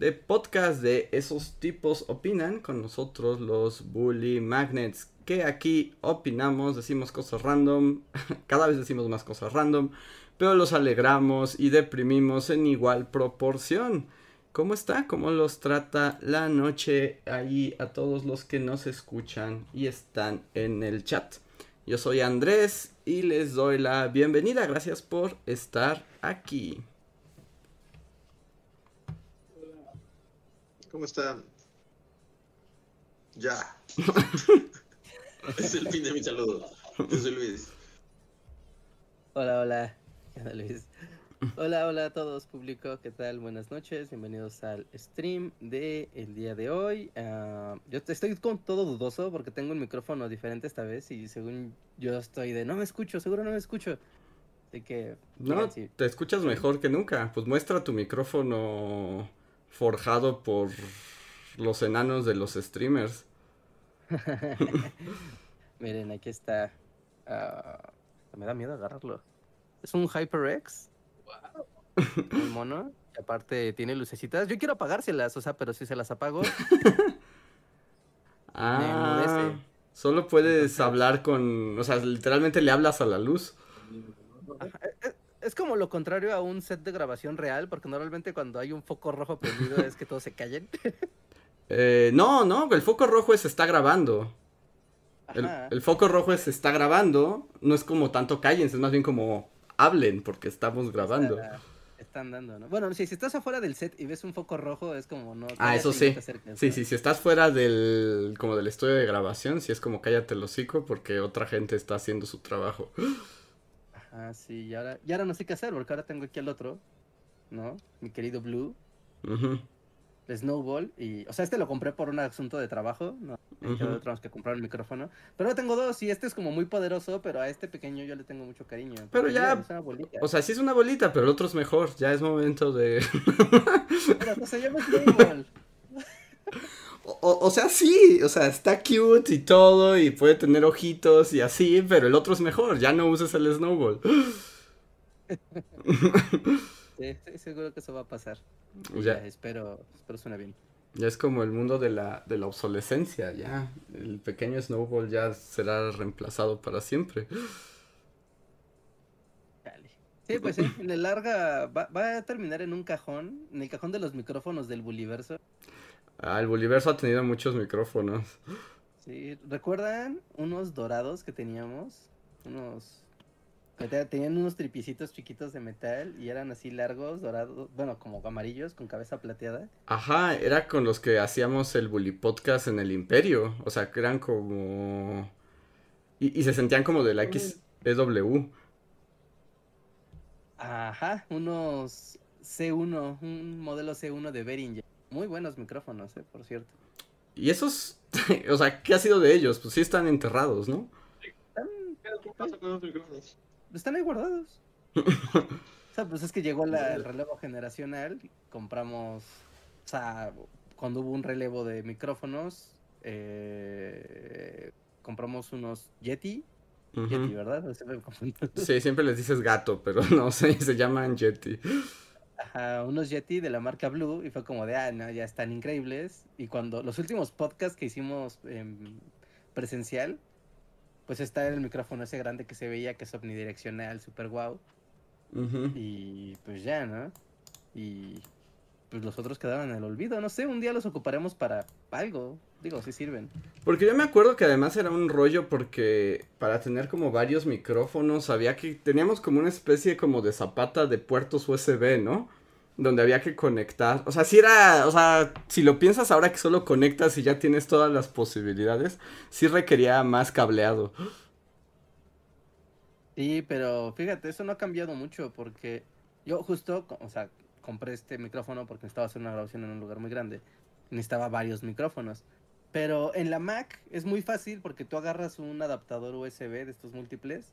de podcast de esos tipos opinan con nosotros los Bully Magnets que aquí opinamos, decimos cosas random, cada vez decimos más cosas random, pero los alegramos y deprimimos en igual proporción. ¿Cómo está? ¿Cómo los trata la noche ahí a todos los que nos escuchan y están en el chat? Yo soy Andrés y les doy la bienvenida. Gracias por estar aquí. ¿Cómo están? Ya. es el fin de mi saludo. Yo soy Luis. Hola, hola. Luis. Hola, hola a todos, público. ¿Qué tal? Buenas noches. Bienvenidos al stream de el día de hoy. Uh, yo estoy con todo dudoso porque tengo un micrófono diferente esta vez y según yo estoy de no me escucho, seguro no me escucho. Así que. No, te escuchas mejor que nunca. Pues muestra tu micrófono forjado por los enanos de los streamers. Miren, aquí está. Ah, me da miedo agarrarlo. Es un HyperX. Wow. mono. aparte tiene lucecitas. Yo quiero apagárselas, o sea, pero si se las apago. ah, solo puedes hablar con. O sea, literalmente le hablas a la luz. Es como lo contrario a un set de grabación real, porque normalmente cuando hay un foco rojo prendido es que todos se callen. eh, no, no, el foco rojo es está grabando. El, foco rojo es está grabando, no es como tanto callen, es más bien como hablen porque estamos grabando. están dando, ¿no? Bueno, si, si estás afuera del set y ves un foco rojo es como no. Ah, eso sí. sí, sí, si estás fuera del como del estudio de grabación, sí es como cállate el hocico porque otra gente está haciendo su trabajo. Ah, sí, y ahora, y ahora no sé qué hacer, porque ahora tengo aquí al otro, ¿no? Mi querido Blue. de Snowball. Y, o sea, este lo compré por un asunto de trabajo, ¿no? Tenemos que comprar el micrófono. Pero ahora tengo dos, y este es como muy poderoso, pero a este pequeño yo le tengo mucho cariño. Pero ya. O sea, sí es una bolita, pero el otro es mejor. Ya es momento de. pero, o sea, llama Snowball. O, sea, sí, o sea, está cute y todo y puede tener ojitos y así, pero el otro es mejor, ya no uses el snowball. sí, seguro que eso va a pasar. Ya. espero, espero suene bien. Ya es como el mundo de la, de la obsolescencia, ya. El pequeño snowball ya será reemplazado para siempre. Sí, pues sí, en el larga va, va, a terminar en un cajón, en el cajón de los micrófonos del Buliverso. Ah, el Boliverso ha tenido muchos micrófonos. Sí, ¿recuerdan unos dorados que teníamos? Unos... Tenían unos tripicitos chiquitos de metal y eran así largos, dorados, bueno, como amarillos, con cabeza plateada. Ajá, era con los que hacíamos el Bully Podcast en el Imperio. O sea, que eran como... Y, se sentían como de la XW. Ajá, unos C1, un modelo C1 de Behringer. Muy buenos micrófonos, eh, por cierto. ¿Y esos? o sea, ¿qué ha sido de ellos? Pues sí están enterrados, ¿no? Están... ¿Qué pasa con los micrófonos? Están ahí guardados. o sea, pues es que llegó la, el relevo generacional, compramos, o sea, cuando hubo un relevo de micrófonos, eh, compramos unos Yeti, Yeti, ¿verdad? Sí, siempre les dices gato, pero no sé, se llaman Yeti unos Yeti de la marca Blue y fue como de, ah, no, ya están increíbles. Y cuando los últimos podcasts que hicimos presencial, pues está el micrófono ese grande que se veía que es omnidireccional, super guau. Y pues ya, ¿no? Y pues los otros quedaron en el olvido. No sé, un día los ocuparemos para algo. Digo, si sirven. Porque yo me acuerdo que además era un rollo porque para tener como varios micrófonos había que... Teníamos como una especie como de zapata de puertos USB, ¿no? Donde había que conectar. O sea, si era... O sea, si lo piensas ahora que solo conectas y ya tienes todas las posibilidades, sí requería más cableado. Sí, pero fíjate, eso no ha cambiado mucho porque yo justo, o sea, compré este micrófono porque estaba haciendo una grabación en un lugar muy grande. necesitaba varios micrófonos. Pero en la Mac es muy fácil porque tú agarras un adaptador USB de estos múltiples,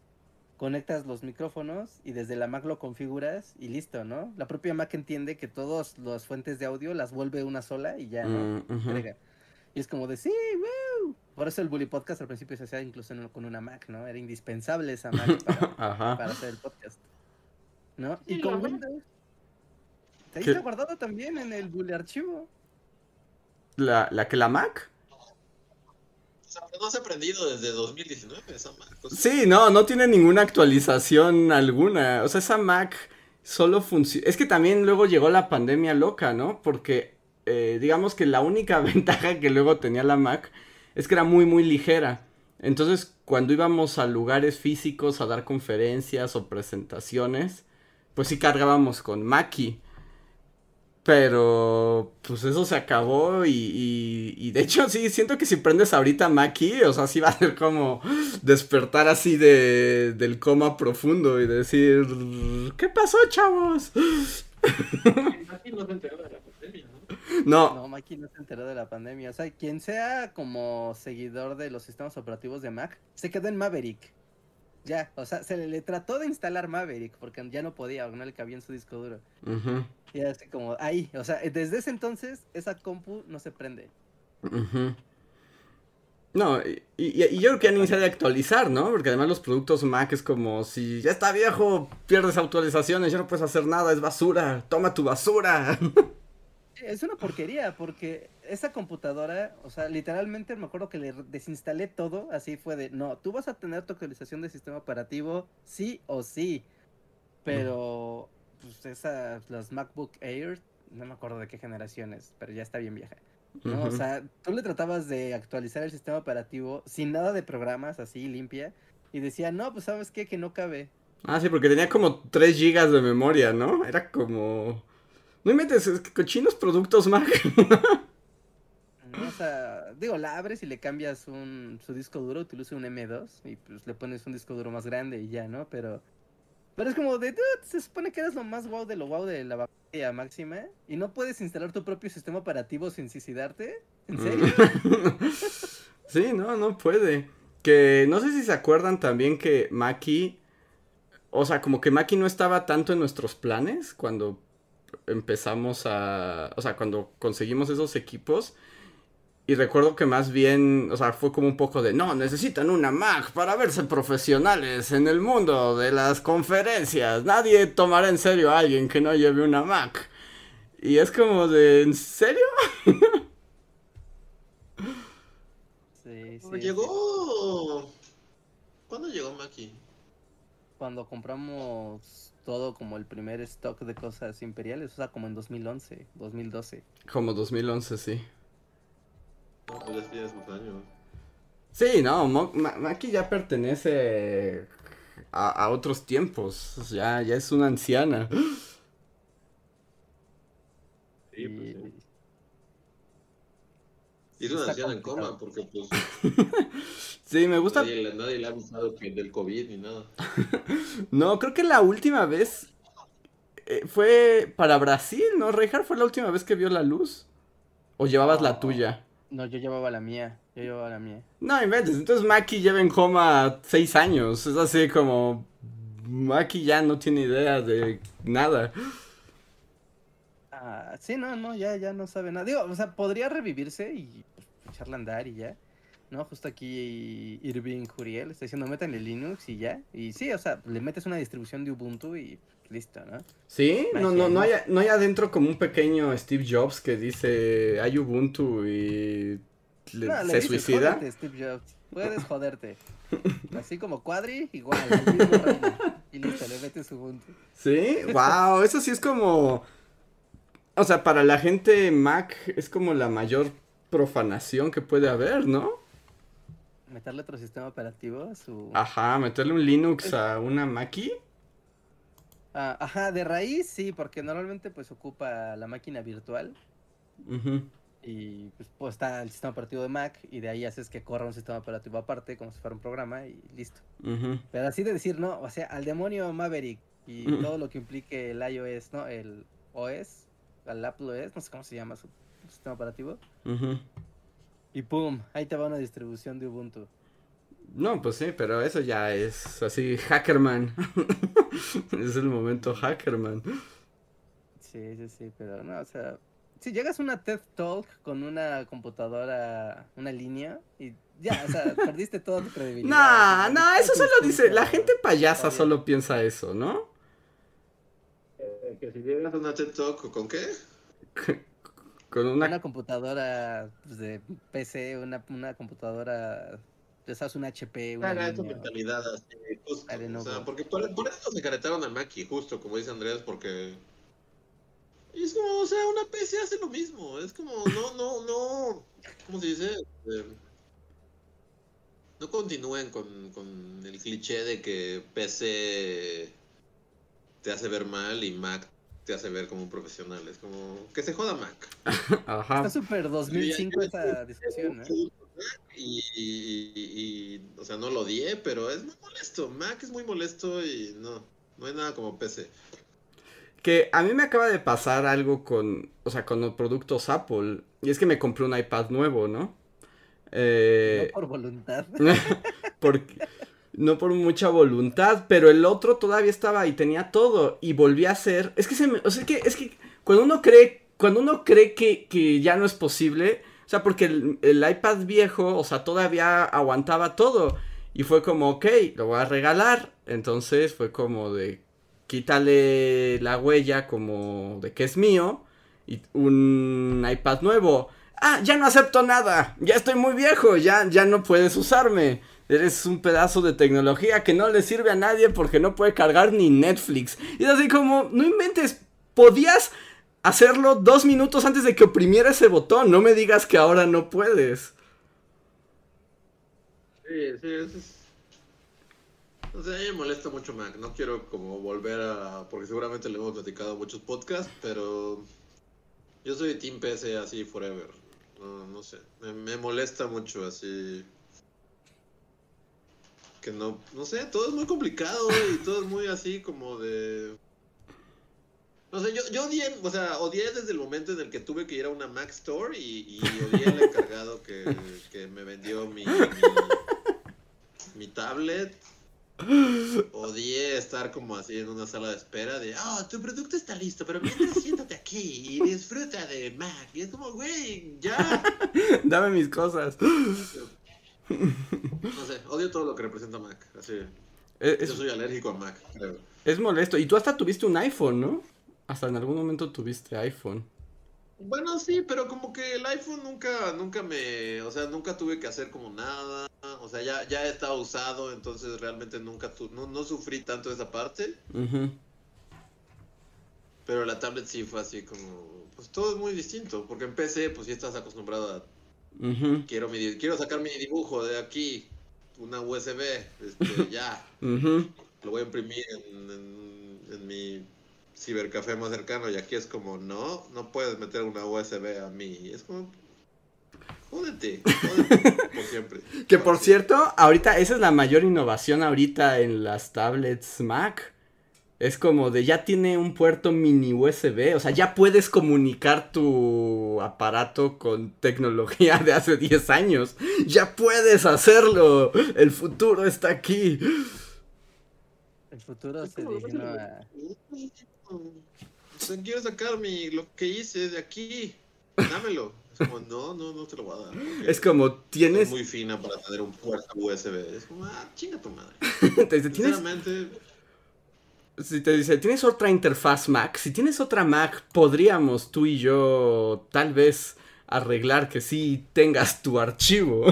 conectas los micrófonos y desde la Mac lo configuras y listo, ¿no? La propia Mac entiende que todas las fuentes de audio las vuelve una sola y ya, ¿no? Mm, ujú. Agrega. Y es como de, sí, woo. Por eso el Bully Podcast al principio se hacía incluso en- con una Mac, ¿no? Era indispensable esa Mac para, para hacer el podcast. ¿No? Sí, Y con Mac. Windows. Ahí está guardado también en el Bully archivo. ¿La, la que la Mac? O sea, no se ha aprendido desde 2019 esa marca. Sí, no, no tiene ninguna actualización alguna. O sea, esa Mac solo funciona. Es que también luego llegó la pandemia loca, ¿no? Porque eh, digamos que la única ventaja que luego tenía la Mac es que era muy, muy ligera. Entonces, cuando íbamos a lugares físicos a dar conferencias o presentaciones, pues sí cargábamos con Mackie. Pero, pues eso se acabó y, y, y de hecho sí, siento que si prendes ahorita Mackie, o sea, sí va a ser como despertar así de, del coma profundo y decir, ¿qué pasó, chavos? Aquí no se enteró de la pandemia, ¿no? No, No, Maki no se enteró de la pandemia. O sea, quien sea como seguidor de los sistemas operativos de Mac, se quedó en Maverick. Ya, o sea, se le, le trató de instalar Maverick porque ya no podía, no le cabía en su disco duro. Ujú, Y así como ahí, o sea, desde ese entonces esa compu no se prende. No, y, y- y yo creo que ya ni se ha de actualizar, ¿no? Porque además los productos Mac es como si ya está viejo, pierdes actualizaciones, ya no puedes hacer nada, es basura, toma tu basura. Es una porquería porque esa computadora, o sea, literalmente me acuerdo que le desinstalé todo, así fue de, no, tú vas a tener tu actualización de sistema operativo sí o sí, pero pues esas, las MacBook Air, no me acuerdo de qué generaciones, pero ya está bien vieja. ¿no? O sea, tú le tratabas de actualizar el sistema operativo sin nada de programas, así limpia, y decía, no, pues sabes qué, que no cabe. Ah, sí, porque tenía como 3 gigas de memoria, ¿no? Era como... No inventes, es que cochinos productos Mac. O sea, digo, la abres y le cambias un, su disco duro, utiliza un M2 y pues le pones un disco duro más grande y ya, ¿no? Pero, pero es como de, dude, se supone que eres lo más guau de lo guau de la batería máxima y no puedes instalar tu propio sistema operativo sin suicidarte. ¿En serio? sí, no, no puede. Que no sé si se acuerdan también que Maki... O sea, como que Maki no estaba tanto en nuestros planes cuando empezamos a... O sea, cuando conseguimos esos equipos. Y recuerdo que más bien, o sea, fue como un poco de, no, necesitan una Mac para verse profesionales en el mundo de las conferencias. Nadie tomará en serio a alguien que no lleve una Mac. Y es como de, ¿en serio? Sí, sí, Pero sí. llegó. ¿Cuándo llegó Maki? Cuando compramos todo como el primer stock de cosas imperiales, o sea, como en 2011, 2012. Como 2011, sí. No, pues ya sus años. Sí, no, Mo- Ma- Maki ya pertenece a, a otros tiempos. Ya, ya es una anciana. Sí, pues. Y es una Está anciana en coma, porque pues Sí, me gusta. nadie, le- nadie le ha avisado que del COVID ni nada. No, creo que la última vez eh, fue para Brasil, ¿no? Reinhardt fue la última vez que vio la luz. ¿O llevabas la tuya? No, yo llevaba la mía, yo llevaba la mía. No, inventes. Entonces Maki lleva en coma seis años. Es así como. Maki ya no tiene idea de nada. Ah, sí, no, no, ya, ya no sabe nada. Digo, o sea, podría revivirse y echarla a andar y ya. No, justo aquí Irving Juriel está diciendo métanle Linux y ya. Y sí, o sea, le metes una distribución de Ubuntu y listo, ¿no? ¿Sí? No, no, no, hay, no hay adentro como un pequeño Steve Jobs que dice hay Ubuntu y le- No, se dices, suicida. "Jódete, Steve Jobs. Puedes joderte. Así como Cuadri, igual. Y listo, le metes Ubuntu. ¿Sí? Wow, eso sí es como... O sea, para la gente Mac es como la mayor profanación que puede haber, ¿no? Meterle otro sistema operativo a su... Ajá, meterle un Linux a una Maki. Ah, ajá, de raíz sí, porque normalmente pues ocupa la máquina virtual. Ujú. Y pues, pues, está el sistema operativo de Mac y de ahí haces que corra un sistema operativo aparte como si fuera un programa y listo. Pero así de decir, no, o sea, al demonio Maverick y Mm. todo lo que implique el iOS, ¿no? El OS, el Apple OS, no sé cómo se llama su sistema operativo. Ujú. Y pum, ahí te va una distribución de Ubuntu. No, pues sí, pero eso ya es así, Hackerman. es el momento Hackerman. Sí, sí, sí, pero no, o sea, si llegas a una TED Talk con una computadora, una línea, y ya, o sea, perdiste toda tu credibilidad. No, Y no, perdiste eso solo dice, la gente payasa solo piensa eso, ¿no? Eh, que si llegas a una TED Talk, ¿con qué? Con Una, una... computadora pues, de PC, una, una computadora, sabes, un HP, una tu línea. mentalidad así, justo. O sea, porque por, por eso se caretaron a Maki, justo, como dice Andrés, porque... Y es como, o sea, una PC hace lo mismo. Es como, no, no, no... ¿Cómo se dice? Eh, no continúen con, con el cliché de que PC te hace ver mal y Mac te hace ver como un profesional. Es como, que se joda Mac. Ajá. Está súper 2005 esa discusión, ¿eh? Y, y- y- y, o sea, no lo odié, pero es muy molesto. Mac es muy molesto y no, no hay nada como PC. Que a mí me acaba de pasar algo con, o sea, con los productos Apple. Y es que me compré un iPad nuevo, ¿no? Eh, No por voluntad. porque, no por mucha voluntad, pero el otro todavía estaba y tenía todo. Y volví a hacer. Es que se me. O sea, es que, es que cuando uno cree. Cuando uno cree que, que ya no es posible. O sea, porque el, el iPad viejo, o sea, todavía aguantaba todo. Y fue como, ok, lo voy a regalar. Entonces fue como de. Quítale la huella como de que es mío. Y un iPad nuevo. Ah, ya no acepto nada. Ya estoy muy viejo. Ya, ya no puedes usarme. Eres un pedazo de tecnología que no le sirve a nadie porque no puede cargar ni Netflix. Y es así como, no inventes. Podías hacerlo dos minutos antes de que oprimiera ese botón. No me digas que ahora no puedes. Sí, sí, eso es... O sea, a mí me molesta mucho Mac. No quiero como volver a... Porque seguramente le hemos platicado muchos podcasts, pero... Yo soy Team PC así forever. No, no sé. Me molesta mucho así... Que no... No sé, todo es muy complicado y todo es muy así como de... No sé, yo, yo odié, o sea, odié desde el momento en el que tuve que ir a una Mac Store y, y odié al encargado que, que me vendió mi, mi, mi tablet. Odié estar como así en una sala de espera de, oh, tu producto está listo, pero mientras siéntate aquí y disfruta de Mac. Y es como, güey, ya. Dame mis cosas. No sé, odio todo lo que representa Mac. Así, Es, yo soy alérgico a Mac, creo. es molesto. Y tú hasta tuviste un iPhone, ¿no? Hasta en algún momento tuviste iPhone. Bueno, sí, pero como que el iPhone nunca, nunca me, o sea, nunca tuve que hacer como nada, o sea, ya, ya estaba usado, entonces realmente nunca, tu- no, no sufrí tanto esa parte, pero la tablet sí fue así como, pues todo es muy distinto, porque en PC pues ya estás acostumbrado a, Quiero mi, quiero sacar mi dibujo de aquí, una USB, este, ya, lo voy a imprimir en, en- en mi cibercafé más cercano y aquí es como, no, no puedes meter una USB a mí, es como... Jódete, jódete, por siempre. Que por cierto, ahorita esa es la mayor innovación ahorita en las tablets Mac. Es como de ya tiene un puerto mini USB, o sea, ya puedes comunicar tu aparato con tecnología de hace 10 años. Ya puedes hacerlo. El futuro está aquí. El futuro se digno a... Quiero sacar mi, lo que hice de aquí. Dámelo. Es como, no, no, no te lo voy a dar. Es como tienes. Es muy fina para tener un puerto USB. Es como, ah, chinga tu madre. Sinceramente, Si te dice, ¿tienes otra interfaz Mac? Si tienes otra Mac, podríamos tú y yo tal vez arreglar que sí tengas tu archivo.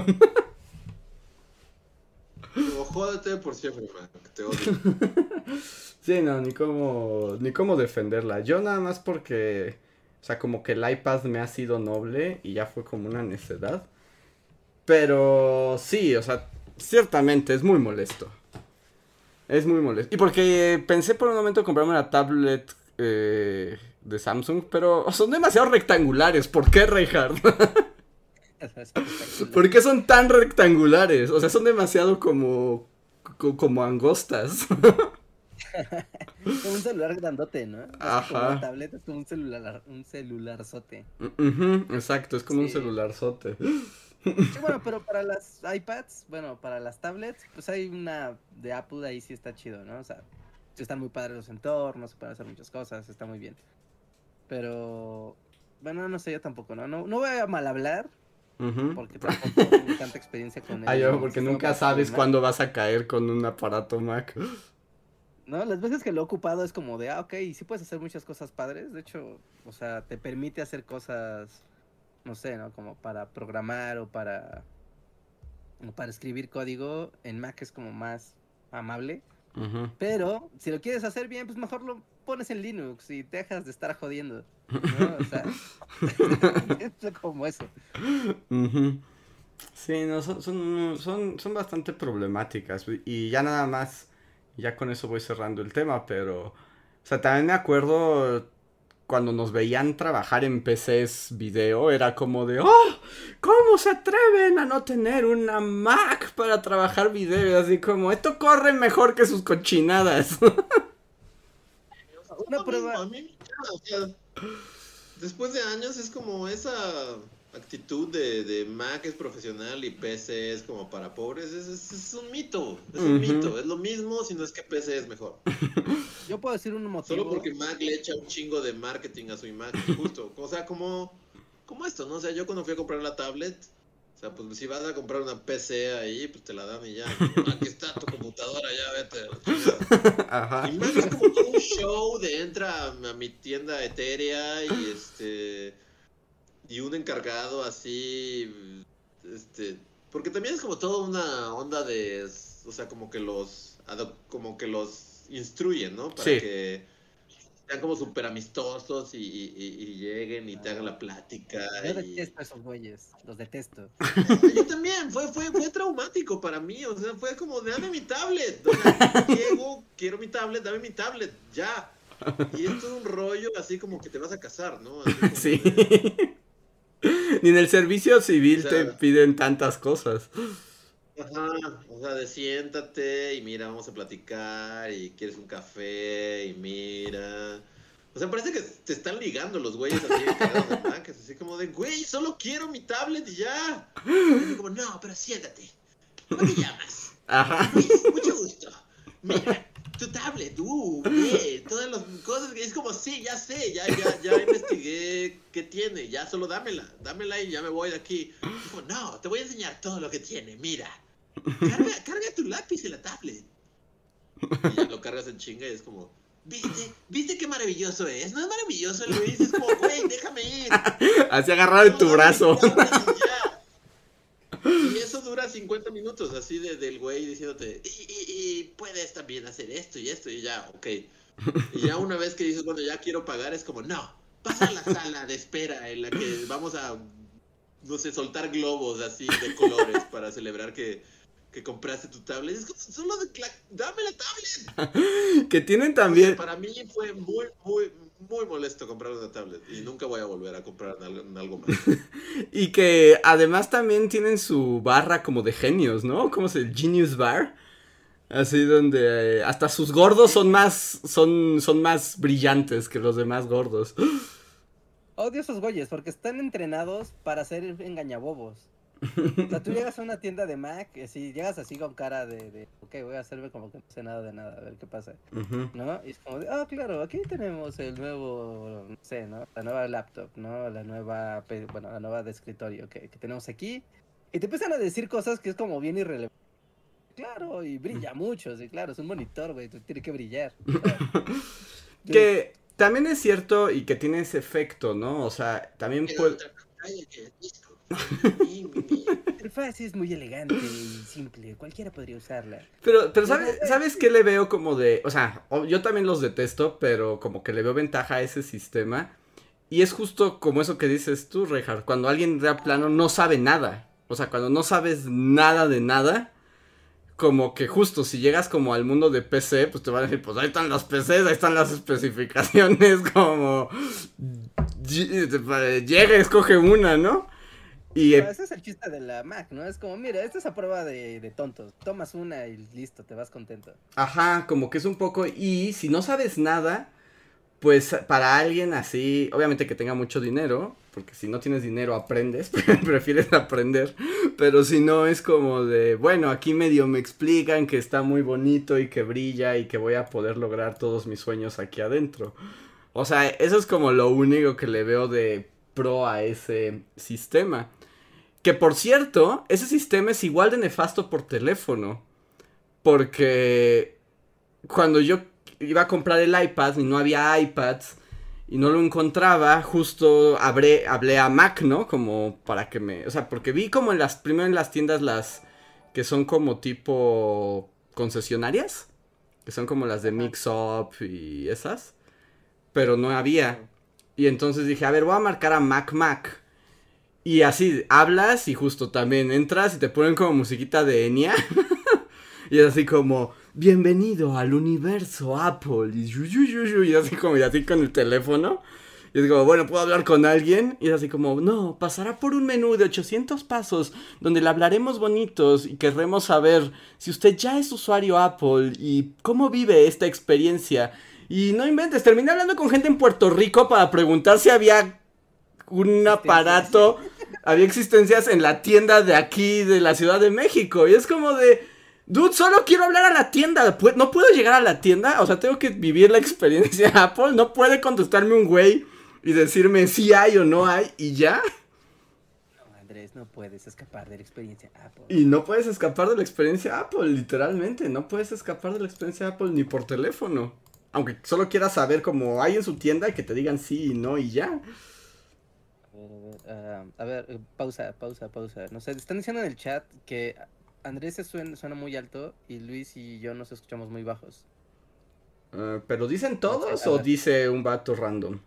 como, jódete por siempre, que Te odio. sí, no, ni cómo, ni cómo defenderla. Yo nada más porque, o sea, como que el iPad me ha sido noble y ya fue como una necedad. Pero sí, o sea, ciertamente es muy molesto. Es muy molesto. Y porque pensé por un momento comprarme una tablet eh, de Samsung, pero son demasiado rectangulares. ¿Por qué, Reinhardt? ¿Por qué son tan rectangulares? O sea, son demasiado como, co- como angostas. Como un celular grandote, ¿no? Como Ajá. una tableta es como un celular, un celularzote. Ujú, exacto, es como un Sí. celularzote. Sí, bueno, pero para las iPads, bueno, para las tablets, pues hay una de Apple ahí sí está chido, ¿no? O sea, están muy padres los entornos, se pueden hacer muchas cosas, está muy bien. Pero, bueno, no sé, yo tampoco, ¿no? No, no voy a mal hablar, porque tampoco tengo tanta experiencia con el Ah, yo, porque nunca sabes cuándo vas a caer con un aparato Mac. No, las veces que lo he ocupado es como de, ah, ok, sí puedes hacer muchas cosas padres. De hecho, o sea, te permite hacer cosas, no sé, ¿no? Como para programar o para, o para escribir código. En Mac es como más amable. Pero si lo quieres hacer bien, pues mejor lo pones en Linux y dejas de estar jodiendo. ¿no? O sea, es como eso. Sí, no, son, son, son, son bastante problemáticas. Y ya nada más, ya con eso voy cerrando el tema, pero, o sea, también me acuerdo cuando nos veían trabajar en PCs video, era como de, ¡oh! ¿Cómo se atreven a no tener una Mac para trabajar video? Así como, esto corre mejor que sus cochinadas. Una prueba- mismo, a mí, ya, o sea, después de años es como esa actitud de, de Mac es profesional y PC es como para pobres, es, es- es un mito, es un mito, es lo mismo, si no es que PC es mejor. Yo puedo decir un motivo. Solo porque Mac le echa un chingo de marketing a su imagen, justo, o sea, como, como esto, ¿no? O sea, yo cuando fui a comprar la tablet, o sea, pues si vas a comprar una PC ahí, pues te la dan y ya, aquí está tu computadora, ya vete. Ajá. Y Mac es como todo un show de entra a mi tienda etérea y este y un encargado así este porque también es como toda una onda de o sea como que los como que los instruyen no para Sí. que sean como súper amistosos y, y- y- y lleguen y te hagan la plática Yo y- detesto a esos güeyes, los detesto. yo también, fue, fue, fue traumático para mí, o sea, fue como, dame mi tablet, o sea, llego, quiero mi tablet, dame mi tablet, ya. Y es todo un rollo así como que te vas a casar, ¿no? Así como Sí. de- Ni en el servicio civil O sea- te piden tantas cosas. Ajá, o sea, de siéntate y mira, vamos a platicar y quieres un café y mira. O sea, parece que te están ligando los güeyes así de así como de, güey, solo quiero mi tablet y ya. Y como, no, pero siéntate. ¿Cómo te llamas? Ajá. Luis, mucho gusto. Mira, tu tablet, uh, ve, todas las cosas que es como, sí, ya sé, ya, ya, ya investigué qué tiene, ya solo dámela, dámela y ya me voy de aquí. Dijo, no, te voy a enseñar todo lo que tiene, mira. Carga, carga tu lápiz en la tablet. Y ya lo cargas en chinga y es como, ¿viste? ¿Viste qué maravilloso es? ¿No es maravilloso, Luis? Es como, güey, déjame ir. Así agarrar en tu brazo. Y eso dura 50 minutos, así de, del güey diciéndote, y, y- y puedes también hacer esto y esto, y ya, ok. Y ya una vez que dices, bueno, ya quiero pagar, es como, no, pasa a la sala de espera en la que vamos a, no sé, soltar globos así de colores para celebrar que, que compraste tu tablet. Es como, solo de cla- dame la tablet. Que tienen también. Para mí fue muy, muy, muy molesto comprar una tablet y nunca voy a volver a comprar algo, algo más. Y que además también tienen su barra como de genios, ¿no? Como es el Genius Bar. Así donde eh, hasta sus gordos son más. son. son más brillantes que los demás gordos. Odio esos güeyes porque están entrenados para ser engañabobos. O sea, tú llegas a una tienda de Mac, y así, llegas así con cara de, de, ok, voy a hacerme como que no sé nada de nada, a ver qué pasa, Ujú. ¿no? Y es como de, ah, claro, aquí tenemos el nuevo, no sé, ¿no? La nueva laptop, ¿no? La nueva, bueno, la nueva de escritorio que, que tenemos aquí. Y te empiezan a decir cosas que es como bien irrelevante. Claro, y brilla mucho, sí, claro, es un monitor, güey, tú tiene que brillar. Que también es cierto y que tiene ese efecto, ¿no? O sea, también puede. El interfaz es muy elegante y simple, cualquiera podría usarla. Pero, pero ¿sabes, ¿sabes qué le veo como de... O sea, yo también los detesto, pero como que le veo ventaja a ese sistema. Y es justo como eso que dices tú, Reinhardt, cuando alguien de plano no sabe nada. O sea, cuando no sabes nada de nada, como que justo si llegas como al mundo de PC, pues te van a decir, pues ahí están las PCs, ahí están las especificaciones, como... ll- Llega, escoge una, ¿no? Y eh, ese es el chiste de la Mac, ¿no? Es como, mira, esta es a prueba de, de tontos. Tomas una y listo, te vas contento. Ajá, como que es un poco. Y si no sabes nada, pues para alguien así, obviamente que tenga mucho dinero, porque si no tienes dinero aprendes, prefieres aprender, pero si no es como de, bueno, aquí medio me explican que está muy bonito y que brilla y que voy a poder lograr todos mis sueños aquí adentro. O sea, eso es como lo único que le veo de pro a ese sistema. Que por cierto, ese sistema es igual de nefasto por teléfono. Porque cuando yo iba a comprar el iPad y no había iPads y no lo encontraba, justo hablé, hablé a Mac, ¿no? Como para que me... O sea, porque vi como en las... Primero en las tiendas las que son como tipo concesionarias. Que son como las de Mix Up y esas. Pero no había. Y entonces dije, a ver, voy a marcar a Mac Mac. Y así hablas y justo también entras y te ponen como musiquita de Enya. y es así como, bienvenido al universo Apple. Y, yu, yu, yu, yu, y así como, y así con el teléfono. Y es como, bueno, ¿puedo hablar con alguien? Y es así como, no, pasará por un menú de 800 pasos donde le hablaremos bonitos y querremos saber si usted ya es usuario Apple y cómo vive esta experiencia. Y no inventes, terminé hablando con gente en Puerto Rico para preguntar si había un aparato, había existencias en la tienda de aquí, de la Ciudad de México. Y es como de, dude, solo quiero hablar a la tienda. No puedo llegar a la tienda, o sea, tengo que vivir la experiencia Apple. No puede contestarme un güey y decirme si hay o no hay y ya. No, Andrés, no puedes escapar de la experiencia Apple. Y no puedes escapar de la experiencia Apple, literalmente. No puedes escapar de la experiencia Apple ni por teléfono. Aunque solo quieras saber cómo hay en su tienda y que te digan sí y no y ya. A ver, ah, a ver, eh, pausa, pausa, pausa. No sé, están diciendo en el chat que Andrés se suena, suena muy alto y Luis y yo nos escuchamos muy bajos. Eh, ¿Pero dicen todos o ver. dice un vato random?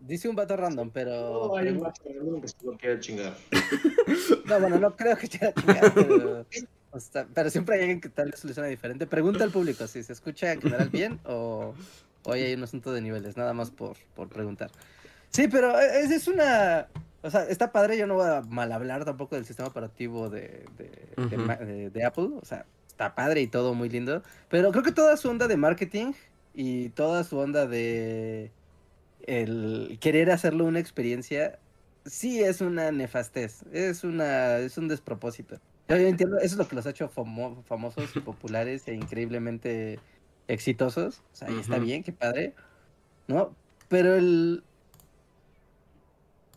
Dice un vato random, pero... No, hay un vato que se lo quiere chingar. No, bueno, no creo que quiera chingar, pero... o sea, pero siempre hay alguien que tal vez le suena diferente. Pregunta al público si se escucha en general bien o hoy hay un asunto de niveles, nada más por, por preguntar. Sí, pero es, es una... O sea, está padre, yo no voy a mal hablar tampoco del sistema operativo de, de, Apple. O sea, está padre y todo muy lindo. Pero creo que toda su onda de marketing y toda su onda de el querer hacerlo una experiencia, sí es una nefastez, es una, es un despropósito. Yo, yo entiendo, eso es lo que los ha hecho famo- famosos y populares e increíblemente exitosos. O sea, y está bien, qué padre, ¿no? Pero el.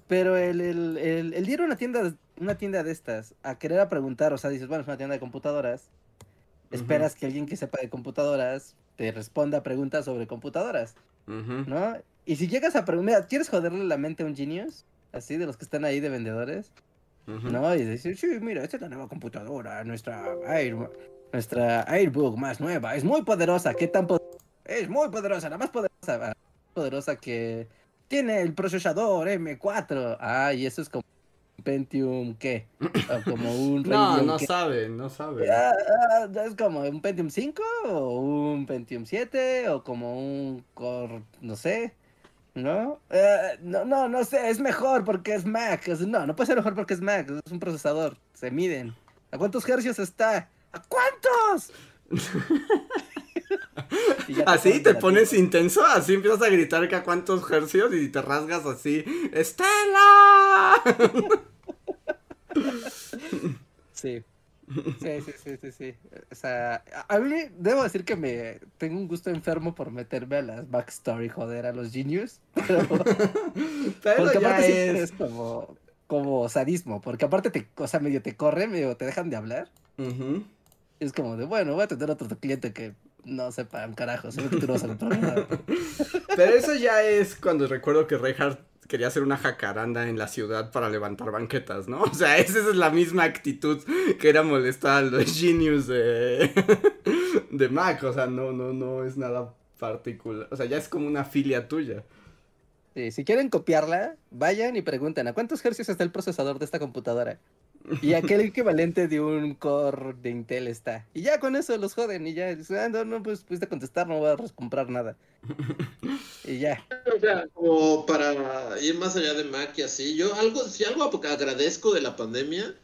Pero el, el, el, el ir a una tienda, una tienda de estas, a querer a preguntar, o sea, dices, bueno, es una tienda de computadoras, esperas que alguien que sepa de computadoras te responda preguntas sobre computadoras. ¿no? Y si llegas a preguntar, ¿quieres joderle la mente a un genius? Así, de los que están ahí de vendedores. ¿no? Y decir, sí, mira, esta es la nueva computadora, nuestra Air, nuestra Airbook más nueva, es muy poderosa, ¿qué tan poderosa? Es muy poderosa, la más poderosa, ah, poderosa que tiene el procesador M4. Ah, y eso es como un Pentium, ¿qué? O como un No, no ¿qué? saben, no saben. Ah, ah, es como un Pentium 5 o un Pentium 7 o como un Core, no sé, ¿no? Eh, no, no, no sé, es mejor porque es Mac. no, no puede ser mejor porque es Mac, es un procesador, se miden. ¿A cuántos hercios está? ¿A cuántos? Así te pones intenso, así empiezas a gritar que a cuántos hercios y te rasgas así. ¡Estela! Sí. Sí, sí, sí, sí, sí. O sea, a mí debo decir que me tengo un gusto enfermo por meterme a las backstory, joder, a los genius. Pero, Pero Porque ya aparte es. como, como sadismo, porque aparte te, o sea, medio te corren, medio te dejan de hablar. Es como de, bueno, voy a tener otro cliente que no sepa un carajo, solo que tú no vas a controlar nada. Pero eso ya es cuando recuerdo que Reinhardt quería hacer una jacaranda en la ciudad para levantar banquetas, ¿no? O sea, esa es la misma actitud que era molestar a los genius de, de Mac. O sea, no, no, no es nada particular. O sea, ya es como una filia tuya. Sí, si quieren copiarla, vayan y pregunten, ¿a cuántos hercios está el procesador de esta computadora? Y a qué equivalente de un core de Intel está. Y ya con eso los joden y ya, dicen, ah, no, no, pues pudiste contestar, no voy a comprar nada. y ya. O sea, como para ir más allá de Mac y así, yo algo, si algo agradezco de la pandemia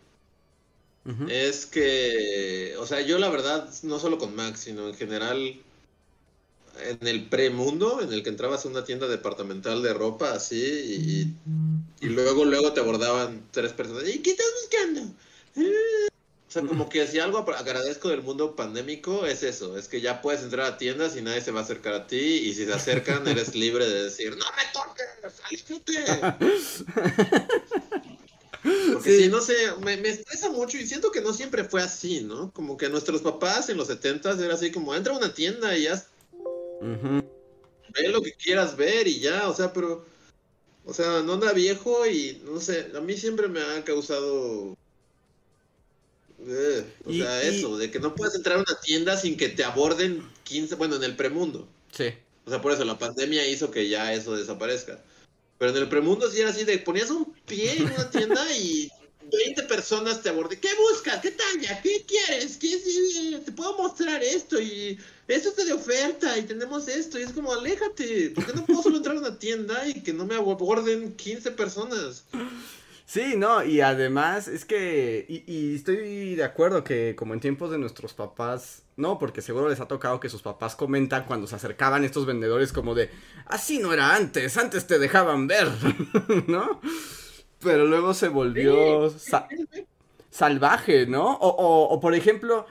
es que, o sea, yo la verdad, no solo con Mac, sino en general, en el premundo, en el que entrabas a una tienda departamental de ropa así, y, y luego, luego te abordaban tres personas, ¿y qué estás buscando? O sea, como que si algo agradezco del mundo pandémico es eso, es que ya puedes entrar a tiendas y nadie se va a acercar a ti, y si se acercan eres libre de decir, no me toques, aléjate". Porque Sí. si no sé, me, me estresa mucho y siento que no siempre fue así, ¿no? Como que nuestros papás en los 70 era así como, entra a una tienda y Ujú. ve lo que quieras ver y ya, o sea, pero, o sea, no anda viejo y no sé, a mí siempre me ha causado, eh, o Y- sea, y- eso, de que no puedes entrar a una tienda sin que te aborden 15, bueno, en el premundo. Sí. O sea, por eso la pandemia hizo que ya eso desaparezca. Pero en el premundo sí era así de ponías un pie en una tienda y 20 personas te aborden. ¿Qué buscas? ¿Qué talla? ¿Qué quieres? ¿Qué sí, te puedo mostrar esto y esto está de oferta y tenemos esto y es como aléjate. ¿Por qué no puedo solo entrar a una tienda y que no me aborden 15 personas? Sí, no, y además es que, y, y estoy de acuerdo que como en tiempos de nuestros papás, no, porque seguro les ha tocado que sus papás comentan cuando se acercaban estos vendedores como de, así no era antes, antes te dejaban ver, ¿no? Pero luego se volvió sa- salvaje, ¿no? O, o, o por ejemplo,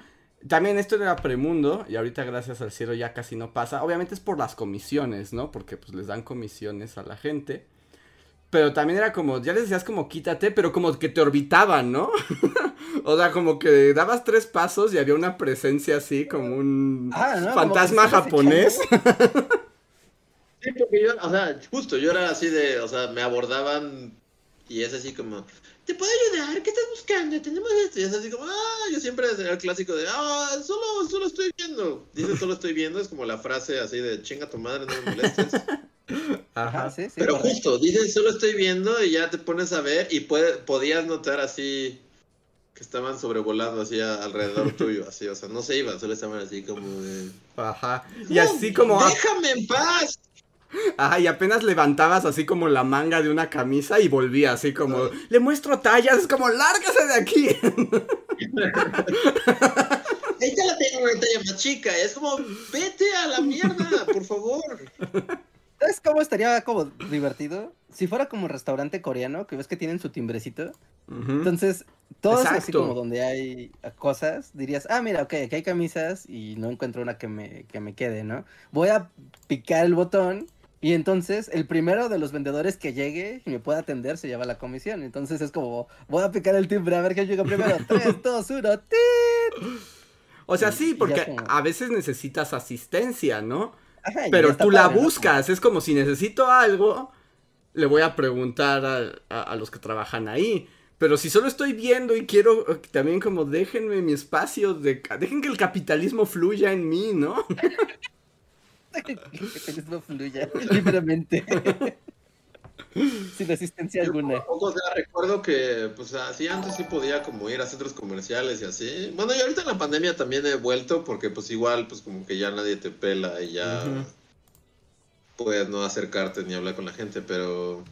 también esto era premundo, y ahorita gracias al cielo ya casi no pasa, obviamente es por las comisiones, ¿no? Porque pues les dan comisiones a la gente. Pero también era como, ya les decías como quítate, pero como que te orbitaban, ¿no? o sea, como que dabas tres pasos y había una presencia así, como un Ah, fantasma japonés. Sí, porque yo, o sea, justo, yo era así de, o sea, me abordaban y es así como, ¿te puedo ayudar? ¿Qué estás buscando? Tenemos esto. Y es así como, ah, yo siempre era el clásico de, ah, solo, solo estoy viendo. Dice, solo estoy viendo, es como la frase así de, chinga tu madre, no me molestes. Ajá, Ajá. sí, sí. Pero correcto. justo, dices, solo estoy viendo y ya te pones a ver y puede, podías notar así que estaban sobrevolando así a- alrededor tuyo, así, o sea, no se iban, solo estaban así como de... Ajá. Y así como, ¡Déjame en paz! Ajá, y apenas levantabas así como la manga de una camisa y volvía así como, le muestro tallas, es como, lárgase de aquí. Ahí te la tengo una talla más chica. Es como, vete a la mierda, por favor. ¿Sabes cómo estaría como divertido? Si fuera como restaurante coreano, que ves que tienen su timbrecito. Entonces, todos así Exacto. como donde hay cosas, dirías, ah, mira, ok, aquí hay camisas y no encuentro una que me, que me quede, ¿no? Voy a picar el botón y entonces el primero de los vendedores que llegue y me pueda atender se lleva la comisión. Entonces es como, voy a picar el timbre a ver quién llega primero. 3, 2, 1, ¡tit! O sea, sí, porque como- a veces necesitas asistencia, ¿no? Ajá, Pero tú la padre, ¿no? buscas, es como si necesito algo, le voy a preguntar a, a- a los que trabajan ahí. Pero si solo estoy viendo y quiero eh, también como déjenme mi espacio, de, dejen que el capitalismo fluya en mí, ¿no? que el fluya libremente. Sin resistencia Yo alguna. tampoco, o sea, recuerdo que, pues así antes sí podía como ir a centros comerciales y así. Bueno, y ahorita en la pandemia también he vuelto porque pues igual, pues como que ya nadie te pela y ya puedes no acercarte ni hablar con la gente, pero...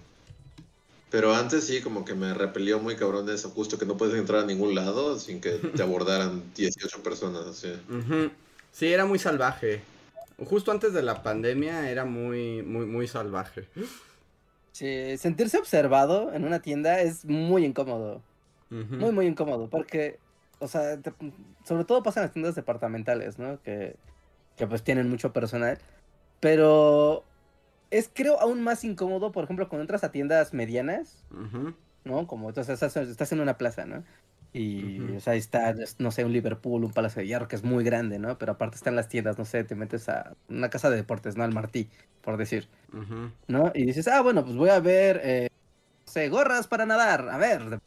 Pero antes sí, como que me repelió muy cabrón eso, justo que no puedes entrar a ningún lado sin que te abordaran 18 personas, así. Sí, era muy salvaje. Justo antes de la pandemia era muy, muy, muy salvaje. Sí, sentirse observado en una tienda es muy incómodo. Muy, muy incómodo. Porque, o sea, te- sobre todo pasa en las tiendas departamentales, ¿no? Que, que pues tienen mucho personal. Pero es creo aún más incómodo, por ejemplo, cuando entras a tiendas medianas. ¿no? Como entonces estás, estás en una plaza, ¿no? Y, o sea, ahí está, no sé, un Liverpool, un Palacio de Hierro, que es muy grande, ¿no? Pero aparte están las tiendas, no sé, te metes a una casa de deportes, ¿no? Al Martí, por decir. ¿no? Y dices, ah, bueno, pues voy a ver, eh, no sé, gorras para nadar, a ver,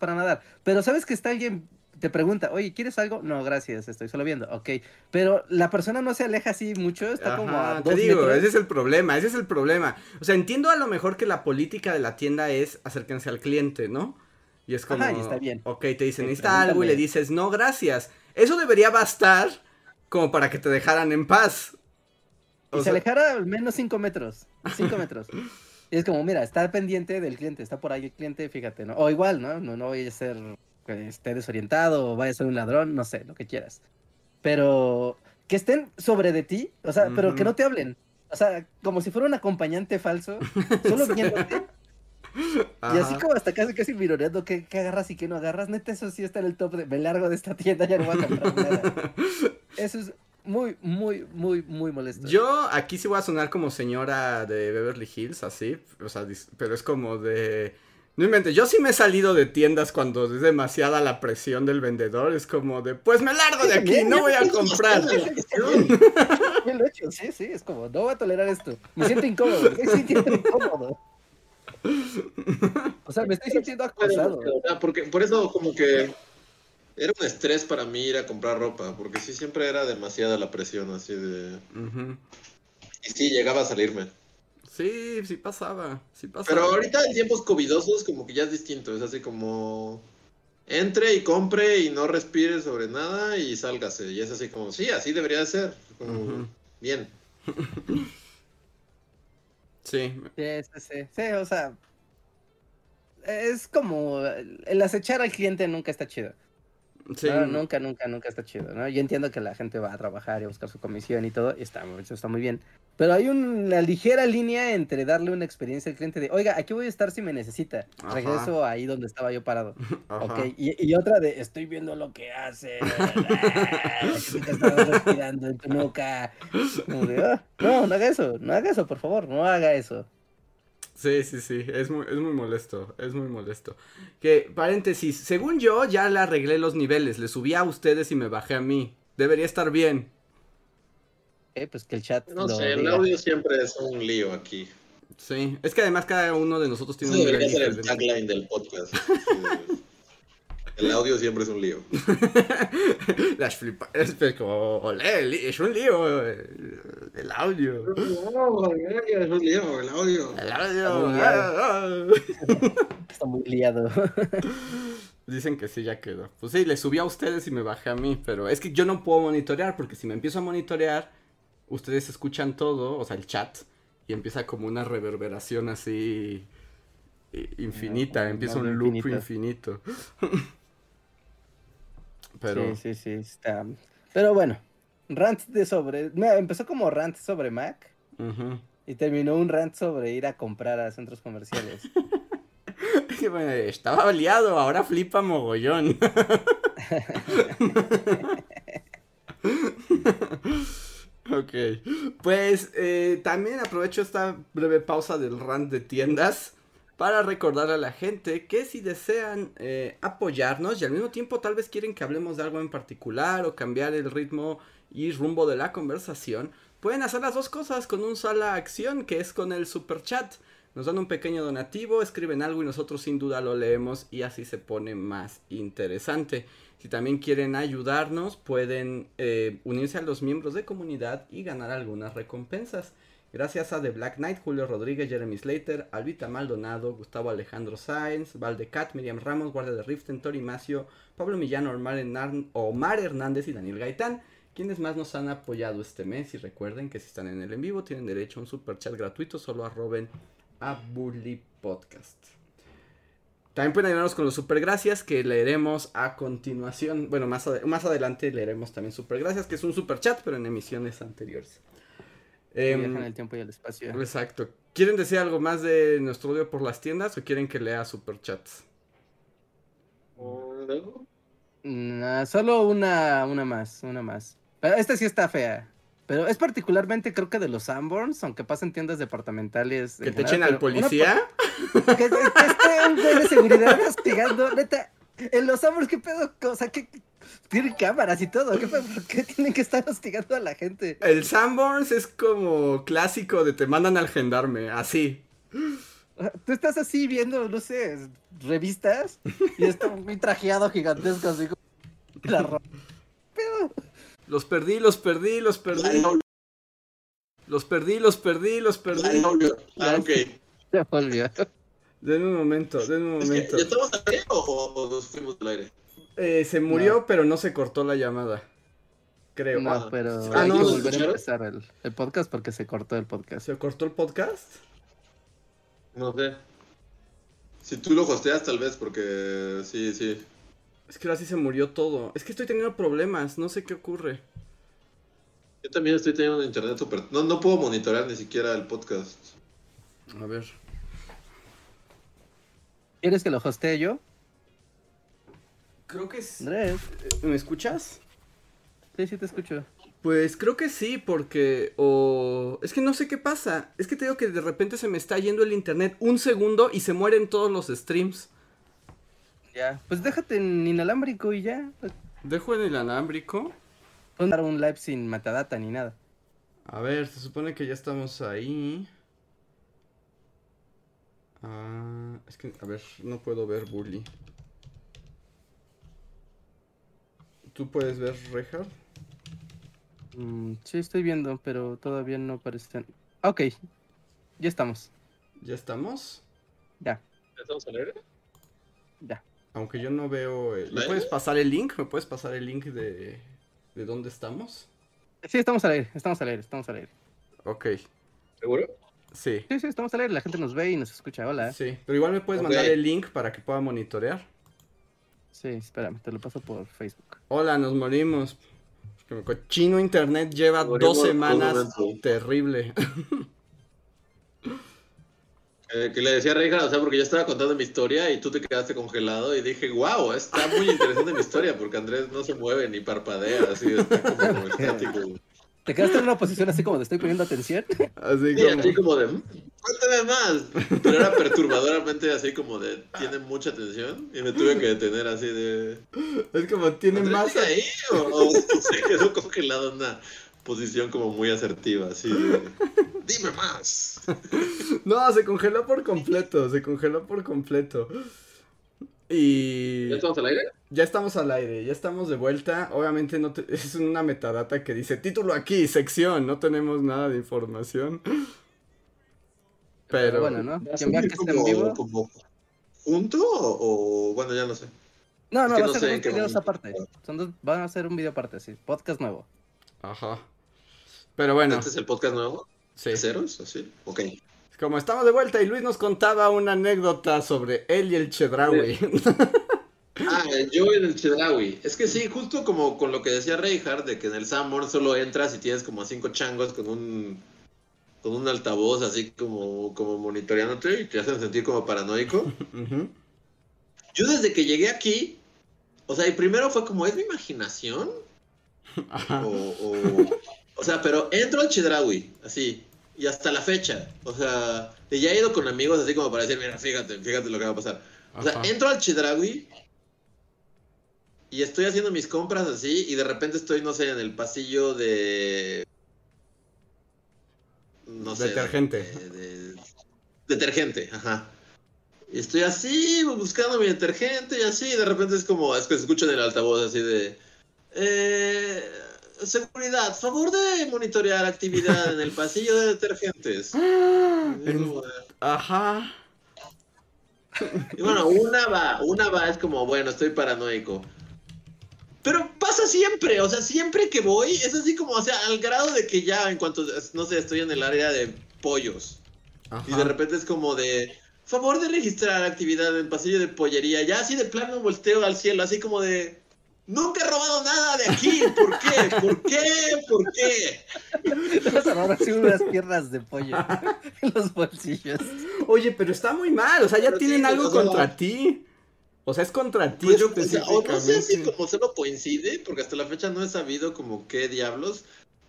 para nadar. Pero sabes que está alguien, te pregunta, oye, ¿quieres algo? No, gracias, estoy solo viendo, ok. Pero la persona no se aleja así mucho, está como a te digo, metros. ese es el problema, ese es el problema. O sea, entiendo a lo mejor que la política de la tienda es acérquense al cliente, ¿no? Y es como, Ajá, y está bien. ok, te dicen, necesita algo y le dices, no, gracias. Eso debería bastar como para que te dejaran en paz. O y se sea- alejara al menos 5 metros. 5 metros. Y es como, mira, está pendiente del cliente, está por ahí el cliente, fíjate, ¿no? O igual, ¿no? No, no vaya a ser que esté desorientado o vaya a ser un ladrón, no sé, lo que quieras. Pero que estén sobre de ti, o sea, pero que no te hablen. O sea, como si fuera un acompañante falso, solo viéndote. Y así como hasta casi casi mironeando qué, qué agarras y qué no agarras. Neta, eso sí está en el top de me largo de esta tienda, ya no voy a comprar nada. Eso es muy, muy, muy, muy molesto. Yo aquí sí voy a sonar como señora de Beverly Hills, así, o sea, pero es como de... No inventes, yo sí me he salido de tiendas cuando es demasiada la presión del vendedor, es como de, pues me largo de aquí, no voy a comprar. Sí, sí, es como, no voy a tolerar esto. Me siento incómodo, me sintiendo incómodo. O sea, me estoy sintiendo acosado. Porque por eso como que era un estrés para mí ir a comprar ropa, porque sí siempre era demasiada la presión así de... Y sí, llegaba a salirme. Sí, sí pasaba, sí pasaba. Pero ahorita en tiempos covidosos como que ya es distinto, es así como... Entre y compre y no respire sobre nada y sálgase. Y es así como, sí, así debería de ser. Como. Bien. Sí, Sí, sí, sí, sí, o sea, es como, el acechar al cliente nunca está chido. Sí. No, nunca, nunca, nunca está chido, ¿no? Yo entiendo que la gente va a trabajar y a buscar su comisión y todo, y está, eso está muy bien. Pero hay una ligera línea entre darle una experiencia al cliente de, oiga, aquí voy a estar si me necesita. Ajá. Regreso ahí donde estaba yo parado. Ajá. Y, y otra de, estoy viendo lo que hace. te estás respirando en tu nuca. Como de, "Ah, no, no haga eso, no haga eso, por favor, no haga eso. Sí, sí, sí, es muy, es muy molesto, es muy molesto. Que, paréntesis, según yo ya le arreglé los niveles, le subí a ustedes y me bajé a mí. Debería estar bien. Eh, pues que el chat No lo sé, el audio siempre es un lío aquí. Sí, es que además cada uno de nosotros tiene un debería nivel ser el tagline del podcast. Sí. El audio siempre es un lío. Las flipas, es como, olé, es un lío el, el audio. No, es un lío, el audio. El audio. muy ah, Está muy liado. ah. Dicen que sí, ya quedó. Pues sí, le subí a ustedes y me bajé a mí, pero es que yo no puedo monitorear porque si me empiezo a monitorear, ustedes escuchan todo, o sea, el chat, y empieza como una reverberación así infinita, Ah, empieza un loop infinito. infinito. Pero Sí, sí, sí, está. Pero bueno, rant de sobre. no, empezó como rant sobre Mac y terminó un rant sobre ir a comprar a centros comerciales. Bueno, estaba liado, ahora flipa mogollón. ok, pues eh, también aprovecho esta breve pausa del rant de tiendas para recordar a la gente que si desean eh, apoyarnos y al mismo tiempo tal vez quieren que hablemos de algo en particular o cambiar el ritmo y rumbo de la conversación, pueden hacer las dos cosas con un sola acción que es con el super chat. Nos dan un pequeño donativo, escriben algo y nosotros sin duda lo leemos y así se pone más interesante. Si también quieren ayudarnos, pueden eh, unirse a los miembros de comunidad y ganar algunas recompensas. Gracias a The Black Knight, Julio Rodríguez, Jeremy Slater, Albita Maldonado, Gustavo Alejandro Sáenz, Valdecat, Miriam Ramos, Guardia de Riften, Tori Macio, Pablo Millán, Omar, Hernández y Daniel Gaitán, quienes más nos han apoyado este mes. Y recuerden que si están en el en vivo tienen derecho a un super chat gratuito, solo arroben a Bully Podcast. También pueden ayudarnos con los super gracias que leeremos a continuación. Bueno, más, más adelante leeremos también super gracias, que es un super chat, pero en emisiones anteriores. Viajan el tiempo y el espacio. Exacto. ¿Quieren decir algo más de nuestro odio por las tiendas o quieren que lea superchats? Luego, Nah, solo una, una más, una más. Pero esta sí está fea. Pero es particularmente, creo que de los Sanborns, aunque pasen tiendas departamentales. ¿Que te general, echen al policía? por- Que, que esté un güey de seguridad hostigando, neta. En los Sanborns, ¿qué pedo? O sea, que tienen cámaras y todo. ¿Qué? ¿Por qué tienen que estar hostigando a la gente? El Sanborns es como clásico de te mandan al gendarme, así. Tú estás así viendo, no sé, revistas y está muy trajeado gigantesco, así como. La ro- pedo? Los perdí, los perdí, los perdí. Los perdí, los perdí, los perdí. Ah, ok. Ya volvió. Den un momento, den un Es que, momento. ¿Ya estamos al aire o, o nos fuimos al aire? Eh, se murió, pero no se cortó la llamada. creo. No, Ah, pero Ah, hay no, que ¿lo volver a empezar el, el podcast porque se cortó el podcast. ¿Se cortó el podcast? No sé. Si tú lo hosteas, tal vez, porque sí, sí. Es que ahora sí se murió todo. Es que estoy teniendo problemas, no sé qué ocurre. Yo también estoy teniendo un internet súper... No, no puedo monitorear ni siquiera el podcast. A ver. ¿Quieres que lo hostee yo? Creo que es... Andrés. ¿Me escuchas? Sí, sí te escucho. Pues creo que sí, porque o es que no sé qué pasa. Es que te digo que de repente se me está yendo el internet un segundo y se mueren todos los streams. Ya. Pues déjate en inalámbrico y ya. Dejo en el alámbrico. Puedo dar un live sin metadata ni nada. A ver, se supone que ya estamos ahí. Ah, es que, a ver, no puedo ver Bully. ¿Tú puedes ver Reinhardt? Mm, sí, estoy viendo, pero todavía no aparecen. Ok. Ya estamos. ¿Ya estamos? Ya, ¿Ya estamos al aire? ya. Aunque yo no veo... el- ¿Me puedes pasar el link? ¿Me puedes pasar el link de, de dónde estamos? Sí, estamos al aire, estamos al aire, estamos al aire. Ok, ¿Seguro? sí. Sí, sí, estamos al aire. La gente nos ve y nos escucha. Hola. Sí, pero igual me puedes mandar el link para que pueda monitorear. Sí, espérame, te lo paso por Facebook. Hola, nos morimos. El cochino internet lleva Morimos dos semanas terrible. Eh, que le decía a Reija, o sea, porque yo estaba contando mi historia y tú te quedaste congelado y dije, wow, está muy interesante mi historia porque Andrés no se mueve ni parpadea, así está como estático. ¿Te quedaste en una posición así como de estoy poniendo atención? Así Sí, como... así como de, "Mm, cuéntame más. Pero era perturbadoramente así como de, tiene mucha atención y me tuve que detener así de, Es como tiene ¿Andrés más... ahí? O, o se quedó congelado en una posición como muy asertiva, así de, dime más. No, se congeló por completo, se congeló por completo. Y... ¿Ya estamos al aire? Ya estamos al aire, ya estamos de vuelta. Obviamente no te- es una metadata que dice título aquí, sección, no tenemos nada de información. Pero bueno, ¿no? ¿Va a Quien vea que subir está en como, vivo. como junto o, o- bueno, ya no sé? No, Es no, que va no a sé ser videos momento. aparte. Son dos, van a ser un video aparte, sí. Podcast nuevo. Ajá. Pero bueno, ¿Este es el podcast nuevo? sí. ¿De ceros? ¿Así? Ok. Como estamos de vuelta y Luis nos contaba una anécdota sobre él y el Chedraui. Ah, yo en el Chedraui. Es que sí, justo como con lo que decía Reinhardt, de que en el Sanborn solo entras y tienes como a cinco changos con un con un altavoz así como, como monitoreándote y te hacen sentir como paranoico. Yo desde que llegué aquí, o sea, y primero fue como, ¿es mi imaginación? Ajá. O, o, o sea, pero entro al Chedraui, así, y hasta la fecha. O sea, y ya he ido con amigos así como para decir, mira, fíjate, fíjate lo que va a pasar. O sea, entro al Chedraui y estoy haciendo mis compras así y de repente estoy, no sé, en el pasillo de... No sé. de- Detergente. de- de- detergente, ajá. Y estoy así, buscando mi detergente y así, y de repente es como, es que se escucha en el altavoz así de... Eh, seguridad, favor de monitorear actividad en el pasillo de detergentes. De- Ajá. y bueno, una va, una va, es como, bueno, estoy paranoico. Pero pasa siempre, o sea, siempre que voy, es así como, o sea, al grado de que ya en cuanto, no sé, estoy en el área de pollos. Y de Ajá. repente es como de, favor de registrar actividad en el pasillo de pollería. Ya así de plano volteo al cielo, así como de, nunca he robado nada de aquí. ¿Por qué? ¿Por qué? ¿Por qué? Te vas a robar así unas piernas de pollo en los bolsillos. Oye, pero está muy mal, o sea, ya Pero tienen sí, algo contra ti. O sea, es contra ti Pues, o, sea, o no sé si como solo coincide, porque hasta la fecha no he sabido como qué diablos,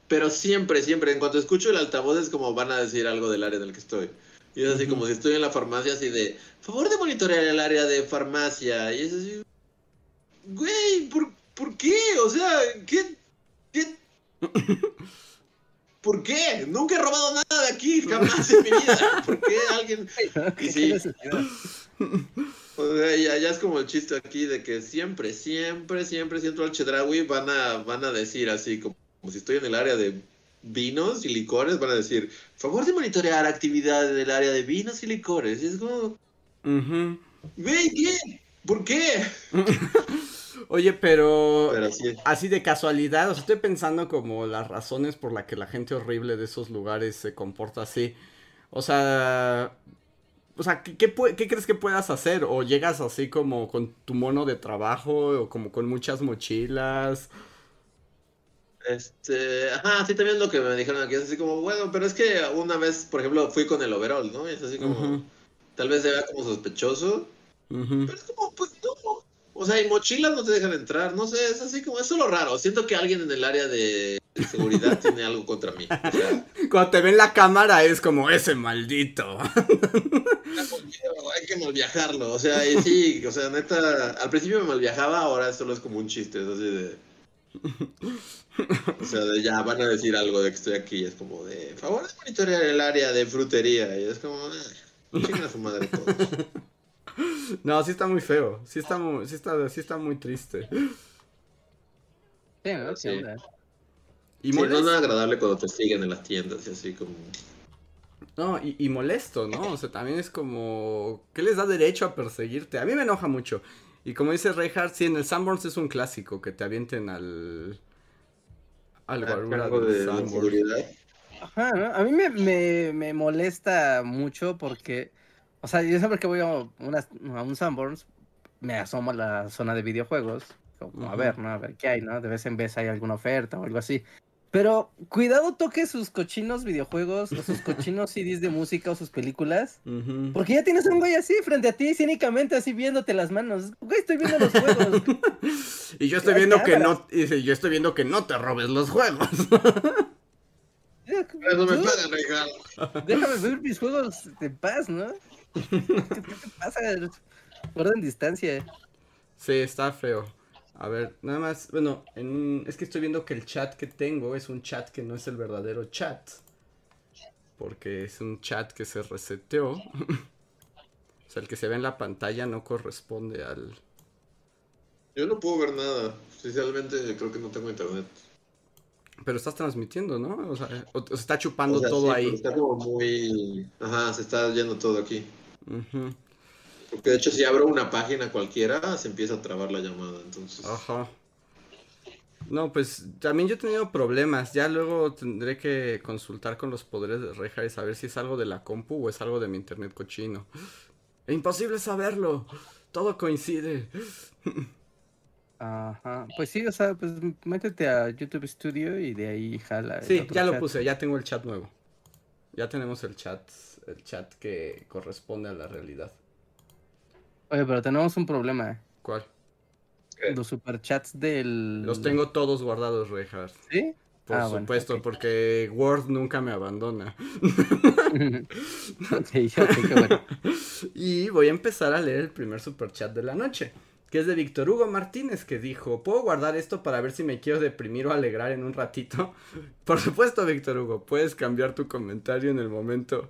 pero siempre, siempre, en cuanto escucho el altavoz es como van a decir algo del área en el que estoy. Y es así Ujú. como si estoy en la farmacia, así de, favor de monitorear el área de farmacia. Y es así, güey, ¿por, por qué? O sea, ¿qué? ¿Qué? ¿Por qué? Nunca he robado nada de aquí, jamás en mi vida. ¿Por qué alguien ¿Qué sí. o sea, ya, ya es como el chiste aquí de que siempre, siempre, siempre, si entro al Chedraui van a, van a decir así, como, como si estoy en el área de vinos y licores, van a decir, favor de monitorear actividad en el área de vinos y licores. Y es como, Ujú. güey, ¿qué? ¿Por qué? Oye, pero, Pero sí. así de casualidad, o sea, estoy pensando como las razones por las que la gente horrible de esos lugares se comporta así. O sea, o sea, ¿qué, qué pue- qué crees que puedas hacer? ¿O llegas así como con tu mono de trabajo o como con muchas mochilas? Este, ajá, sí, también lo que me dijeron aquí es así como, bueno, pero es que una vez, por ejemplo, fui con el overall, ¿no? Y es así como, tal vez se vea como sospechoso, Pero es como, pues no. O sea, y mochilas no te dejan entrar, no sé, es así como, es solo raro. Siento que alguien en el área de seguridad tiene algo contra mí. O sea, Cuando te ven la cámara es como ese maldito. hay que malviajarlo. O sea, y sí, o sea, neta, al principio me malviajaba, ahora solo es como un chiste, es así de. O sea, de ya van a decir algo de que estoy aquí, es como de favor de monitorear el área de frutería, y es como, eh, chingan a su madre todos. No, sí está muy feo. Sí está muy, sí está, sí está muy triste. Sí, ¿no? Sí. Y Sí, no es agradable cuando te siguen en las tiendas y así como. No, y, y molesto, ¿no? O sea, también es como... ¿Qué les da derecho a perseguirte? A mí me enoja mucho. Y como dice Reinhardt, sí, en el Sanborns es un clásico que te avienten al... Al guarura de seguridad. Ajá, ¿no? A mí me, me, me molesta mucho porque, o sea, yo siempre que voy a, una- a un Sanborns, me asomo a la zona de videojuegos, como a ver, ¿no? A ver qué hay, ¿no? De vez en vez hay alguna oferta o algo así. Pero cuidado toque sus cochinos videojuegos o sus cochinos CDs de música o sus películas. Porque ya tienes a un güey así frente a ti, cínicamente así viéndote las manos. Güey, estoy viendo los juegos. Y yo estoy viendo que no... y yo estoy viendo que no te robes los juegos. Eso me pagan, Ricardo. Déjame ver mis juegos de paz, ¿no? ¿Qué, qué te pasa? Guarden distancia. Sí, está feo. A ver, nada más, bueno, en un- es que estoy viendo que el chat que tengo es un chat que no es el verdadero chat. Porque es un chat que se reseteó. o sea, el que se ve en la pantalla no corresponde al... Yo no puedo ver nada. Sinceramente, creo que no tengo internet. Pero estás transmitiendo, ¿no? O sea, o- o se está chupando O sea, todo sí, ahí. Está como muy. Ajá, se está yendo todo aquí. Porque de hecho, si abro una página cualquiera, se empieza a trabar la llamada. Entonces. Ajá. No, pues también yo he tenido problemas. Ya luego tendré que consultar con los poderes de Reja y saber si es algo de la compu o es algo de mi internet cochino. Imposible saberlo. Todo coincide. Ajá. Pues sí, o sea, pues métete a YouTube Studio y de ahí jala. Sí, ya lo chat. puse, ya tengo el chat nuevo. Ya tenemos el chat, el chat que corresponde a la realidad. Oye, pero tenemos un problema. ¿Cuál? ¿Qué? Los superchats del. Los tengo todos guardados, Reinhardt. ¿Sí? Por Ah, bueno, supuesto, porque Word nunca me abandona. ok, ok, qué bueno. Y voy a empezar a leer el primer superchat de la noche, que es de Víctor Hugo Martínez, que dijo, ¿puedo guardar esto para ver si me quiero deprimir o alegrar en un ratito? Por supuesto, Víctor Hugo, puedes cambiar tu comentario en el momento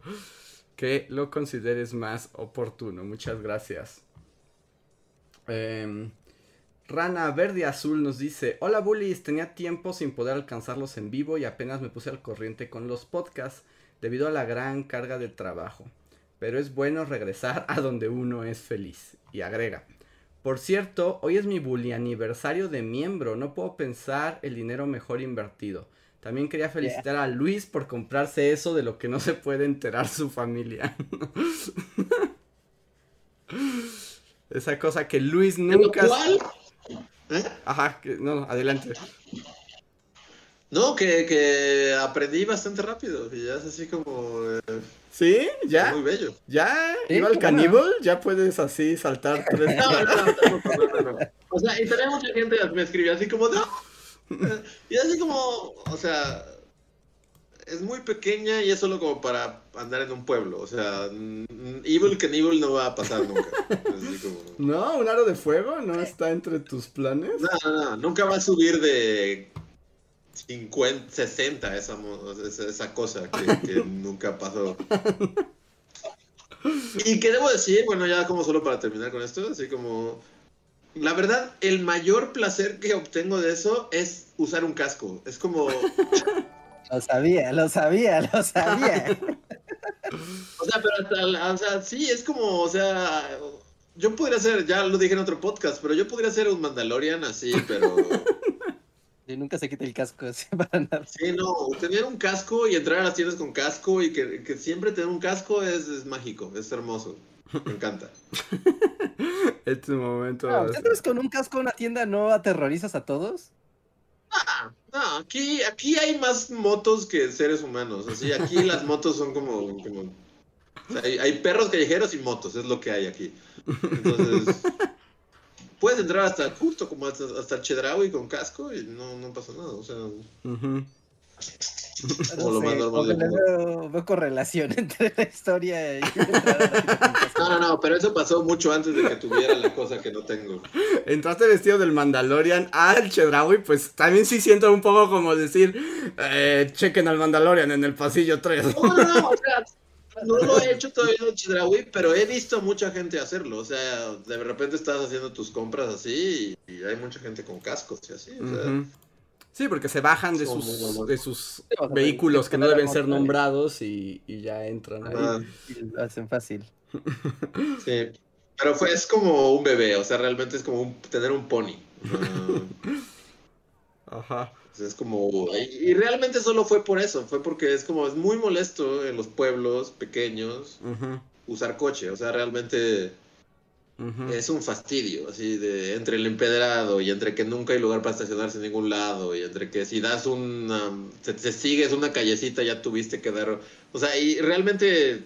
que lo consideres más oportuno. Muchas gracias. Em, Rana Verde Azul nos dice, hola bullies, tenía tiempo sin poder alcanzarlos en vivo y apenas me puse al corriente con los podcasts debido a la gran carga de trabajo. Pero es bueno regresar a donde uno es feliz. Y agrega, por cierto, hoy es mi bully aniversario de miembro, no puedo pensar el dinero mejor invertido. También quería felicitar a Luis por comprarse eso de lo que no se puede enterar su familia. Esa cosa que Luis nunca... ¿Eh? Ajá, que- no, adelante. No, que, que aprendí bastante rápido. Y ya es así como. eh, ¿Sí? ¿Ya? Muy bello. ¿Ya? Sí, ¿Iba al caníbal? ¿Ya puedes así saltar tres... No, no, no, no, no, no, no. O sea, y también mucha gente me escribió así como, no. Y así como, o sea, es muy pequeña y es solo como para andar en un pueblo. O sea, mm, Evil Knievel no va a pasar nunca. Así como, No, un aro de fuego no está entre tus planes. no, no, no, nunca va a subir de 50, 60 esa, esa, esa cosa que, que nunca pasó. Y que debo decir, bueno, ya como solo para terminar con esto, así como... La verdad, el mayor placer que obtengo de eso es usar un casco. Es como... Lo sabía, lo sabía, lo sabía. O sea, pero hasta, la- o sea, sí, es como, o sea, yo podría ser, ya lo dije en otro podcast, pero yo podría ser un Mandalorian así, pero... Y nunca se quita el casco así para nada. Sí, no, tener un casco y entrar a las tiendas con casco y que, que siempre tener un casco es, es mágico, es hermoso. Me encanta. Este momento. No, ¿Ustedes con un casco en una tienda no aterrorizas a todos? Ah, no, aquí, aquí hay más motos que seres humanos. Así, aquí las motos son como. como o sea, hay, hay perros callejeros y motos, es lo que hay aquí. Entonces. Puedes entrar hasta justo como hasta, hasta el Chedraui con casco y no, no pasa nada. O sea, Lo más normal del mundo. veo, correlación entre la historia y no, no, no, pero eso pasó mucho antes de que tuviera la cosa que no tengo. Entraste vestido del Mandalorian al Chedraui, pues también sí siento un poco como decir, eh, chequen al Mandalorian en el pasillo 3. No, no, no, o sea, no lo he hecho todavía en Chedraui, pero he visto mucha gente hacerlo. O sea, de repente estás haciendo tus compras así y, y hay mucha gente con cascos y así. O sea. Sí, porque se bajan de Son sus, de sus vehículos que no deben ser nombrados y, y ya entran ahí. Y lo hacen fácil. sí. Pero fue, es como un bebé, o sea, realmente es como un- tener un pony. Ajá. es como... Y, y realmente solo fue por eso, fue porque es como, es muy molesto en los pueblos pequeños usar coche, o sea, realmente... Es un fastidio, así de entre el empedrado y entre que nunca hay lugar para estacionarse en ningún lado y entre que si das una, te, te sigues una callecita ya tuviste que dar, o sea, y realmente,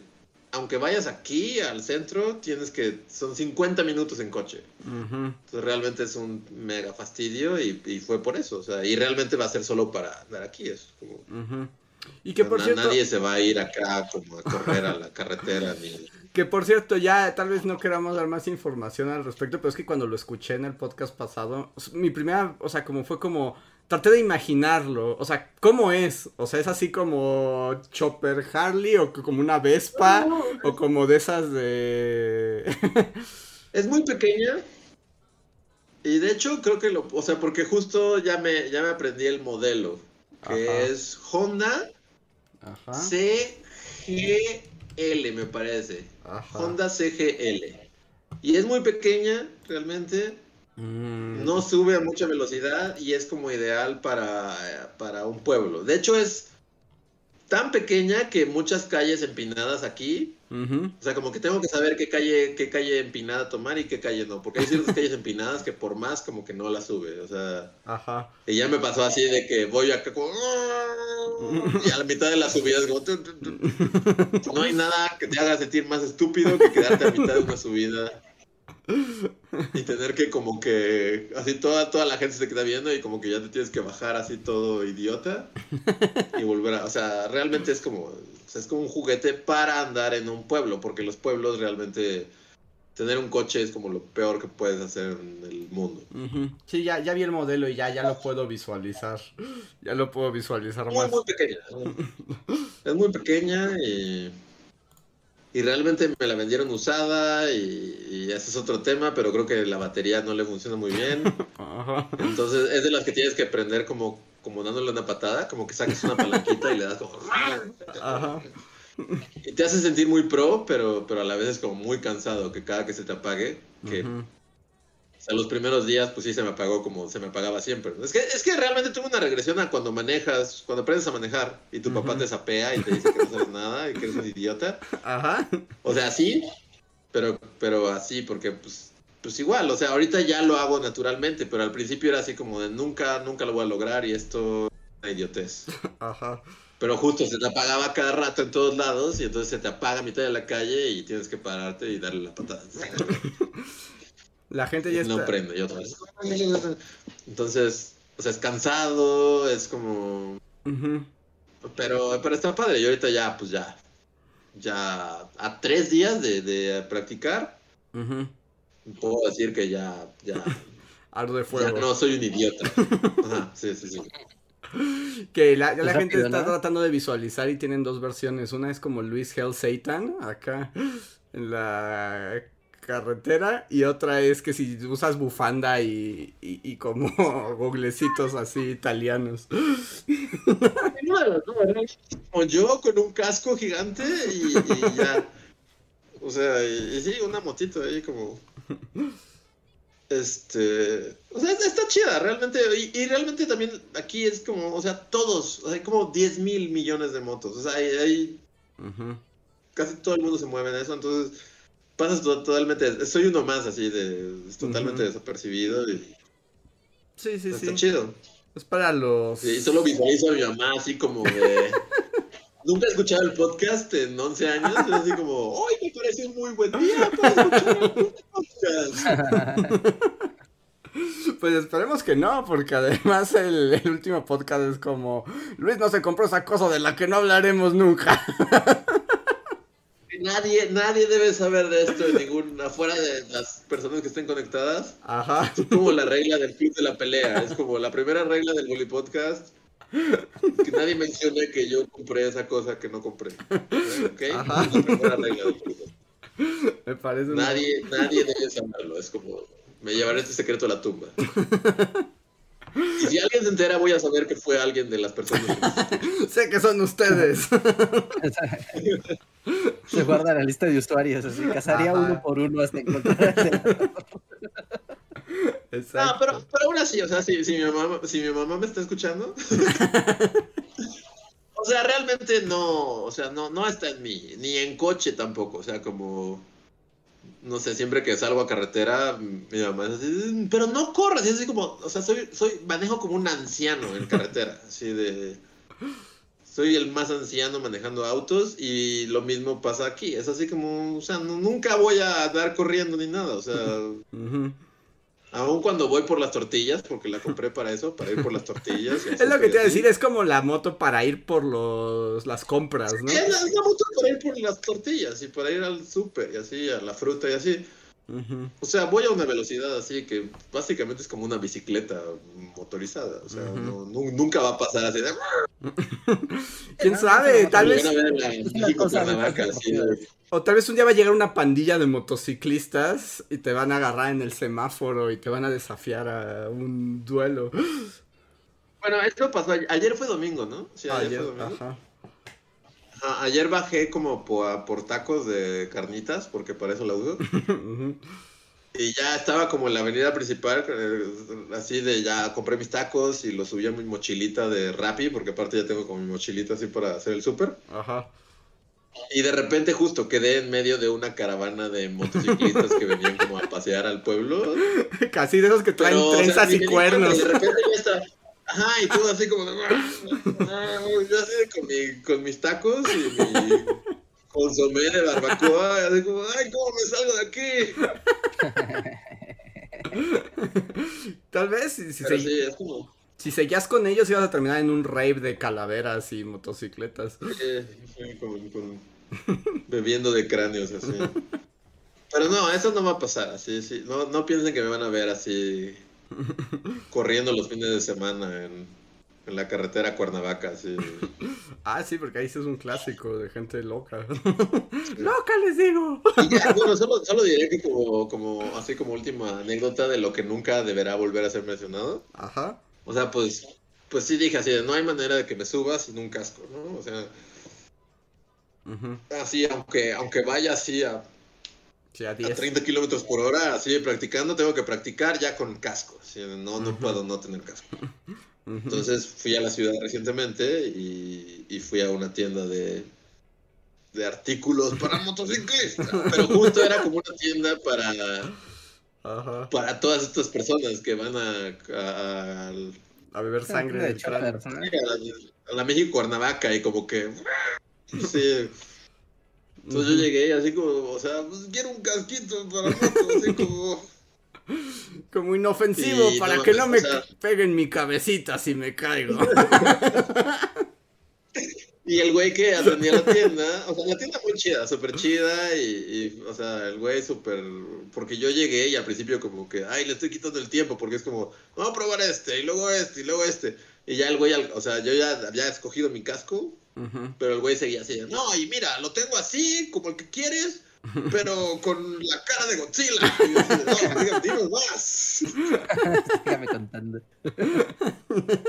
aunque vayas aquí al centro, tienes que, son 50 minutos en coche, entonces realmente es un mega fastidio y, y fue por eso, o sea, y realmente va a ser solo para dar aquí, es como. Y que por na- cierto, nadie se va a ir acá como a correr a la carretera ni... que por cierto, ya tal vez no queramos dar más información al respecto, pero es que cuando lo escuché en el podcast pasado, mi primera, o sea, como fue como, traté de imaginarlo, o sea, ¿cómo es? O sea, es así como Chopper Harley o como una Vespa o como de esas de... Es muy pequeña. Y de hecho creo que lo, o sea, porque justo ya me, ya me aprendí el modelo, que Ajá. es Honda Ajá. CGL, me parece. Ajá. Honda CGL. Y es muy pequeña, realmente. Mm. No sube a mucha velocidad y es como ideal para, para un pueblo. De hecho, es tan pequeña que muchas calles empinadas aquí O sea, como que tengo que saber qué calle, qué calle empinada tomar y qué calle no. Porque hay ciertas calles empinadas que por más como que no la sube. O sea, Ajá. y ya me pasó así de que voy acá como... Y a la mitad de la subida es como... No hay nada que te haga sentir más estúpido que quedarte a mitad de una subida. Y tener que como que... Así toda, toda la gente se te queda viendo y como que ya te tienes que bajar así todo idiota. Y volver a... O sea, realmente es como... o sea, es como un juguete para andar en un pueblo. Porque los pueblos realmente... Tener un coche es como lo peor que puedes hacer en el mundo. Sí, ya, ya vi el modelo y ya, ya lo puedo visualizar. Ya lo puedo visualizar más. muy pequeña. Es muy pequeña y, y realmente me la vendieron usada y, y ese es otro tema, pero creo que la batería no le funciona muy bien. Ajá. Entonces es de las que tienes que aprender como, como dándole una patada, como que saques una palanquita y le das como... Ajá. Y te hace sentir muy pro, pero, pero a la vez es como muy cansado que cada que se te apague, que. O sea, los primeros días pues sí se me apagó como se me apagaba siempre. Es que, es que realmente tuve una regresión a cuando manejas, cuando aprendes a manejar y tu papá te sapea y te dice que no sabes nada y que eres un idiota. Ajá. O sea, sí, pero, pero así, porque pues, pues igual, o sea, ahorita ya lo hago naturalmente, pero al principio era así como de nunca, nunca lo voy a lograr y esto es una idiotez. Ajá. Pero justo se te apagaba cada rato en todos lados y entonces se te apaga a mitad de la calle y tienes que pararte y darle la patada. La gente ya no está. prende y otra vez. Entonces, o sea, es cansado, es como... Pero, pero está padre. Y ahorita ya, pues ya, ya a tres días de, de practicar, puedo decir que ya, ya, Ardo de ya fuego. no soy un idiota. Ajá, sí, sí, sí. Que la, ya la Es gente rápido, está ¿no? tratando de visualizar y tienen dos versiones. Una es como Luis Hell Satan, acá en la carretera. Y otra es que si usas bufanda y, y, y como googlecitos así italianos. Como yo con un casco gigante y, y ya. O sea, y, sí, una motito ahí como... Este, o sea, está chida, realmente, y, realmente también aquí es como, o sea, todos, hay como 10 mil millones de motos, o sea, hay, casi todo el mundo se mueve en eso, entonces pasas to- totalmente, soy uno más así de, es totalmente Ujú. desapercibido y Sí, sí, está sí. chido. Es para los. Sí, y solo visualizo a mi mamá así como de... Nunca he escuchado el podcast en 11 años, y así como, hoy me parece un muy buen día para escuchar el podcast. Pues esperemos que no, porque además el, el último podcast es como. Luis no se compró esa cosa de la que no hablaremos nunca. Nadie, nadie debe saber de esto, ningún, afuera de las personas que estén conectadas. Ajá. Es como la regla del club de la pelea. Es como la primera regla del Bully Podcast. Que nadie mencione que yo compré esa cosa que no compré. ¿Ok? Ajá. Es la primera regla del Podcast. Me parece. una- Nadie, nadie debe saberlo. Es como, me llevaré este secreto a la tumba. Y si alguien se entera, voy a saber que fue alguien de las personas. que- Sé que son ustedes. Se guarda la lista de usuarios, así cazaría Ajá. uno por uno hasta encontrar. No, Exacto. pero, pero aún así, o sea, si, si, mi mamá, si mi mamá me está escuchando. o sea, realmente no, o sea, no, no está en mí, ni en coche tampoco, o sea, como, no sé, siempre que salgo a carretera, mi mamá es así, pero no corras, es así como, o sea, soy, soy, manejo como un anciano en carretera, así de, soy el más anciano manejando autos y lo mismo pasa aquí, es así como, o sea, no- nunca voy a andar corriendo ni nada, o sea... Ujú. Aún cuando voy por las tortillas, porque la compré para eso, para ir por las tortillas. Es lo que te iba a decir, es como la moto para ir por los las compras, ¿no? Es la, es la moto para ir por las tortillas y para ir al súper y así, a la fruta y así. O sea, voy a una velocidad así que básicamente es como una bicicleta motorizada. O sea, no- nu- nunca va a pasar así de... ¿Quién No, sabe? Tal vez, o tal vez un día va a llegar una pandilla de motociclistas y te van a agarrar en el semáforo y te van a desafiar a un duelo. Bueno, esto pasó ayer, ayer fue domingo, ¿no? Sí, ayer, Ayer, fue domingo. ajá. Ajá, ayer bajé como por, por tacos de carnitas, porque para eso la uso. Y ya estaba como en la avenida principal, eh, así de ya compré mis tacos y los subí a mi mochilita de Rappi, porque aparte ya tengo como mi mochilita así para hacer el súper. Ajá. Y de repente justo quedé en medio de una caravana de motociclistas que venían como a pasear al pueblo. Casi de esos que traen Pero, o sea, trenzas y cuernos. y de repente ya está. Ajá, y todo así como de. "Ah", Yo así de con, mi- con mis tacos y mi consomé de barbacoa. Así como, ay, ¿cómo me salgo de aquí? Tal vez si, si, sí, como. seguías con ellos ibas a terminar en un rave de calaveras y motocicletas. Con- con- bebiendo de cráneos así. Pero no, eso no va a pasar, así, sí. No, no piensen que me van a ver así corriendo los fines de semana en, en la carretera Cuernavaca. Ah, sí, porque ahí sí es un clásico de gente loca. ¡Loca, les digo! Y ya, bueno, solo, solo diré que como, como, así como última anécdota de lo que nunca deberá volver a ser mencionado. Ajá. O sea, pues, pues sí dije así, no hay manera de que me suba sin un casco, ¿no? O sea, así, aunque, aunque vaya así a Sí, a a 10. 30 kilómetros por hora, así practicando, tengo que practicar ya con casco. así, no, no puedo no tener casco. Entonces fui a la ciudad recientemente y, y fui a una tienda de, de artículos para motociclistas. Pero justo era como una tienda para, Ajá. para todas estas personas que van a, a, A beber sangre de a la, a la México Cuernavaca y como que... Sí. Entonces yo llegué así como, o sea, pues quiero un casquito para moto, así como... Como inofensivo Sí, para no, que no o me sea- peguen mi cabecita si me caigo. Y el güey que atendía la tienda, o sea, la tienda muy chida, súper chida y, y, o sea, el güey súper... Porque yo llegué y al principio como que, ay, le estoy quitando el tiempo porque es como, vamos a probar este y luego este y luego este. Y ya el güey, o sea, yo ya había escogido mi casco, Pero el güey seguía así, no, y mira, lo tengo así, como el que quieres, pero con la cara de Godzilla. Y yo así, no, diga, dinos más. Sígame contando.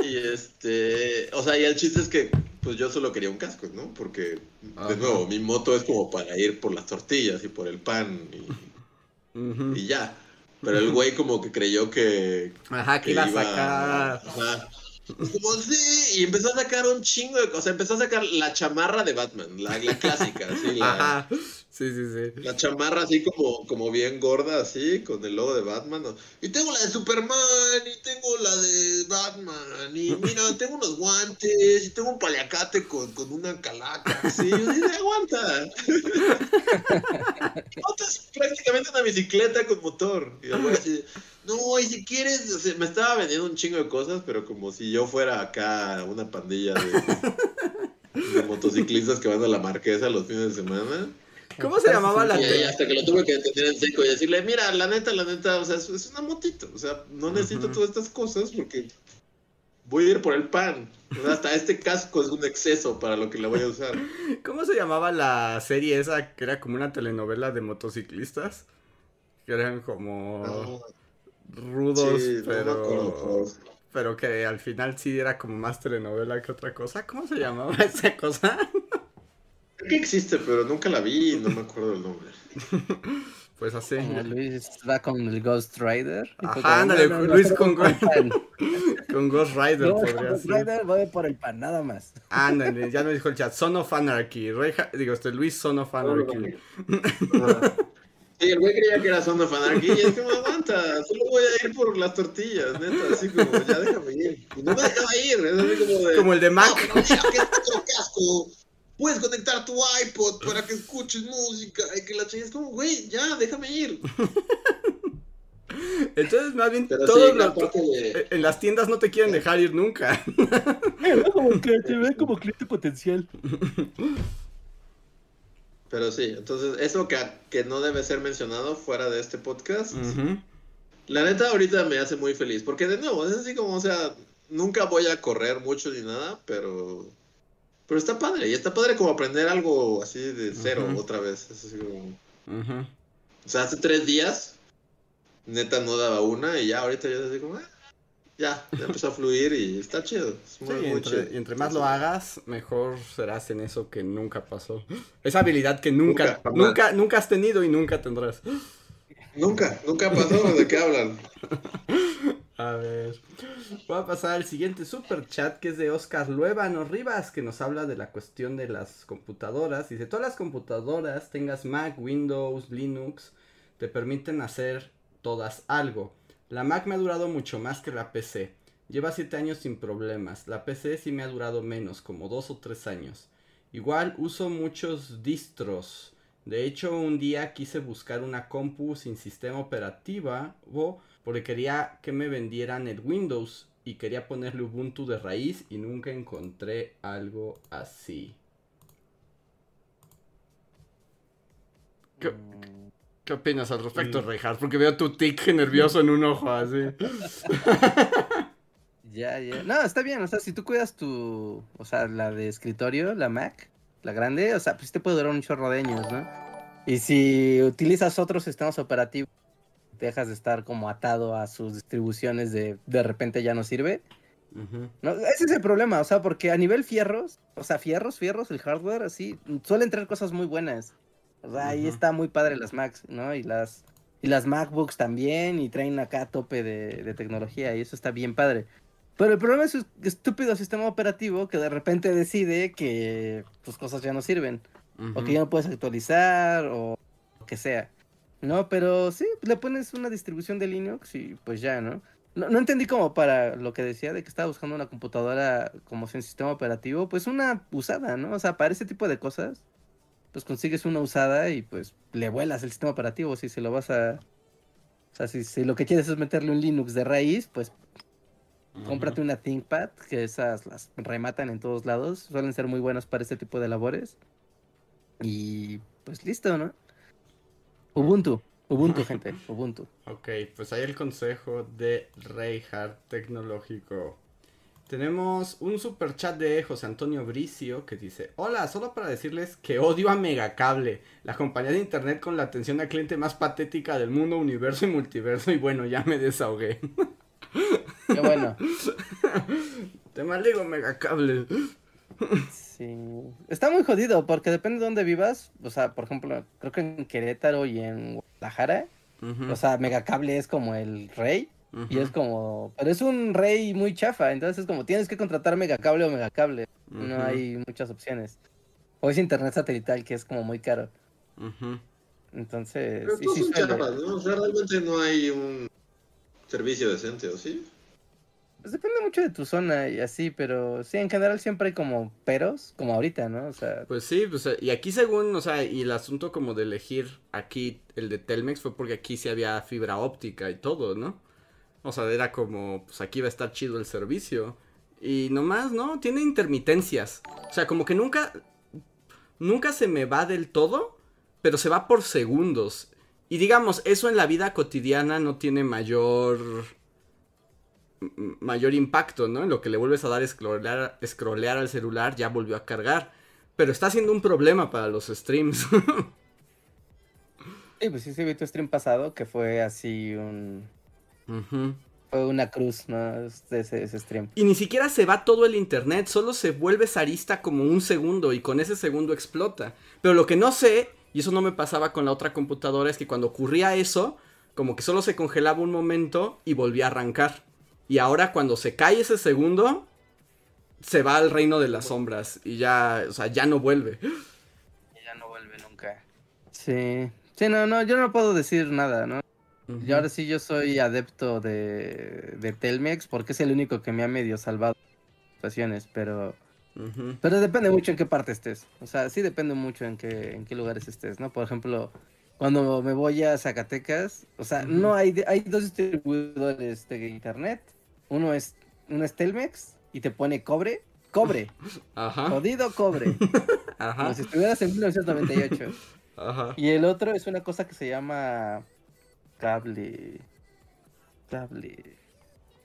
Y este, o sea, y el chiste es que, pues yo solo quería un casco, ¿no? Porque, Ajá. de nuevo, mi moto es como para ir por las tortillas y por el pan. Y, y ya. Pero el güey como que creyó que, Ajá, que que iba a sacar. Ajá. Como, sí, y empezó a sacar un chingo de cosas. Empezó a sacar la chamarra de Batman, la, clásica, sí, la. Sí, sí, sí. la chamarra así como, como bien gorda, así, con el logo de Batman. Y tengo la de Superman, y tengo la de Batman, y mira, tengo unos guantes, y tengo un paliacate con, con una calaca, sí, yo dije, aguanta. Es prácticamente una bicicleta con motor. Y así, no, y si quieres, me estaba vendiendo un chingo de cosas, pero como si yo fuera acá una pandilla de, de motociclistas que van a la marquesa los fines de semana. ¿Cómo se llamaba la Y, y tele? hasta que lo tuve que entender en seco y decirle, mira, la neta, la neta, o sea, es, es una motito, o sea, no necesito todas estas cosas porque voy a ir por el pan. O sea, hasta este casco es un exceso para lo que la voy a usar. ¿Cómo se llamaba la serie esa que era como una telenovela de motociclistas? Que eran como rudos, Sí, no me pero. acuerdo. pero que al final sí era como más telenovela que otra cosa. ¿Cómo se llamaba esa cosa? Creo que existe, pero nunca la vi y no me acuerdo el nombre. Pues así. Como Luis va con el Ghost Rider. Ajá, fue como, ándale, Luis solo con pan. Con Ghost Rider No, con podría Ghost ser. Rider voy por el pan, nada más. Ándale, ya nos dijo el chat. Son of Anarchy. Reja- digo, este Luis Son of Anarchy. Sí, el güey creía que era Son of Anarchy y es como, aguanta, solo voy a ir por las tortillas, neta, así como, ya déjame ir. Y no me dejaba ir, es así como de... Como el de No, Mac. pero mira, que es otro casco. Puedes conectar tu iPod para que escuches música y que la chingues como, güey, ya, déjame ir. Entonces, más bien, Pero todos sí, los- de... en las tiendas no te quieren dejar ir nunca. como que te ve como cliente potencial. Pero sí, entonces eso que, que no debe ser mencionado fuera de este podcast, la neta ahorita me hace muy feliz, porque de nuevo, es así como, o sea, nunca voy a correr mucho ni nada, pero... Pero está padre, y está padre como aprender algo así de cero otra vez. Es así como... Ujú. O sea, hace tres días, neta no daba una y ya ahorita ya es así como, ah, ya, ya empezó a fluir y está chido. Es Sí, muy, muy entre, chido. y entre más lo hagas, mejor serás en eso que nunca pasó. Esa habilidad que nunca, nunca, nunca has tenido y nunca tendrás. Nunca, nunca pasó, ¿de qué hablan? A ver, voy a pasar al siguiente super chat que es de Oscar Luevano Rivas que nos habla de la cuestión de las computadoras. Dice, todas las computadoras, tengas Mac, Windows, Linux, te permiten hacer todas algo. La Mac me ha durado mucho más que la PC. Lleva 7 años sin problemas. La PC sí me ha durado menos, como 2 o 3 años. Igual uso muchos distros. De hecho, un día quise buscar una compu sin sistema operativo porque quería que me vendieran el Windows y quería ponerle Ubuntu de raíz y nunca encontré algo así. ¿Qué, qué opinas al respecto, Mm. Reinhardt? Porque veo tu tic nervioso en un ojo así. Ya, ya. No, está bien, o sea, si tú cuidas tu, o sea, la de escritorio, la Mac, la grande, o sea, pues te puede durar un chorro de años, ¿no? Y si utilizas otros sistemas operativos, dejas de estar como atado a sus distribuciones de de repente ya no sirve. No, ese es el problema, o sea, porque a nivel fierros, o sea, fierros, fierros, el hardware, así, suelen traer cosas muy buenas. O sea, ahí está muy padre las Macs, ¿no? Y las, y las MacBooks también, y traen acá a tope de, de tecnología, y eso está bien padre. Pero el problema es su estúpido sistema operativo que de repente decide que tus cosas ya no sirven, o que ya no puedes actualizar, o lo que sea. No, pero sí, le pones una distribución de Linux y pues ya, ¿no? No, no entendí como para lo que decía de que estaba buscando una computadora como sin sistema operativo, pues una usada, ¿no? O sea, para ese tipo de cosas, pues consigues una usada y pues le vuelas el sistema operativo si se lo vas a... O sea, si, si lo que quieres es meterle un Linux de raíz, pues cómprate una ThinkPad, que esas las rematan en todos lados, suelen ser muy buenas para este tipo de labores. Y pues listo, ¿no? Ubuntu, Ubuntu, gente, Ubuntu. Ok, pues ahí el consejo de Reinhardt Tecnológico. Tenemos un super chat de José Antonio Bricio que dice: Hola, solo para decirles que odio a Megacable, la compañía de internet con la atención al cliente más patética del mundo, universo y multiverso. Y bueno, ya me desahogué. Qué bueno. Te maldigo, Megacable. Sí. Está muy jodido porque depende de dónde vivas. O sea, por ejemplo, creo que en Querétaro y en Guadalajara, O sea, Megacable es como el rey. Y es como. Pero es un rey muy chafa. Entonces es como tienes que contratar Megacable o Megacable. No ujú, hay muchas opciones. O es internet satelital, que es como muy caro. Entonces. Pero sí, todos sí son ¿no? O sea, realmente no hay un servicio decente, ¿o sí? Pues depende mucho de tu zona y así, pero sí, en general siempre hay como peros, como ahorita, ¿no? O sea, Pues sí, pues, eh, y aquí según, o sea, y el asunto como de elegir aquí el de Telmex fue porque aquí sí había fibra óptica y todo, ¿no? O sea, era como, pues aquí va a estar chido el servicio. Y nomás, ¿no? Tiene intermitencias. O sea, como que nunca, nunca se me va del todo, pero se va por segundos. Y digamos, eso en la vida cotidiana no tiene mayor mayor impacto, ¿no? En lo que le vuelves a dar scrollear, scrollear al celular ya volvió a cargar. Pero está siendo un problema para los streams. sí, pues sí, sí, vi tu stream pasado, que fue así un... Fue una cruz, ¿no? Este- Ese, ese stream. Y ni siquiera se va todo el internet, solo se vuelve zarista como un segundo y con ese segundo explota. Pero lo que no sé, y eso no me pasaba con la otra computadora, es que cuando ocurría eso, como que solo se congelaba un momento y volvía a arrancar. Y ahora cuando se cae ese segundo, se va al reino de las sombras y ya, o sea, ya no vuelve. Y ya no vuelve nunca. Sí. Sí, no, no, yo no puedo decir nada, ¿no? Y ahora sí yo soy adepto de, de Telmex porque es el único que me ha medio salvado en situaciones, pero... Pero depende mucho en qué parte estés. O sea, sí depende mucho en qué, en qué lugares estés, ¿no? Por ejemplo, cuando me voy a Zacatecas, o sea, no hay, hay dos distribuidores de internet. Uno es, uno es Telmex y te pone cobre, cobre, Ajá. jodido cobre, Ajá. como si estuvieras en 1998. Ajá. Y el otro es una cosa que se llama cable, cable,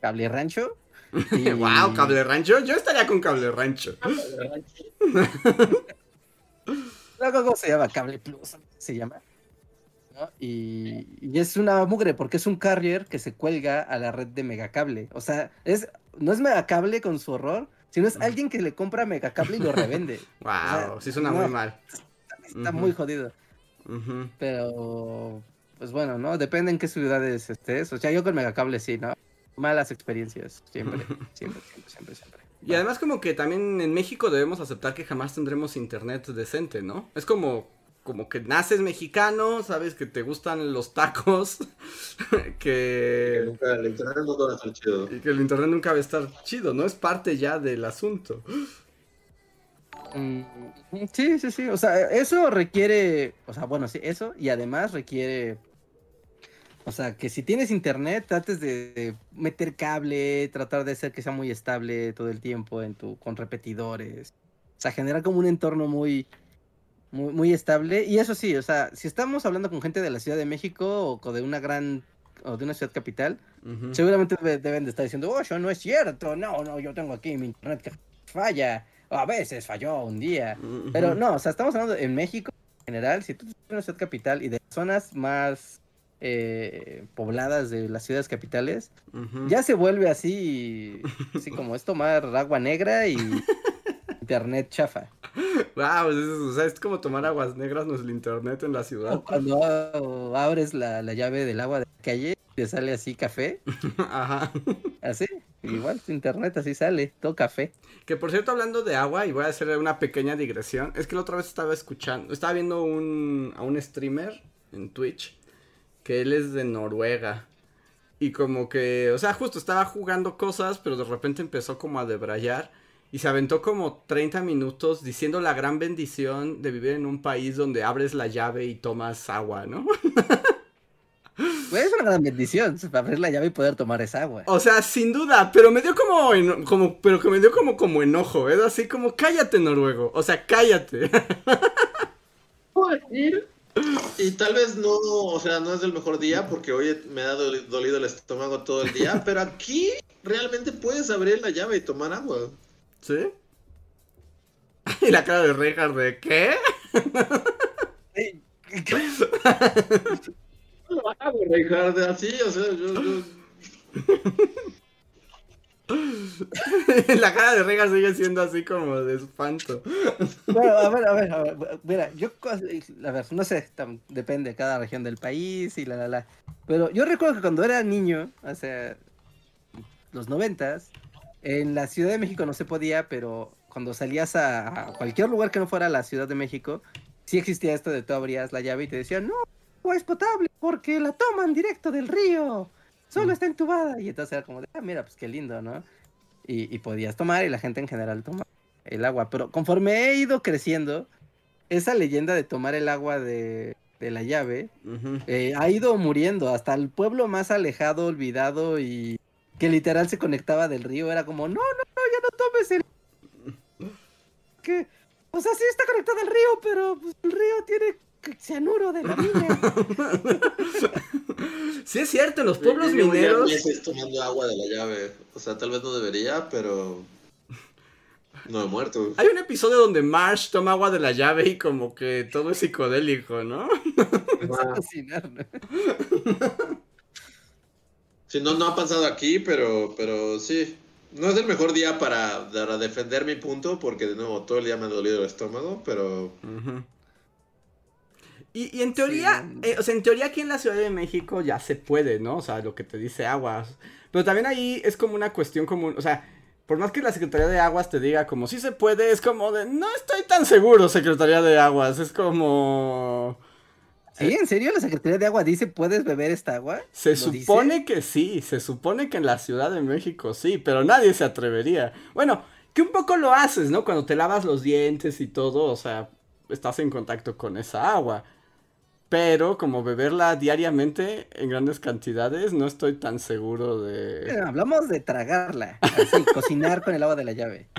cable rancho. Y- Wow, cable rancho. Yo estaría con cable rancho. No, ¿Cómo se llama? Cable Plus, se llama. ¿No? Y, y es una mugre porque es un carrier que se cuelga a la red de Megacable. O sea, es, no es Megacable con su horror, sino es alguien que le compra Megacable y lo revende. Wow, sea, sí suena no. muy mal. Está muy jodido. Pero, pues bueno, ¿no? Depende en qué ciudades estés. O sea, yo con Megacable sí, ¿no? Malas experiencias, siempre, siempre, siempre, siempre, siempre. Y además como que también en México debemos aceptar que jamás tendremos internet decente, ¿no? Es como como que naces mexicano, sabes que te gustan los tacos, Que que nunca, el internet no va a estar chido. y que el internet nunca va a estar chido, ¿no? Es parte ya del asunto. Mm, Sí, sí, sí. O sea, eso requiere, o sea, bueno, sí, eso y además requiere, o sea, que si tienes internet, trates de, de meter cable, tratar de hacer que sea muy estable todo el tiempo en tu, con repetidores. O sea, generar como un entorno muy, muy, muy estable. Y eso sí, o sea, si estamos hablando con gente de la Ciudad de México o de una gran, o de una ciudad capital. Seguramente debe- deben de estar diciendo, oh, eso no es cierto, no, no, yo tengo aquí mi internet que falla, a veces falló un día. Pero no, o sea, estamos hablando en México en general, si tú estás en una ciudad capital y de zonas más eh, pobladas de las ciudades capitales, ya se vuelve así, así como es tomar agua negra y internet chafa. Wow, es, o sea, es como tomar aguas negras no es el internet en la ciudad. O cuando abres la, la llave del agua de la calle, te sale así café, Ajá. así, igual tu internet así sale, todo café. Que por cierto, hablando de agua, y voy a hacer una pequeña digresión, es que la otra vez estaba escuchando, estaba viendo un, a un streamer en Twitch, que él es de Noruega. Y como que, o sea, justo estaba jugando cosas, pero de repente empezó como a debrayar. Y se aventó como 30 minutos diciendo la gran bendición de vivir en un país donde abres la llave y tomas agua, ¿no? Pues es una gran bendición para abrir la llave y poder tomar esa agua. O sea, sin duda, pero me dio como, como pero que me dio como, como enojo, ¿eh? Así como, cállate, noruego. O sea, cállate. Y tal vez no, o sea, no es el mejor día porque hoy me ha doli- dolido el estómago todo el día, pero aquí realmente puedes abrir la llave y tomar agua. ¿Sí? Y la cara de Reinhardt de ¿qué? No lo hago, Reinhardt, así, o sea, yo, La cara de Rega sigue siendo así como de espanto. Bueno, a ver, a ver, a ver, mira, yo, a ver, no sé, depende de cada región del país y la, la, la. Pero yo recuerdo que cuando era niño, hace los noventas, en la Ciudad de México no se podía, pero cuando salías a, a cualquier lugar que no fuera la Ciudad de México, sí existía esto de tú abrías la llave y te decían, no, no es potable porque la toman directo del río, solo Mm. está entubada. Y entonces era como de, ah, mira, pues qué lindo, ¿no? Y, y podías tomar y la gente en general tomaba el agua. Pero conforme he ido creciendo, esa leyenda de tomar el agua de, de la llave eh, ha ido muriendo. Hasta el pueblo más alejado, olvidado y que literal se conectaba del río era como, no, no, no, ya no tomes el... Que, o sea, sí está conectado al río, pero pues, el río tiene cianuro de la mina. Sí, es cierto, en los pueblos Yo ya mineros. meses tomando agua de la llave. O sea, tal vez no debería, pero. No he muerto. Hay un episodio donde Marsh toma agua de la llave y como que todo es psicodélico, ¿no? A ¿no? Sí, no, no ha pasado aquí, pero, pero sí. No es el mejor día para, para defender mi punto, porque de nuevo todo el día me ha dolido el estómago, pero. Y, y en teoría, Sí. eh, o sea, en teoría aquí en la Ciudad de México ya se puede, ¿no? O sea, lo que te dice aguas. Pero también ahí es como una cuestión común, o sea, por más que la Secretaría de Aguas te diga como sí se puede, es como de, no estoy tan seguro, Secretaría de Aguas, es como... ¿Sí? ¿En serio la Secretaría de Agua dice puedes beber esta agua? Se supone que sí, se supone que en la Ciudad de México sí, pero nadie se atrevería. Bueno, que un poco lo haces, ¿no? Cuando te lavas los dientes y todo, o sea, estás en contacto con esa agua. Pero como beberla diariamente en grandes cantidades, no estoy tan seguro Eh, de... Hablamos de tragarla, así, cocinar con el agua de la llave.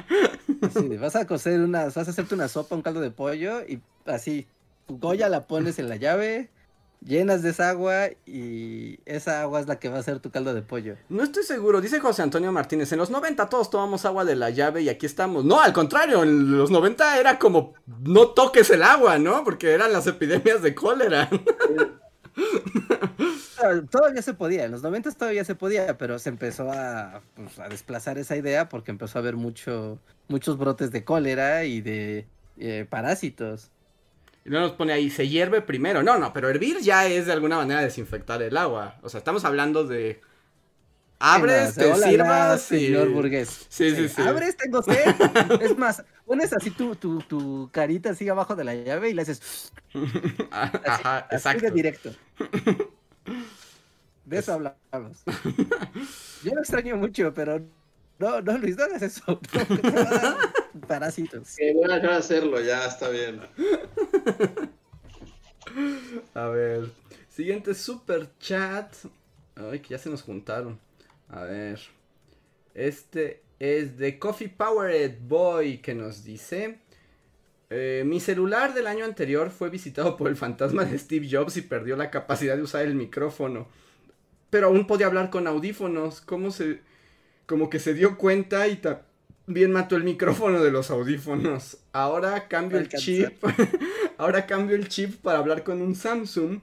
Así, vas a cocer unas, vas a hacerte una sopa, un caldo de pollo y así, tu Goya la pones en la llave, llenas de esa agua y esa agua es la que va a ser tu caldo de pollo. No estoy seguro, dice José Antonio Martínez, en los 90 todos tomamos agua de la llave y aquí estamos. No, al contrario, en los 90 era como no toques el agua, ¿no? Porque eran las epidemias de cólera. Todavía se podía, en los 90 todavía se podía, pero se empezó a, pues, a desplazar esa idea porque empezó a haber mucho, muchos brotes de cólera y de eh, parásitos. Y no nos pone ahí, se hierve primero. No, no, pero hervir ya es de alguna manera desinfectar el agua. O sea, estamos hablando de... Abres, Sí, te sirvas y... señor burgués. Sí, sí, sí. Abres, tengo sed. es más, pones así tu, tu, tu carita así abajo de la llave y le haces Ah, Ajá, así exacto. de directo. De eso hablamos. Yo lo extraño mucho, pero no, no, Luis, no hagas eso. No, parásitos. Que voy a dejar de hacerlo, ya está bien. A ver. Siguiente super chat. Ay, que ya se nos juntaron. A ver. Este es de Coffee Powered Boy que nos dice. eh, mi celular del año anterior fue visitado por el fantasma de Steve Jobs y perdió la capacidad de usar el micrófono. Pero aún podía hablar con audífonos. ¿Cómo se.? Como que se dio cuenta y también mató el micrófono de los audífonos. Ahora cambio el chip. Ahora cambio el chip para hablar con un Samsung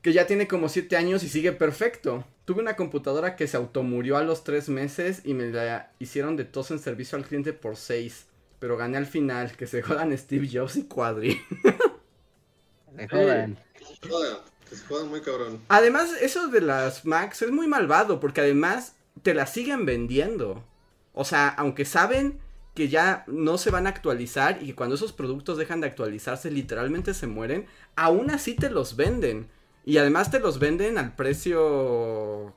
que ya tiene como 7 años y sigue perfecto. Tuve una computadora que se automurió a los 3 meses y me la hicieron de tos en servicio al cliente por 6. Pero gané al final, que se jodan Steve Jobs y Quadri. Se jodan. Joder, que se jodan muy cabrón. Además, eso de las Macs es muy malvado, porque además te las siguen vendiendo. O sea, aunque saben que ya no se van a actualizar y que cuando esos productos dejan de actualizarse literalmente se mueren, aún así te los venden. Y además te los venden al precio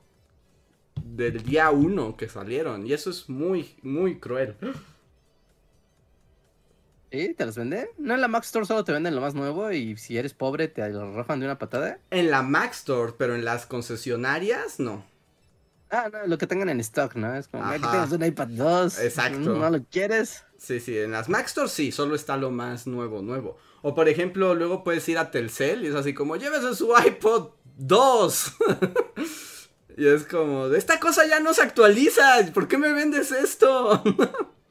del día 1 que salieron. Y eso es muy, muy cruel. ¿Sí? ¿Te los venden? No, en la Mac Store solo te venden lo más nuevo y si eres pobre te lo rafan de una patada. En la Mac Store, pero en las concesionarias no. Ah, no, lo que tengan en stock, ¿no? Es como, aquí Ajá. tenemos un iPad 2. Exacto. ¿No lo quieres? Sí, sí, en las Mac Store sí, solo está lo más nuevo, nuevo. O por ejemplo, luego puedes ir a Telcel y es así como, llévese su iPod 2. y es como, esta cosa ya no se actualiza, ¿por qué me vendes esto?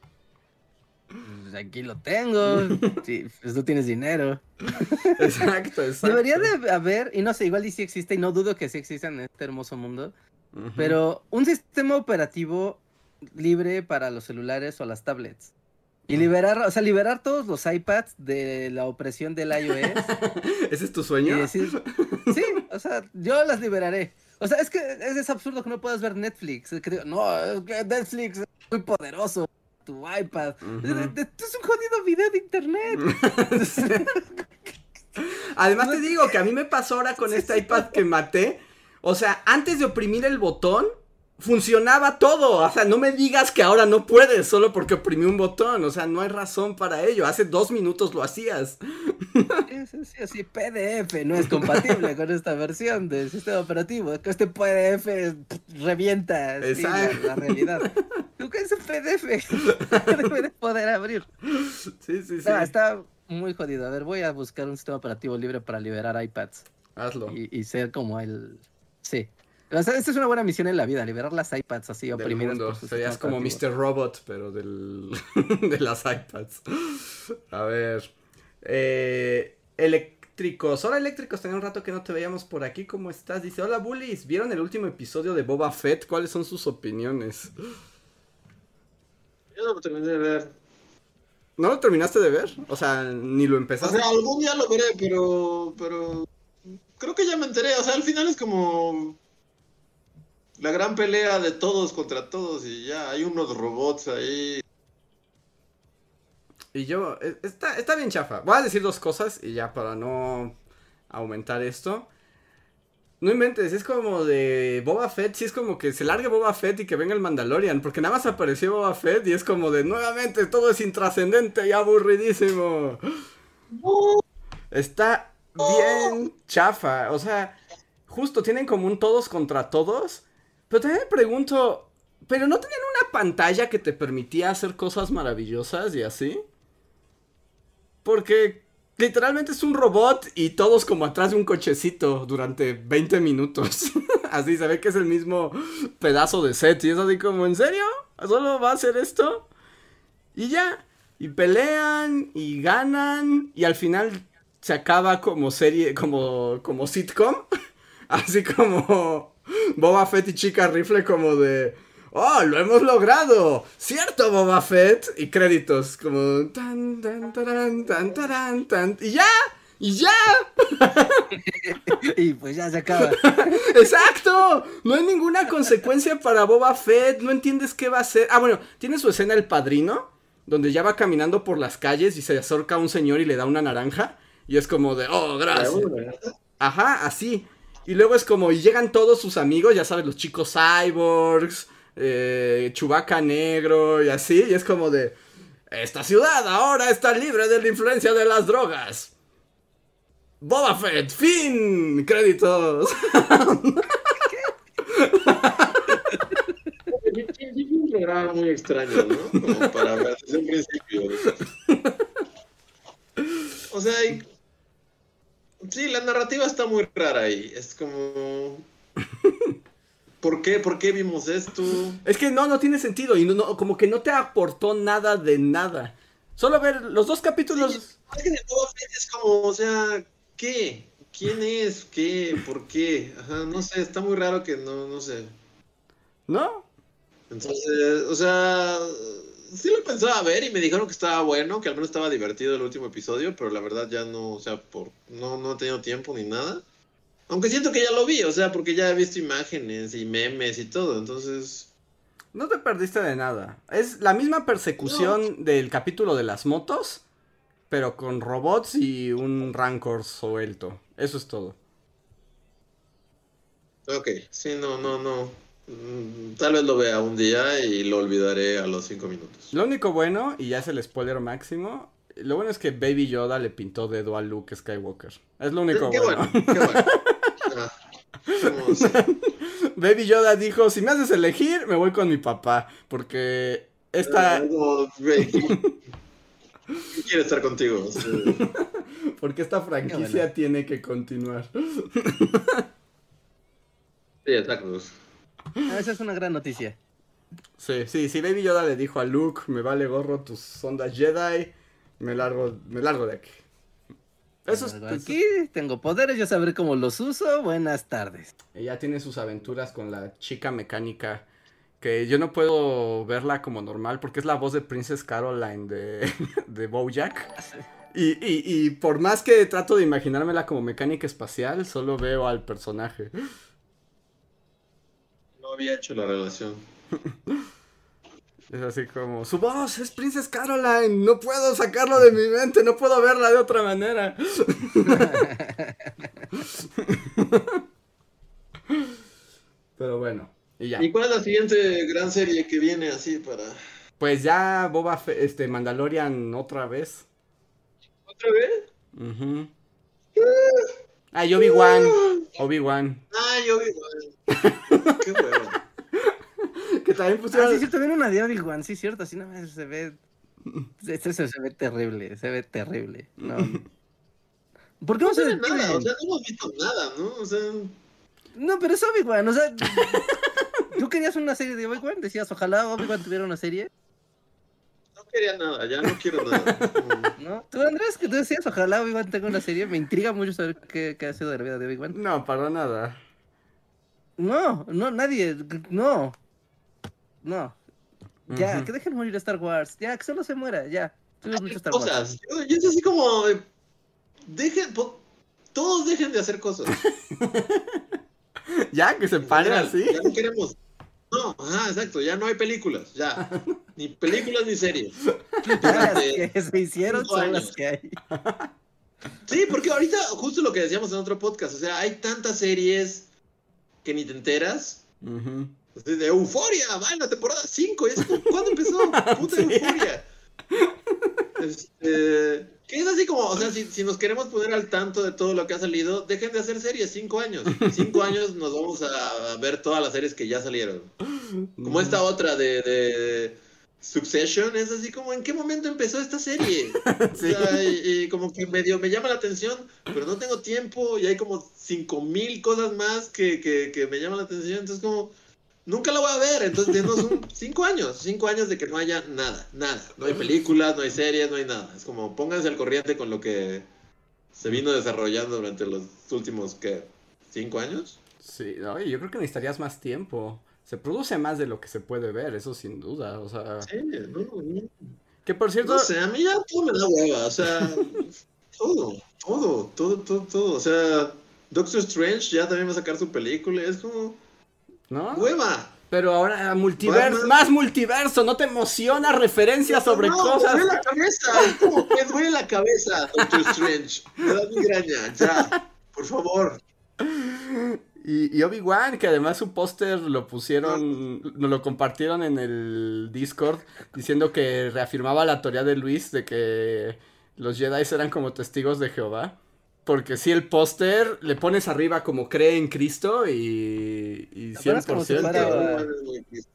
Pues aquí lo tengo. Sí, pues no tienes dinero. exacto, exacto. Debería de haber, y no sé, igual y sí existe, y no dudo que sí exista en este hermoso mundo, Pero un sistema operativo libre para los celulares o las tablets. Y liberar, o sea, liberar todos los iPads de la opresión del iOS. ¿Ese es tu y sueño? decir, sí, o sea, yo las liberaré. O sea, es que es, es absurdo que no puedas ver Netflix. que no, Netflix es muy poderoso. Tu iPad. De- de- Es un jodido video de internet. Además te digo que a mí me pasó ahora con este iPad que maté. O sea, antes de oprimir el botón, funcionaba todo. O sea, no me digas que ahora no puedes solo porque oprimí un botón. O sea, no hay razón para ello. Hace dos minutos lo hacías. Sí, sí, sí, PDF no es compatible con esta versión del sistema operativo. Que este PDF revienta sí, la, realidad. ¿Tú qué es un PDF? Debe de poder abrir. Sí, sí, sí. No, está muy jodido. A ver, voy a buscar un sistema operativo libre para liberar iPads Hazlo. y, y ser como el. Sí. O sea, esta es una buena misión en la vida, liberar las iPads así Del oprimidas. mundo. Serías como. Mr. Robot, pero del... de las iPads. A ver. Eh, eléctricos. Hola, eléctricos. Tenía un rato que no te veíamos por aquí. ¿Cómo estás? Dice: Hola, bullies. ¿Vieron el último episodio de Boba Fett? ¿Cuáles son sus opiniones? Yo no lo terminé de ver. ¿No lo terminaste de ver? O sea, ni lo O empezaste. sea, algún día lo veré, pero. pero. Creo que ya me enteré. O sea, al final es como. La gran pelea de todos contra todos y ya hay unos robots ahí. Y yo, eh, está, está bien chafa. Voy a decir dos cosas y ya para no aumentar esto. No inventes, es como de Boba Fett, sí es como que se largue Boba Fett y que venga el Mandalorian, porque nada más apareció Boba Fett y es como de nuevamente todo es intrascendente y aburridísimo. Está bien chafa, o sea, justo tienen como un todos contra todos, pero también me pregunto, ¿pero no tenían una pantalla que te permitía hacer cosas maravillosas y así? Porque literalmente es un robot y todos como atrás de un cochecito durante 20 minutos. así se ve que es el mismo pedazo de set. Y es así como, ¿en serio? ¿Solo va a hacer esto? Y ya. Y pelean y ganan. Y al final se acaba como serie, como, como sitcom. así como Boba Fett y Chica Rifle como de... ¡Oh, lo hemos logrado! ¡Cierto, Boba Fett! Y créditos, como... Tan, tan, taran, tan, taran, tan, ¡Y ya! ¡Y ya! Y pues ya se acaba. ¡Exacto! No hay ninguna consecuencia para Boba Fett. No entiendes qué va a hacer. Ah, bueno, tiene su escena El Padrino, donde ya va caminando por las calles y se acerca a un señor y le da una naranja. Y es como de, oh, gracias. Ajá, así. Y luego es como, y llegan todos sus amigos, ya sabes, los chicos cyborgs, eh, Chubaca negro y así. Y es como de, esta ciudad ahora está libre de la influencia de las drogas. Boba Fett, fin, créditos. Un programa muy extraño, ¿no? Como para ver desde un principio. O sea, y- sí, la narrativa está muy rara ahí. Es como. ¿Por qué? ¿Por qué vimos esto? Es que no, no tiene sentido y no, no, como que no te aportó nada de nada. Solo ver los dos capítulos. Fett es como, o sea, ¿qué? ¿Quién es? ¿Qué? ¿Por qué? Ajá, no sé, está muy raro que no, no sé. ¿No? Entonces, o sea, sí lo pensaba ver y me dijeron que estaba bueno, que al menos estaba divertido el último episodio, pero la verdad ya no, o sea, por no, no he tenido tiempo ni nada. Aunque siento que ya lo vi, o sea, porque ya he visto imágenes y memes y todo, entonces... No te perdiste de nada. Es la misma persecución del capítulo de las motos, pero con robots y un Rancor suelto. Eso es todo. Ok, sí, no, no, no. Mm, Tal vez lo vea un día y lo olvidaré a los cinco minutos. Lo único bueno, y ya es el spoiler máximo, lo bueno es que Baby Yoda le pintó dedo a Luke Skywalker. Es lo único Qué bueno. bueno, qué. Ah. Baby Yoda dijo, si me haces elegir, me voy con mi papá, porque esta, Como, güey, ¿quién quiere estar contigo? Sí. porque esta franquicia tiene que continuar. Sí, exacto. Ah, Esa es una gran noticia. Sí, sí, sí, Baby Yoda le dijo a Luke, me vale gorro tus ondas Jedi, me largo, me largo de aquí. Eso es, Aquí tengo poderes, yo sabré cómo los uso. Buenas tardes. ella tiene sus aventuras con la chica mecánica que yo no puedo verla como normal porque es la voz de Princess Caroline de, de Bojack. Y, y, y por más que trato de imaginármela como mecánica espacial, solo veo al personaje. No había hecho la relación. Es así como, su voz es Princess Caroline, no puedo sacarlo de mi mente, no puedo verla de otra manera. Pero bueno, y ya. ¿Y cuál es la siguiente gran serie que viene así para. Pues ya Boba Fe- este Mandalorian otra vez. ¿Otra vez? Ujú. Ah, y Obi-Wan. Obi-Wan. Ah, vi. igual. Qué huevo. Que también Ah, pusieron. sí, sí, también una de Obi-Wan, sí, cierto, así no se ve. Este se, se ve terrible, se ve terrible. No. ¿Por qué no, No se ve nada, o sea, no hemos visto nada, ¿no? O sea, No, pero es Obi-Wan, o sea. ¿Tú querías una serie de Obi-Wan? Decías, ojalá Obi-Wan tuviera una serie, no quería nada, ya no quiero nada. ¿no? Tú, Andrés, que tú decías, ojalá Obi-Wan tenga una serie. Me intriga mucho saber qué, qué ha sido de la vida de Obi-Wan. No, para nada. No, no, nadie, no. No. Ya, que dejen morir a Star Wars. Ya, que solo se muera, ya. Star Wars. cosas. Yo, yo es así como. de, Dejen. po- Todos dejen de hacer cosas. Ya, que se pare General, así. Ya no queremos. No, ah, exacto, ya no hay películas, ya. Ni películas ni series. Las que se hicieron son años. las que hay. Sí, porque ahorita, justo lo que decíamos en otro podcast, o sea, hay tantas series que ni te enteras. De Euforia, va en la temporada 5. ¿Cuándo empezó? Puta Sí. Euforia. Este, que es así como, o sea, si, si nos queremos poner al tanto de todo lo que ha salido, dejen de hacer series, cinco años. Cinco años nos vamos a, a ver todas las series que ya salieron. Como esta otra de, de Succession, es así como, ¿en qué momento empezó esta serie? O sea, y, y como que medio me llama la atención, pero no tengo tiempo y hay como cinco mil cosas más que, que, que me llaman la atención, entonces como, nunca la voy a ver, entonces un cinco años, cinco años de que no haya nada, nada, no hay películas, no hay series, no hay nada, es como, pónganse al corriente con lo que se vino desarrollando durante los últimos, ¿qué? ¿Cinco años? Sí, yo creo que necesitarías más tiempo. Se produce más de lo que se puede ver, eso sin duda. O sea, Sí, no, no, que por cierto, No sé, a mí ya todo me da hueva, o sea, todo, todo, todo, todo, todo, o sea, Doctor Strange ya también va a sacar su película, es como ¿no? hueva. Pero ahora multiverso, Batman. más multiverso, ¿no te emociona referencias sobre no, cosas? Me duele la cabeza, es como que duele la cabeza, Doctor Strange, me da migraña, ya, por favor. Y, y Obi-Wan, que además su póster lo pusieron, nos lo compartieron en el Discord, diciendo que reafirmaba la teoría de Luis de que los Jedi eran como testigos de Jehová. Porque si el póster le pones arriba como cree en Cristo y, y acuerdas como si 100%. fuera-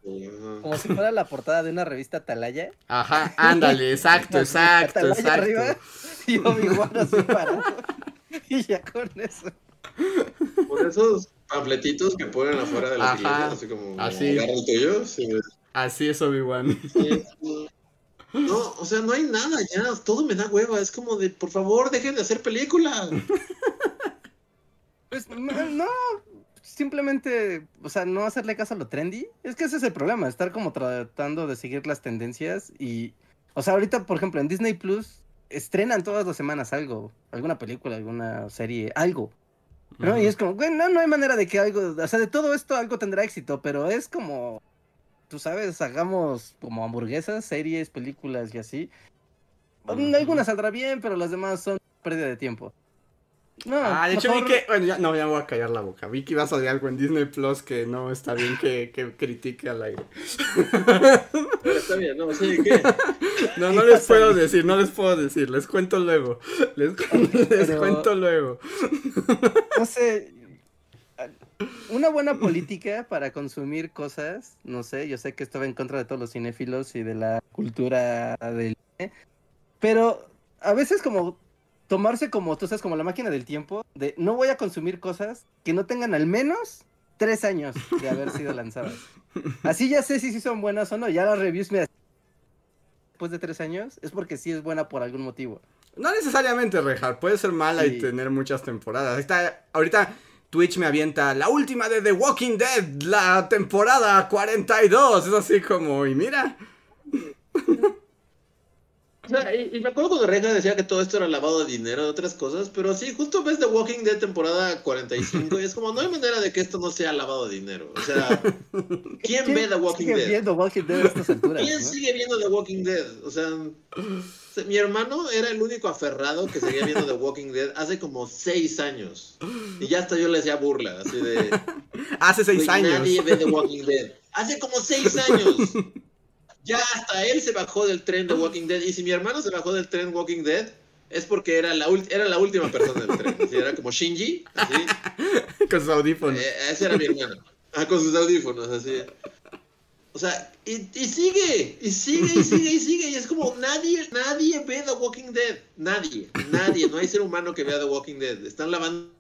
Como Como si fuera la portada de una revista Atalaya. Ajá, ándale, exacto, exacto, Atalaya exacto. arriba y Obi-Wan así parado. Y ya con eso. Por esos panfletitos que ponen afuera de la Ajá, iglesia, así como, así. agarra el tuyo, sí, Así es Obi-Wan. Sí. No, o sea, no hay nada ya, todo me da hueva, es como de, por favor, dejen de hacer películas. Pues no, no, simplemente, o sea, no hacerle caso a lo trendy. Es que ese es el problema, estar como tratando de seguir las tendencias y, o sea, ahorita, por ejemplo, en Disney Plus estrenan todas las semanas algo, alguna película, alguna serie, algo. ¿No? Y es como, güey, no, no hay manera de que algo, o sea, de todo esto algo tendrá éxito, pero es como, tú sabes, hagamos como hamburguesas, series, películas y así. Algunas saldrá bien, pero las demás son pérdida de tiempo. No, Ah, de hecho mejor- vi que, bueno, ya, no, ya me voy a callar la boca. Vi que iba a salir algo en Disney Plus que no está bien que, que critique al aire. Pero está bien, no, sí, ¿qué? No, no les puedo decir, no les puedo decir, les cuento luego. Les, les Pero- cuento luego. no sé, una buena política para consumir cosas, no sé, yo sé que esto va en contra de todos los cinéfilos y de la cultura del cine, pero a veces como tomarse como, tú sabes, como la máquina del tiempo, de no voy a consumir cosas que no tengan al menos tres años de haber sido lanzadas. Así ya sé si sí son buenas o no, ya las reviews me después de tres años es porque sí es buena por algún motivo. No necesariamente, Rejar, puede ser mala y Sí. tener muchas temporadas. Está, ahorita Twitch me avienta la última de The Walking Dead, la temporada 42. Es así como, y mira. O sea, y, y me acuerdo cuando Reja decía que todo esto era lavado de dinero de otras cosas, pero sí, justo ves The Walking Dead temporada 45 y es como, no hay manera de que esto no sea lavado de dinero. O sea, ¿quién ve The Walking sigue Dead? viendo Walking Dead a estas alturas? ¿Quién ¿no? sigue viendo The Walking Dead? O sea, se- mi hermano era el único aferrado que seguía viendo The Walking Dead hace como seis años. Y ya hasta yo le hacía burla, así de... Hace seis "Güey, años. Nadie ve The Walking Dead. Hace como seis años. Ya hasta él se bajó del tren de Walking Dead. Y si mi hermano se bajó del tren Walking Dead, es porque era la, era la última persona del tren. Así, era como Shinji, así. Con sus audífonos. Eh, ese era mi hermano. Ah, con sus audífonos, así. O sea, y, y sigue, y sigue, y sigue, y sigue. Y es como nadie, nadie ve The Walking Dead. Nadie, nadie. No hay ser humano que vea The Walking Dead. Están lavando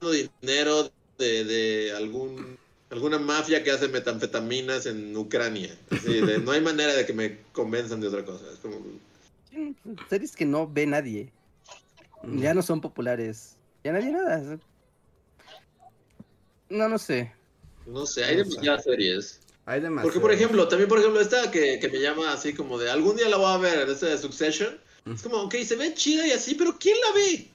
dinero de, de algún alguna mafia que hace metanfetaminas en Ucrania. Así de, no hay manera de que me convenzan de otra cosa. Es como, Series que no ve nadie. Ya no son populares. Ya nadie nada. No, no sé. no sé, hay demasiadas series. Hay demasiado. Porque, por ejemplo, también, por ejemplo, esta que, que me llama así como de algún día la voy a ver, esta de Succession. Es como, ok, se ve chida y así, pero ¿quién la ve?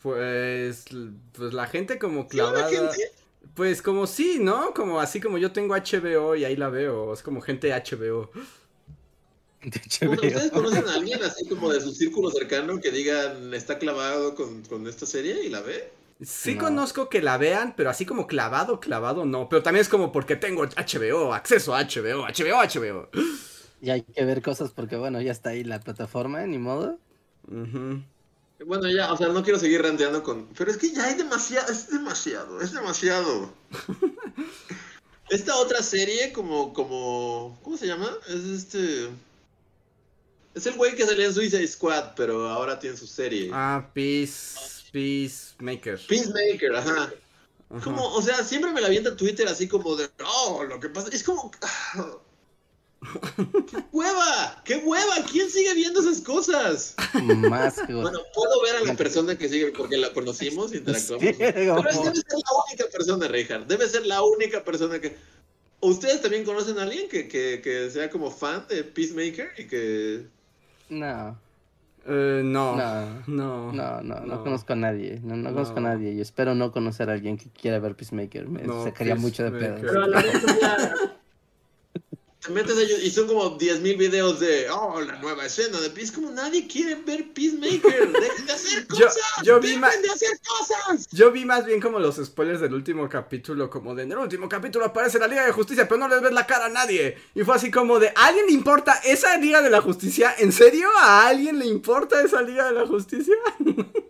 Pues, pues la gente como ¿Sí la clavada. gente? Pues como sí, ¿no? Como así como yo tengo HBO y ahí la veo. Es como gente HBO. De Bueno, HBO. ¿Ustedes conocen a alguien así como de su círculo cercano que digan está clavado con, con esta serie y la ve? Sí No. conozco que la vean, pero así como clavado, clavado no. Pero también es como porque tengo HBO, acceso a HBO, HBO, HBO. Y hay que ver cosas porque, bueno, ya está ahí la plataforma, ni modo. Ujú. Bueno, ya, o sea, no quiero seguir ranteando con... Pero es que ya hay demasiado, es demasiado, es demasiado. Esta otra serie como, como... ¿Cómo se llama? Es este... Es el güey que salía en Suicide Squad, pero ahora tiene su serie. Ah, Peace, Peacemaker. Peacemaker, ajá. Ajá. Como, o sea, siempre me la avienta Twitter así como de, oh, lo que pasa, es como, ¡qué hueva! ¡Qué hueva! ¿Quién sigue viendo esas cosas? Más que... Bueno, puedo ver a la persona que sigue porque la conocimos, interactuamos. Sí, Pero debe ser la única persona, Richard. Debe ser la única persona que... ¿Ustedes también conocen a alguien que, que, que sea como fan de Peacemaker y que... No, Eh, no. No. No. no, no, no, No. conozco a nadie. No, no, conozco a nadie. Y espero no conocer a alguien que quiera ver Peacemaker. Me No, sacaría mucho de pedo. Pero a la vez Te metes a ellos y son como 10.000 videos de, oh, la nueva escena de Peace. Como nadie quiere ver Peacemaker. Dejen de hacer cosas. yo vi Dejen de hacer cosas. Yo vi más bien como los spoilers del último capítulo, como de en el último capítulo aparece la Liga de Justicia, pero no les ves la cara a nadie. Y fue así como de, ¿a alguien le importa esa Liga de la Justicia? ¿En serio? ¿A alguien le importa esa Liga de la Justicia?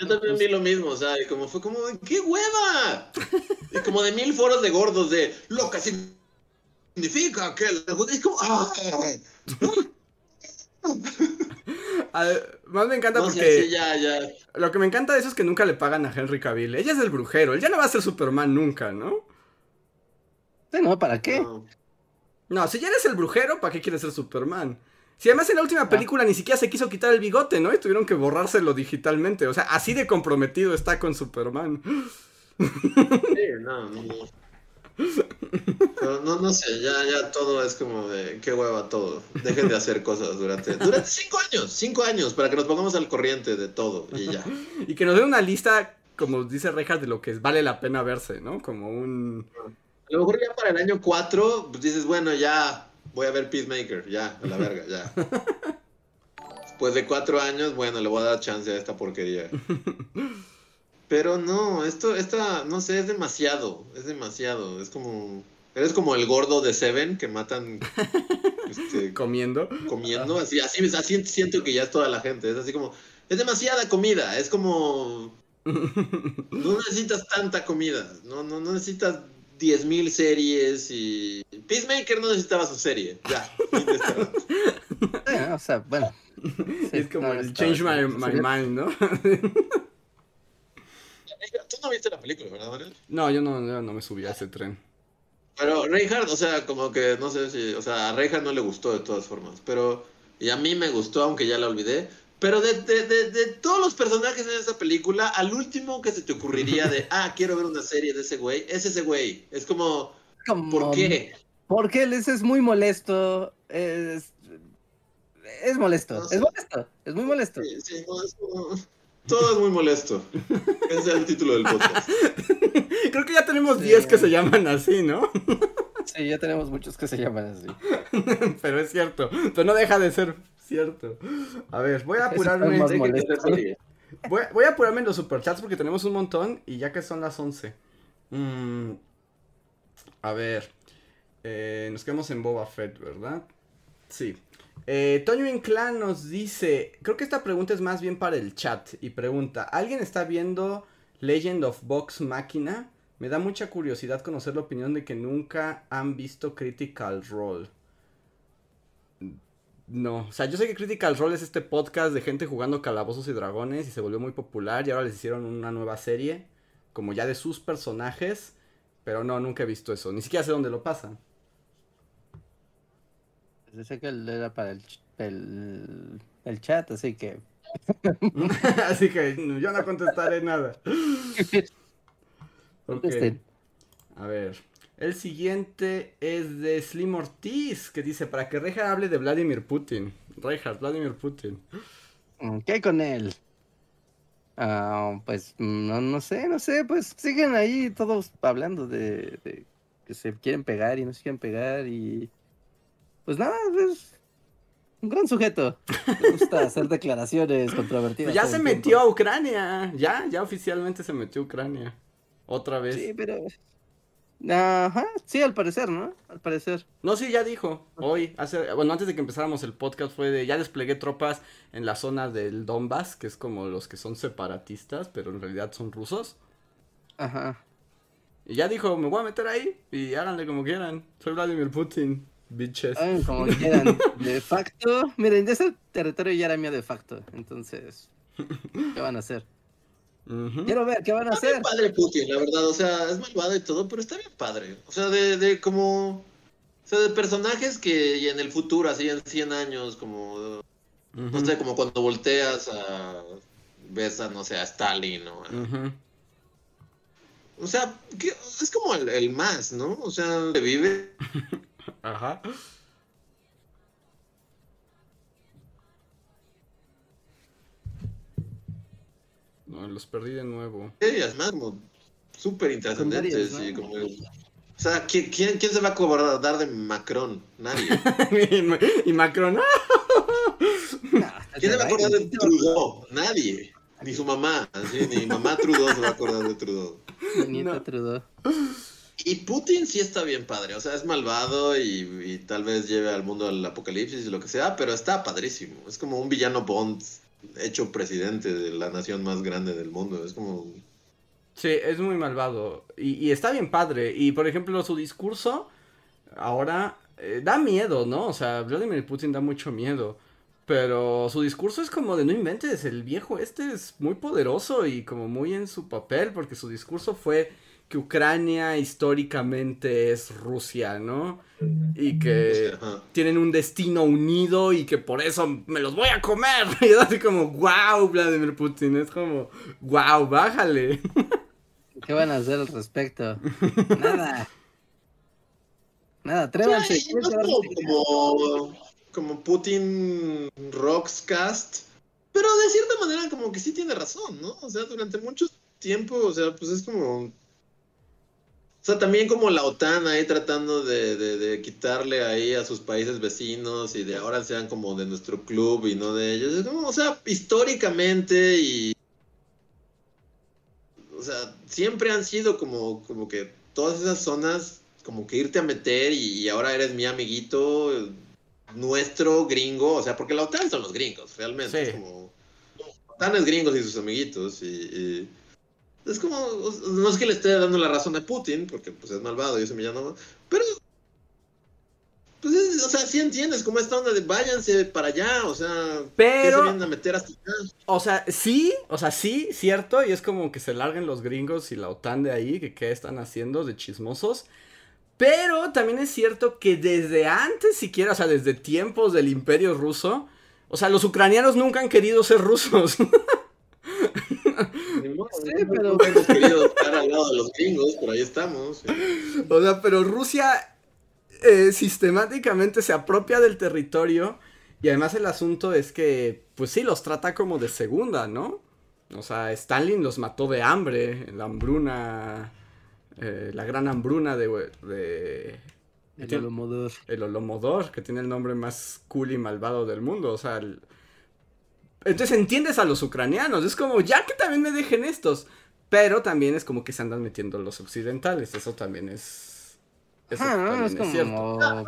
Yo también vi lo mismo, o sea, y como fue como, ¡qué hueva! Y como de mil foros de gordos de, lo que significa que justicia es como, ¡ah! Más me encanta No porque sí, ya, ya. lo que me encanta de eso es que nunca le pagan a Henry Cavill. Ella es el brujero, él ya no va a ser Superman nunca, ¿no? Sí, no, ¿para qué? No. No, si ya eres el brujero, ¿para qué quieres ser Superman? Si además en la última película ni siquiera se quiso quitar el bigote, ¿no? Y tuvieron que borrárselo digitalmente. O sea, así de comprometido está con Superman. Sí, no, no. Pero no, no sé, ya, ya todo es como de, qué hueva todo. Dejen de hacer cosas durante, durante cinco años, cinco años, para que nos pongamos al corriente de todo y ya. Y que nos den una lista, como dice Reinhardt, de lo que vale la pena verse, ¿no? Como un... A lo mejor ya para el año 4, pues dices, bueno, ya voy a ver Peacemaker, ya, a la verga, ya. Después de cuatro años, bueno, le voy a dar chance a esta porquería. Pero no, esto, esta, no sé, es demasiado, es demasiado. Es como, eres como el gordo de Seven que matan este, comiendo. comiendo, así, así, así siento que ya es toda la gente. Es así como, es demasiada comida, es como, no necesitas tanta comida, no, no, no necesitas 10.000 series y... Peacemaker no necesitaba su serie, ya. Sí, o sea, bueno. Sí, es como no, el change my, my mind, ¿no? Tú no viste la película, ¿verdad, Manuel? no, yo no, yo no me subí a ese tren. Pero Reinhardt, o sea, como que no sé si, o sea, a Reinhardt no le gustó de todas formas, pero y a mí me gustó, aunque ya la olvidé, Pero de, de, de, de todos los personajes en esa película, al último que se te ocurriría de, ah, quiero ver una serie de ese güey, es ese güey. Es como, Como- ¿por qué? Porque él es, es muy molesto. Es, es molesto. No sé. Es molesto. Es muy molesto. Sí, sí, no, es como- todo es muy molesto. Ese es el título del podcast. Creo que ya tenemos Sí. 10 que se llaman así, ¿no? Sí, ya tenemos muchos que se llaman así. Pero es cierto. Pero no deja de ser cierto. A ver, voy a apurarme. serie. Voy, voy a apurarme en los superchats porque tenemos un montón y ya que son las 11. Mm, a ver. eh, nos quedamos en Boba Fett, ¿verdad? Sí. Eh, Toño Inclán nos dice, creo que esta pregunta es más bien para el chat y pregunta, ¿alguien está viendo Legend of Vox Machina? Me da mucha curiosidad conocer la opinión de que nunca han visto Critical Role. No, o sea, yo sé que Critical Role es este podcast de gente jugando calabozos y dragones y se volvió muy popular y ahora les hicieron una nueva serie, como ya de sus personajes, pero no, nunca he visto eso, ni siquiera sé dónde lo pasan. Yo sé que él era para el, el, el chat, así que. Así que yo no contestaré nada. Ok, Contesten. a ver. El siguiente es de Slim Ortiz, que dice, para que Reja hable de Vladimir Putin. Reja, Vladimir Putin. ¿Qué hay con él? Ah, pues no, no sé, no sé, pues siguen ahí todos hablando de, de que se quieren pegar y no se quieren pegar y pues nada, es un gran sujeto. Le gusta hacer declaraciones controvertidas. Pues ya se metió a Ucrania, ya, ya oficialmente se metió a Ucrania. Otra vez. Sí, pero ajá, sí, al parecer, ¿no? Al parecer. No, sí, ya dijo. Hoy, hace, bueno, antes de que empezáramos el podcast fue de, ya desplegué tropas en la zona del Donbass, que es como los que son separatistas, pero en realidad son rusos. Ajá. Y ya dijo, me voy a meter ahí y háganle como quieran. Soy Vladimir Putin, bitches. Hagan como quieran. De facto, miren, ese territorio ya era mío de facto, entonces, ¿qué van a hacer? Ujú. Quiero ver, ¿qué van a Está bien hacer? padre Putin, la verdad. O sea, es malvado y todo, pero está bien padre. O sea, de, de como. O sea, de personajes que y en el futuro, así en 100 años, como. No Ujú. sé, como cuando volteas a. Ves a, no sé, a Stalin o. a- Ujú. O sea, que- es como el, el más, ¿no? O sea, le vive. Ajá. No, los perdí de nuevo. Además, como súper y ¿no? como- O sea, ¿quién, quién, quién se va a acordar de Macron? Nadie. y Macron, ¡ah! ¿Quién se va a acordar de Trudeau? Nadie. Ni su mamá. así, ni mamá Trudeau se va a acordar de Trudeau. Nieta No. Trudeau. Y Putin sí está bien padre, o sea, es malvado y, tal vez lleve al mundo al apocalipsis y lo que sea, pero está padrísimo. Es como un villano Bond hecho presidente de la nación más grande del mundo. Es como... Sí, es muy malvado. Y, y está bien padre. Y por ejemplo, su discurso ahora eh, da miedo, ¿no? O sea, Vladimir Putin da mucho miedo. Pero su discurso es como de no inventes, el viejo este es muy poderoso y como muy en su papel, porque su discurso fue que Ucrania históricamente es Rusia, ¿no? Y que tienen un destino unido y que por eso me los voy a comer. Y es así como, wow, Vladimir Putin, es como, wow, bájale. ¿Qué van a hacer al respecto? Nada. Nada, atrévanse. Sí, no como, como Putin Rockscast, pero de cierta manera como que sí tiene razón, ¿no? O sea, durante mucho tiempo, o sea, pues es como... O sea, también como la OTAN ahí tratando de, de, de quitarle ahí a sus países vecinos y de ahora sean como de nuestro club y no de ellos. Es como, o sea, históricamente y... O sea, siempre han sido como, como que todas esas zonas, como que irte a meter y, y ahora eres mi amiguito, nuestro gringo, o sea, porque la OTAN son los gringos, realmente. Sí. Es como... La OTAN es gringos y sus amiguitos y... y- es como, no es que le esté dando la razón a Putin, porque pues es malvado y eso me llama, pero, pues, es- o sea, sí entiendes como esta onda de váyanse para allá, o sea, ¿qué se Pero, vienen a meter hasta acá? o sea, sí, o sea, sí, cierto, y es como que se larguen los gringos y la OTAN de ahí, que qué están haciendo de chismosos. Pero también es cierto que desde antes siquiera, o sea, desde tiempos del imperio ruso, O sea, los ucranianos nunca han querido ser rusos. Ni modo, Sí, no- pero- nunca hemos querido estar al lado de los gringos, pero ahí estamos. O sea, pero Rusia eh, sistemáticamente se apropia del territorio y además el asunto es que, pues sí, los trata como de segunda, ¿no? O sea, Stalin los mató de hambre, la hambruna, eh, la gran hambruna de... de El Holodomor. el Olomodor, que tiene el nombre más cool y malvado del mundo, o sea... el- Entonces entiendes a los ucranianos, es como, ya que también me dejen estos, pero también es como que se andan metiendo los occidentales, eso también es... Eso ¿no? también Es es como... cierto. Ah,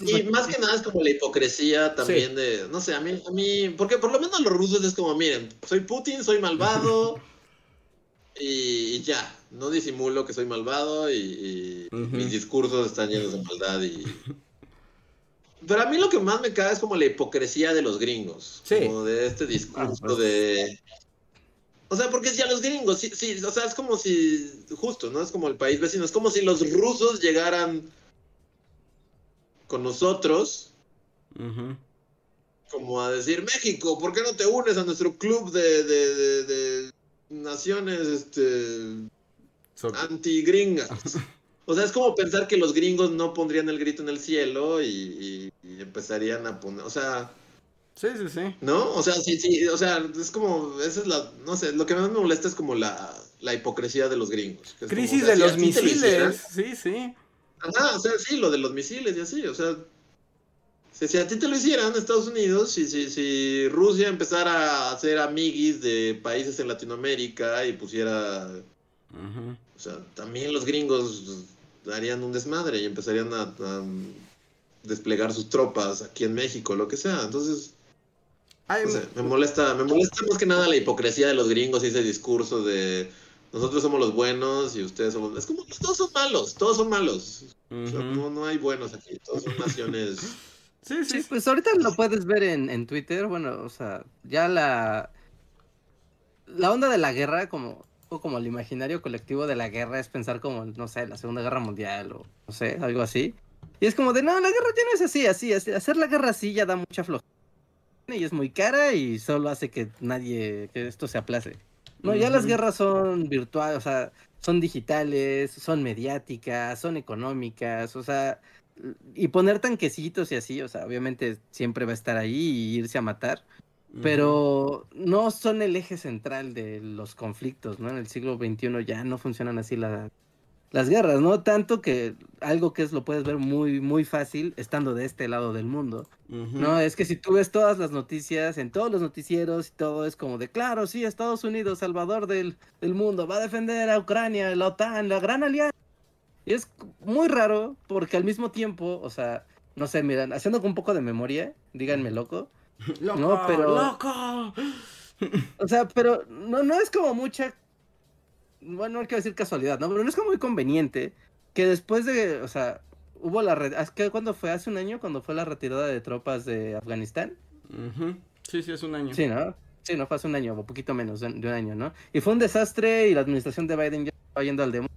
Y más que nada es como la hipocresía también de, no sé, a mí, a mí, porque por lo menos los rusos es como, miren, soy Putin, soy malvado y, y ya, no disimulo que soy malvado y, mis discursos están llenos de maldad y... Pero a mí lo que más me caga es como la hipocresía de los gringos, Sí. como de este discurso Ah, pues. de... O sea, porque si a los gringos, sí, sí, o sea, es como si, justo, ¿no? Es como el país vecino, es como si los rusos llegaran con nosotros, Ujú. como a decir, México, ¿por qué no te unes a nuestro club de, de, de- de naciones este, So- anti-gringas? O sea, es como pensar que los gringos no pondrían el grito en el cielo y, y- y empezarían a poner, o sea, Sí, sí, sí. ¿no? O sea, sí, sí, o sea, es como, esa es la, no sé, lo que más me molesta es como la, la hipocresía de los gringos. que es como, Crisis o sea, de los lo misiles, sí, sí. Ajá, o sea, sí, lo de los misiles y así, o sea, si, si a ti te lo hicieran Estados Unidos, si, si, si Rusia empezara a hacer amiguis de países en Latinoamérica y pusiera, Ujú. o sea, también los gringos darían un desmadre y empezarían a, a desplegar sus tropas aquí en México, lo que sea, entonces, Ay, no sé, me molesta, me molesta más que nada la hipocresía de los gringos y ese discurso de nosotros somos los buenos y ustedes somos, es como, todos son malos, todos son malos. O sea, ujú. no, no hay buenos aquí, todos son naciones. Sí, sí, Sí, sí. pues ahorita lo puedes ver en, en Twitter, bueno, o sea, ya la... La onda de la guerra, como, o como el imaginario colectivo de la guerra es pensar como, no sé, la Segunda Guerra Mundial o, no sé, algo así. Y es como de, no, la guerra ya no es así, así, así. Hacer la guerra así ya da mucha flojera. Y es muy cara y solo hace que nadie, que esto se aplace. No, ya las guerras son virtuales, o sea, son digitales, son mediáticas, son económicas, o sea, y poner tanquecitos y así, o sea, obviamente siempre va a estar ahí y irse a matar, pero no son el eje central de los conflictos, ¿no? En el siglo XXI ya no funcionan así la- las guerras, ¿no? Tanto que algo que es lo puedes ver muy, muy fácil estando de este lado del mundo. No, es que si tú ves todas las noticias, en todos los noticieros y todo, es como de, claro, sí, Estados Unidos, salvador del, del mundo, va a defender a Ucrania, la OTAN, la gran alianza. Y es muy raro porque al mismo tiempo, o sea, no sé, miran, haciendo con un poco de memoria, díganme loco, ¡Loco! no, pero- ¡Loco! o sea, pero no, no es como mucha, bueno, no quiero decir casualidad, ¿no? Pero no es como muy conveniente que después de, o sea, hubo la, re- ¿es que ¿cuándo fue? ¿Hace un año cuando fue la retirada de tropas de Afganistán? Sí, sí, es un año. Sí, ¿no? Sí, no fue hace un año, o poquito menos de, de un año, ¿no? Y fue un desastre y la administración de Biden ya estaba yendo al demonio.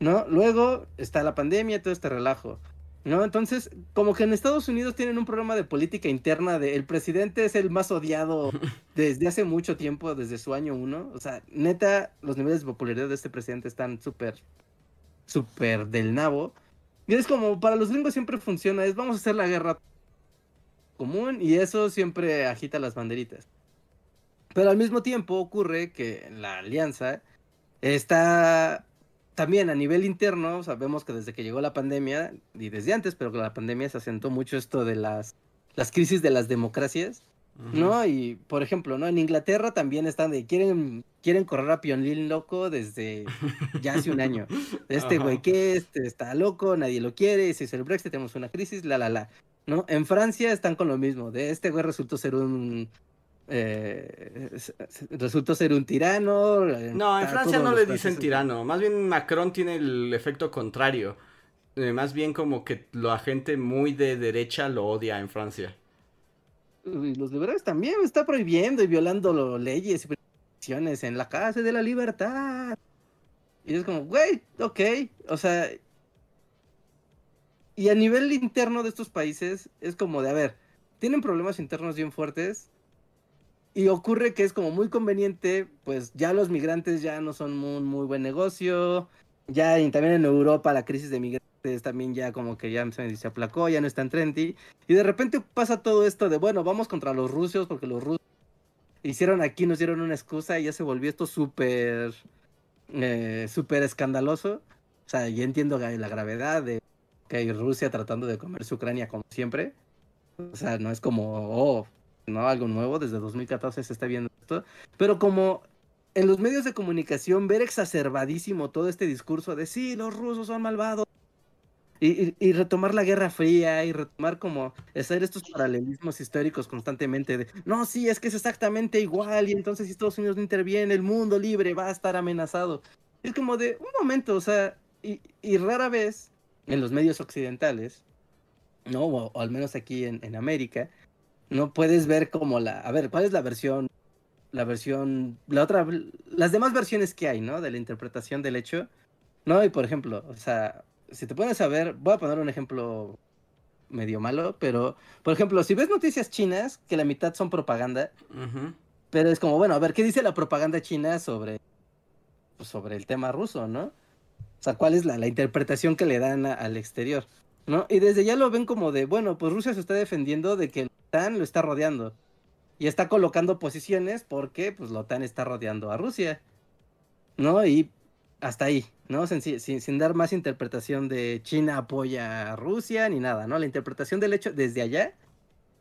¿No? Luego está la pandemia, todo este relajo. ¿No? Entonces, como que en Estados Unidos tienen un programa de política interna de el presidente es el más odiado desde hace mucho tiempo, desde su año uno. O sea, neta, los niveles de popularidad de este presidente están súper, súper del nabo. Y es como, para los gringos siempre funciona, es vamos a hacer la guerra común y eso siempre agita las banderitas. Pero al mismo tiempo ocurre que la alianza está también a nivel interno, sabemos que desde que llegó la pandemia, y desde antes, pero que la pandemia se asentó mucho esto de las, las crisis de las democracias. ¿no? Y, por ejemplo, ¿no? En Inglaterra también están de, quieren, quieren correr a Pionlin loco desde ya hace un año. Este güey que este, está loco, nadie lo quiere, si es el Brexit, tenemos una crisis, la, la, la. ¿No? En Francia están con lo mismo, de este güey resultó ser un... eh, resultó ser un tirano. eh, No, en Francia no le dicen tirano. Más bien Macron tiene el efecto contrario. Eh, más bien como que la gente muy de derecha lo odia en Francia. Y los liberales también está prohibiendo y violando leyes y prohibiciones en la casa de la libertad. Y es como, güey, ok, o sea, y a nivel interno de estos países es como de, a ver, tienen problemas internos bien fuertes y ocurre que es como muy conveniente, pues ya los migrantes ya no son un muy buen negocio, ya también en Europa la crisis de migrantes también ya como que ya se, aplacó, ya no está en trendy, y de repente pasa todo esto de, bueno, vamos contra los rusos porque los rusos hicieron aquí, nos dieron una excusa y ya se volvió esto súper, eh, súper escandaloso. O sea, ya entiendo la gravedad de que hay Rusia tratando de comerse Ucrania como siempre. O sea, no es como, oh, no, algo nuevo, desde 2014 se está viendo esto. Pero como en los medios de comunicación ver exacerbadísimo todo este discurso de sí, los rusos son malvados. Y, y- retomar la Guerra Fría y retomar como hacer estos paralelismos históricos constantemente de no, sí, es que es exactamente igual y entonces si Estados Unidos no interviene, el mundo libre va a estar amenazado. Es como de un momento, o sea, y, y rara vez en los medios occidentales, ¿no? O, o al menos aquí en, en América, no puedes ver como la, a ver, ¿cuál es la versión, la versión, la otra, las demás versiones que hay, ¿no? De la interpretación del hecho, ¿no? Y por ejemplo, o sea, si te pones a ver, voy a poner un ejemplo medio malo, pero, por ejemplo, si ves noticias chinas, que la mitad son propaganda, pero es como, bueno, a ver, ¿qué dice la propaganda china sobre, pues, sobre el tema ruso, no? O sea, ¿cuál es la, la interpretación que le dan a- al exterior? ¿No? Y desde ya lo ven como de, bueno, pues Rusia se está defendiendo de que Lo está rodeando. Y está colocando posiciones porque, pues, la OTAN está rodeando a Rusia. ¿No? Y hasta ahí, ¿no? Sin dar más interpretación de China apoya a Rusia ni nada, ¿no? La interpretación del hecho desde allá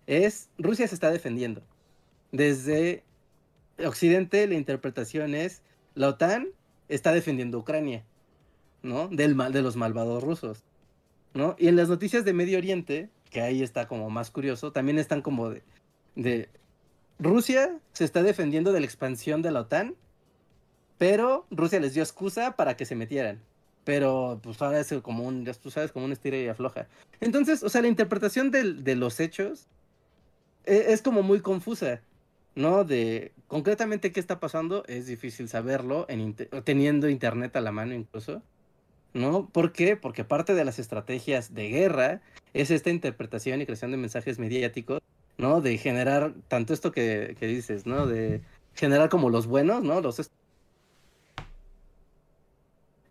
es Rusia se está defendiendo. Desde Occidente la interpretación es la OTAN está defendiendo a Ucrania, ¿no? Del mal, de los malvados rusos, ¿no? Y en las noticias de Medio Oriente, que ahí está como más curioso, también están como de, Rusia se está defendiendo de la expansión de la OTAN, pero Rusia les dio excusa para que se metieran. Pero pues ahora es como un, ya tú sabes, como un estira y afloja. Entonces, o sea, la interpretación de los hechos e- es como muy confusa. ¿no? De concretamente qué está pasando es difícil saberlo teniendo internet a la mano incluso, ¿no? ¿Por qué? Porque parte de las estrategias de guerra es esta interpretación y creación de mensajes mediáticos, ¿no? De generar tanto esto que, que dices, ¿no? De generar como los buenos, ¿no? Los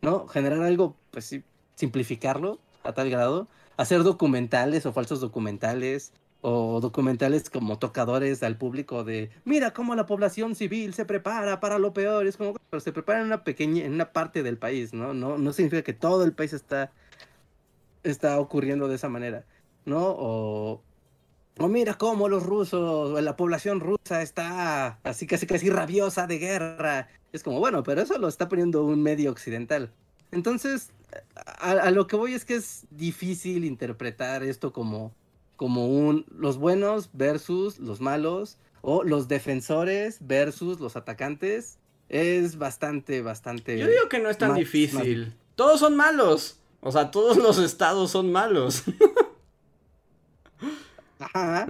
¿no? Generar algo, pues sí, simplificarlo a tal grado, hacer documentales o falsos documentales, o documentales como tocadores al público de mira cómo la población civil se prepara para lo peor, es como pero se prepara en una pequeña, en una parte del país, ¿no? No, no significa que todo el país está, está ocurriendo de esa manera, ¿no? O, o mira cómo los rusos, la población rusa está así casi casi rabiosa de guerra. Es como, bueno, pero eso lo está poniendo un medio occidental. Entonces, a lo que voy es que es difícil interpretar esto como como un los buenos versus los malos o los defensores versus los atacantes es bastante bastante Yo digo que no es tan más- difícil. Todos son malos. O sea, todos los estados son malos. Ajá.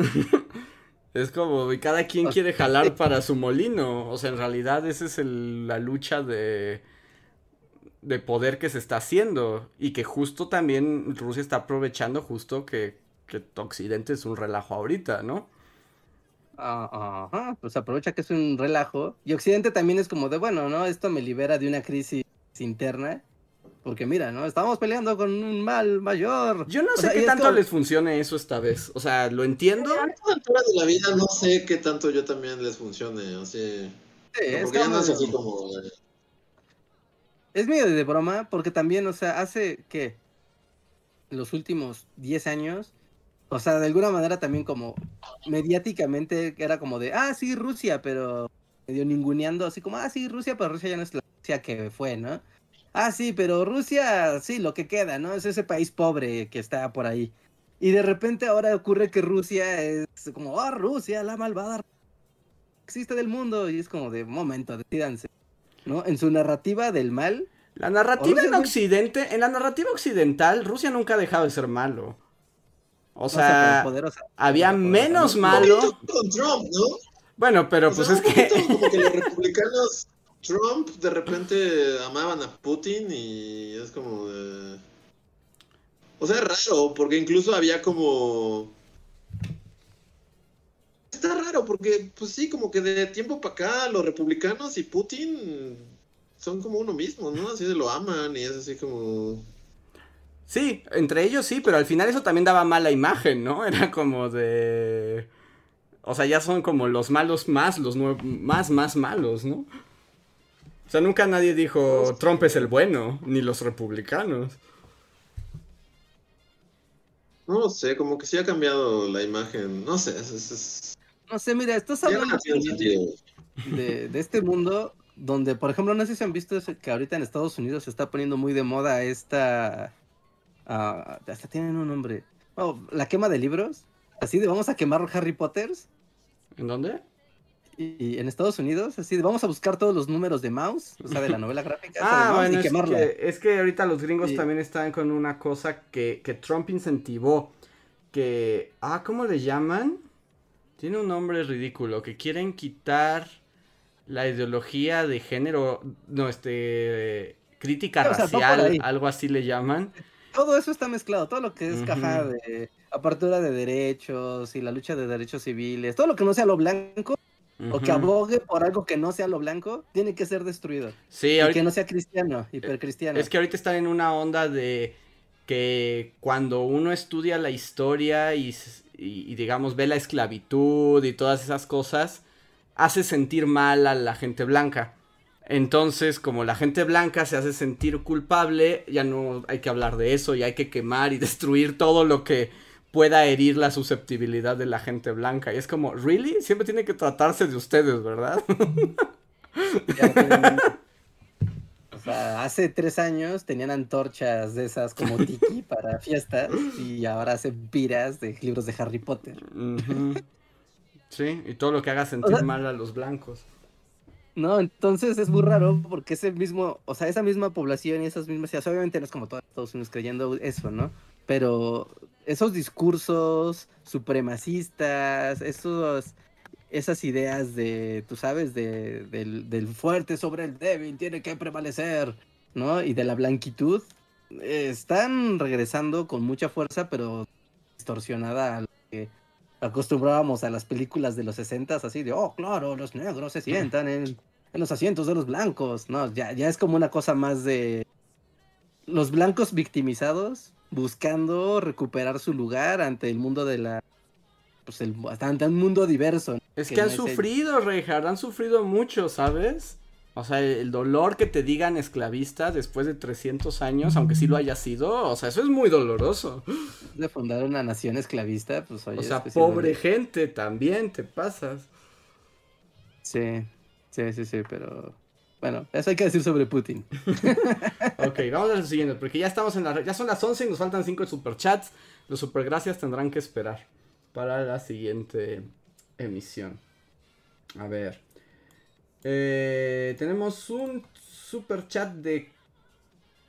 Es como, y cada quien quiere jalar para su molino. O sea, en realidad esa es el- la lucha de, de poder que se está haciendo. Y que justo también Rusia está aprovechando justo que, que Occidente es un relajo ahorita, ¿no? Ajá, pues aprovecha que es un relajo. Y Occidente también es como de, bueno, ¿no? Esto me libera de una crisis interna. Porque mira, ¿no? Estamos peleando con un mal mayor. Yo no O sé sea, qué tanto como- les funcione eso esta vez. O sea, lo entiendo. A estas alturas de la vida no sé qué tanto yo también les funcione, o sea, Sí, no, porque ya no es así como... Es medio de broma, porque también, o sea, hace que los últimos 10 años, o sea, de alguna manera también como mediáticamente era como de, ah, sí, Rusia, pero medio ninguneando, así como, ah, sí, Rusia, pero Rusia ya no es la Rusia que fue, ¿no? Ah, sí, pero Rusia, sí, lo que queda, ¿no? Es ese país pobre que está por ahí. Y de repente ahora ocurre que Rusia es como, ah, Rusia, la malvada existe del mundo. Y es como de, momento, decídanse. ¿No? En su narrativa del mal, La narrativa en Occidente, en la narrativa occidental, Rusia nunca ha dejado de ser malo. O sea, había menos ¿no? malo. Con Trump, ¿no? Bueno, pero pues es que. como que los republicanos, Trump de repente amaban a Putin y es como de... O sea, raro, porque incluso había como. Está raro, porque, pues sí, como que de tiempo para acá, los republicanos y Putin son como uno mismo, ¿no? Así de lo aman y es así como. Sí, entre ellos sí, pero al final eso también daba mala imagen, ¿no? Era como de... O sea, ya son como los malos más, los nue- más, más malos, ¿no? O sea, nunca nadie dijo Trump es el bueno, ni los republicanos. No sé, como que sí ha cambiado la imagen. No sé, es. es- es- No sé, mira, estás hablando de, de este mundo donde, por ejemplo, no sé si han visto que ahorita en Estados Unidos se está poniendo muy de moda esta... ah, hasta tienen un nombre. Oh, la quema de libros. Así de vamos a quemar Harry Potters. ¿En dónde? Y, y en Estados Unidos, así de vamos a buscar todos los números de Mouse, o sea, de la novela gráfica. Ah, bueno, y es quemarla. que, es que ahorita los gringos también están con una cosa que, que Trump incentivó. Que. Ah, ¿cómo le llaman? Tiene un nombre ridículo. Que quieren quitar la ideología de género. No, este. Crítica O sea, racial, algo así le llaman. Todo eso está mezclado, todo lo que es caja de apertura de derechos y la lucha de derechos civiles, todo lo que no sea lo blanco o que abogue por algo que no sea lo blanco, tiene que ser destruido. Sí, Y ahorita- que no sea cristiano, hipercristiano. Es que ahorita están en una onda de que cuando uno estudia la historia y- y, digamos ve la esclavitud y todas esas cosas, hace sentir mal a la gente blanca. Entonces, como la gente blanca se hace sentir culpable, ya no hay que hablar de eso y hay que quemar y destruir todo lo que pueda herir la susceptibilidad de la gente blanca. Y es como, ¿really? Siempre tiene que tratarse de ustedes, ¿verdad? Ya O sea, hace tres años tenían antorchas de esas como tiki para fiestas y ahora hacen piras de libros de Harry Potter. Sí, y todo lo que haga sentir O sea- mal a los blancos. No, entonces es muy raro porque ese mismo, o sea, esa misma población y esas mismas ciudades, obviamente no es como todos Estados Unidos creyendo eso, ¿no? Pero esos discursos supremacistas, esos, esas ideas de, tú sabes, de, del, del fuerte sobre el débil tiene que prevalecer, ¿no? Y de la blanquitud, están regresando con mucha fuerza, pero distorsionada a lo que acostumbrábamos a las películas de los 60 así de, oh, claro, los negros se sientan en, en los asientos de los blancos. No, ya, ya es como una cosa más de los blancos victimizados buscando recuperar su lugar ante el mundo de la pues el, ante un mundo diverso. ¿no? Es que, Que han no el- sufrido, Reinhardt, han sufrido mucho, ¿sabes? O sea, el dolor que te digan esclavista después de 300 años, aunque sí lo haya sido, o sea, eso es muy doloroso. de fundar una nación esclavista, pues oye, O sea, pobre gente, también te pasas. Sí, sí, sí, sí, pero bueno, eso hay que decir sobre Putin. Ok, vamos a lo siguiente, porque ya estamos en la... Ya son las 11 y nos faltan 5 superchats. Los supergracias tendrán que esperar para la siguiente emisión. A ver. Eh, tenemos un superchat de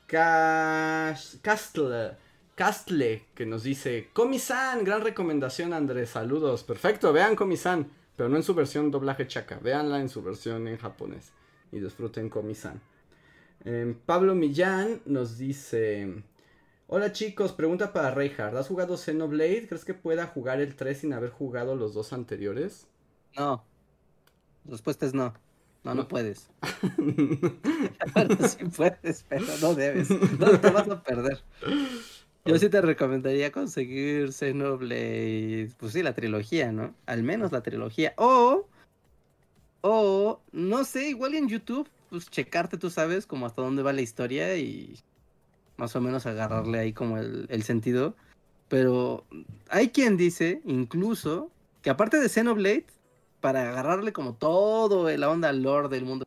Cas- Castle, Castle que nos dice: Comisan, gran recomendación, Andrés. Saludos. Perfecto, vean Comisan, pero no en su versión doblaje chaca. Véanla en su versión en japonés y disfruten Comisan. Eh, Pablo Millán nos dice: Hola chicos, pregunta para Reinhardt. ¿Has jugado Xenoblade? ¿Crees que pueda jugar el 3 sin haber jugado los dos anteriores? No. Respuesta es no. No, no puedes. Bueno, sí puedes, pero no debes. No te vas a perder. Yo sí te recomendaría conseguir Xenoblade, pues sí, la trilogía, ¿no? Al menos la trilogía. O, o, no sé, igual en YouTube, pues checarte, tú sabes, como hasta dónde va la historia y más o menos agarrarle ahí como el, el sentido. Pero hay quien dice, incluso, que aparte de Xenoblade, para agarrarle como todo la onda lore del mundo,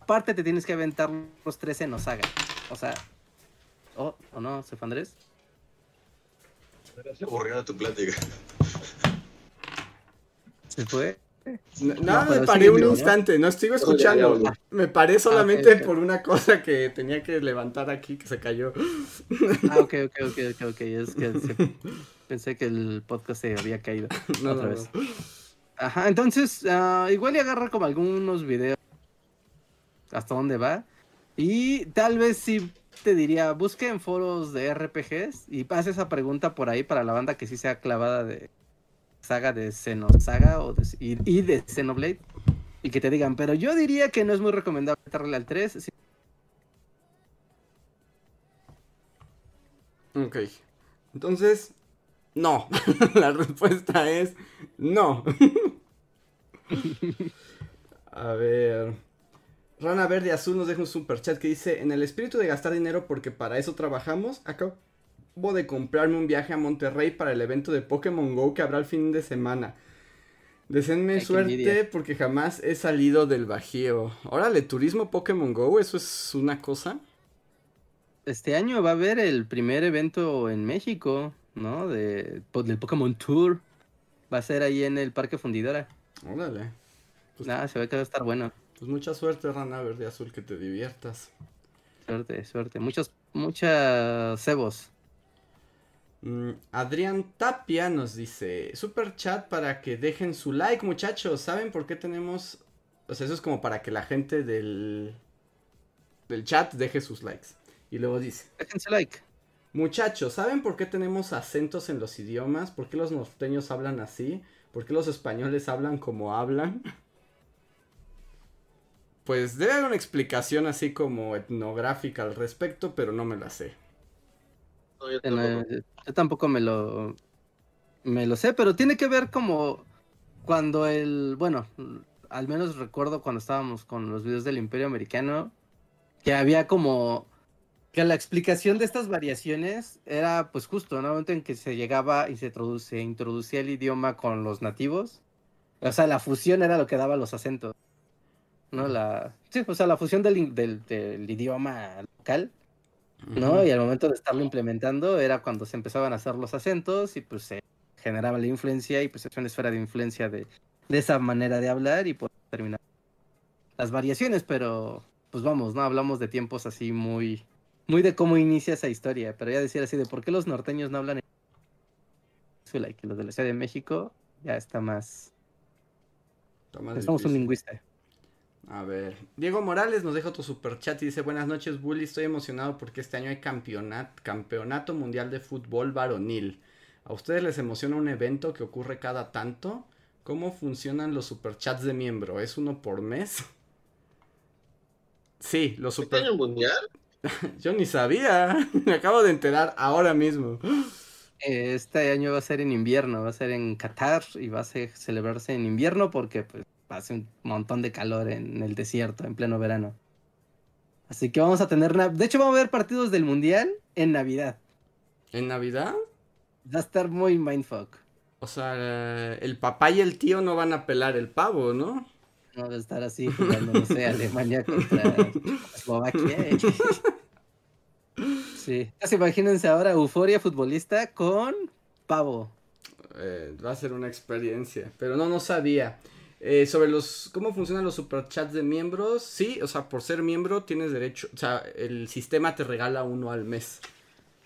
aparte te tienes que aventar los tres en Osaga. O sea, oh, o no, se fue Andrés. Aburrida tu plática. Se fue. Nada, me paré un instante, no estoy ya, escuchando. ya, Me paré solamente ok. por una cosa que tenía que levantar aquí que se cayó. Ah, ok, ok, ok, ok, ok. Es que se- pensé que el podcast se había caído. No, Otra no, vez. Ajá, entonces, ah, igual y agarra como algunos videos hasta dónde va. Y tal vez sí te diría, busque en foros de RPGs y pase esa pregunta por ahí para la banda que sí sea clavada de saga de Xenosaga o y, de Xenoblade. Y que te digan, pero yo diría que no es muy recomendable entrarle al 3. sí, Ok. Entonces, no. La respuesta es no. A ver. Rana Verde Azul nos deja un super chat que dice: En el espíritu de gastar dinero porque para eso trabajamos, acabo de comprarme un viaje a Monterrey para el evento de Pokémon Go que habrá el fin de semana. Deseenme suerte envidia. porque jamás he salido del Bajío. Órale, turismo Pokémon Go, eso es una cosa. Este año va a haber el primer evento en México, ¿no? De, po- del Pokémon Tour. Va a ser ahí en el Parque Fundidora. Órale. Pues, Nada, se ve que va a estar bueno. pues mucha suerte, Rana Verde Azul, que te diviertas. Suerte, suerte. Muchos, muchas cebos. Mm, Adrián Tapia nos dice, super chat para que dejen su like, muchachos. ¿Saben por qué tenemos... O sea, eso es como para que la gente del, del chat deje sus likes. Y luego dice, Déjense like. Muchachos, ¿saben por qué tenemos acentos en los idiomas? ¿Por qué los norteños hablan así? ¿Por qué los españoles hablan como hablan? Pues debe haber una explicación así como etnográfica al respecto, pero no me la sé. No, yo tampoco. eh, yo tampoco me lo me lo sé, pero tiene que ver como cuando el, bueno, al menos recuerdo cuando estábamos con los videos del Imperio Americano, que había como que la explicación de estas variaciones era pues justo, ¿no? El momento en que se llegaba y se, introdu- se introducía el idioma con los nativos. O sea, la fusión era lo que daba los acentos. ¿No? La, sí, o sea, la fusión del, in- del- del idioma local ¿no? Y al momento de estarlo implementando era cuando se empezaban a hacer los acentos y pues se generaba la influencia y pues es una esfera de influencia de, de esa manera de hablar y pues terminar las variaciones, pero pues vamos, ¿no? Hablamos de tiempos así muy, muy de cómo inicia esa historia, pero ya decir así de por qué los norteños no hablan en Venezuela y que los de la Ciudad de México ya está más... Está más Estamos un lingüista. A ver, Diego Morales nos deja otro super chat y dice, buenas noches Bully, estoy emocionado porque este año hay campeonato, campeonato mundial de fútbol varonil. ¿A ustedes les emociona un evento que ocurre cada tanto? ¿Cómo funcionan los superchats de miembro? ¿Es uno por mes? Sí, los ¿Este super... año mundial? Yo ni sabía, me acabo de enterar ahora mismo. Este año va a ser en invierno, va a ser en Qatar y va a ser- celebrarse en invierno porque pues hace un montón de calor en el desierto en pleno verano. Así que vamos a tener, de hecho vamos a ver partidos del mundial en Navidad. ¿En Navidad? Va a estar muy mindfuck. O sea, el papá y el tío no van a pelar el pavo, ¿no? No a estar así jugando, no sé, Alemania contra Eslovaquia. Sí, Entonces, imagínense ahora euforia futbolista con pavo. Eh, va a ser una experiencia, pero no, no sabía. Eh, sobre los, cómo funcionan los superchats de miembros, sí, o sea, por ser miembro tienes derecho, o sea, el sistema te regala uno al mes,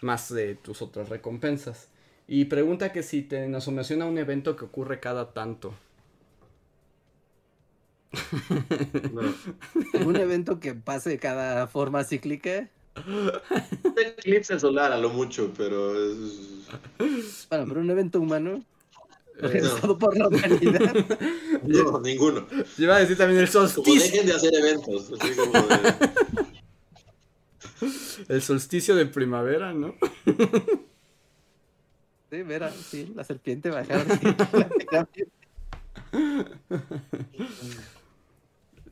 más de tus otras recompensas. Y pregunta que si te nos emociona un evento que ocurre cada tanto. No. ¿Algún evento que pase de cada forma cíclica? Un eclipse solar a lo mucho, pero es... Bueno, pero un evento humano Eh, organizado por la humanidad. No, ninguno. yo iba a decir también el Como solsticio, dejen de hacer eventos. Así como de... el solsticio de primavera, ¿no? Sí, mira, sí, la serpiente sí, prácticamente.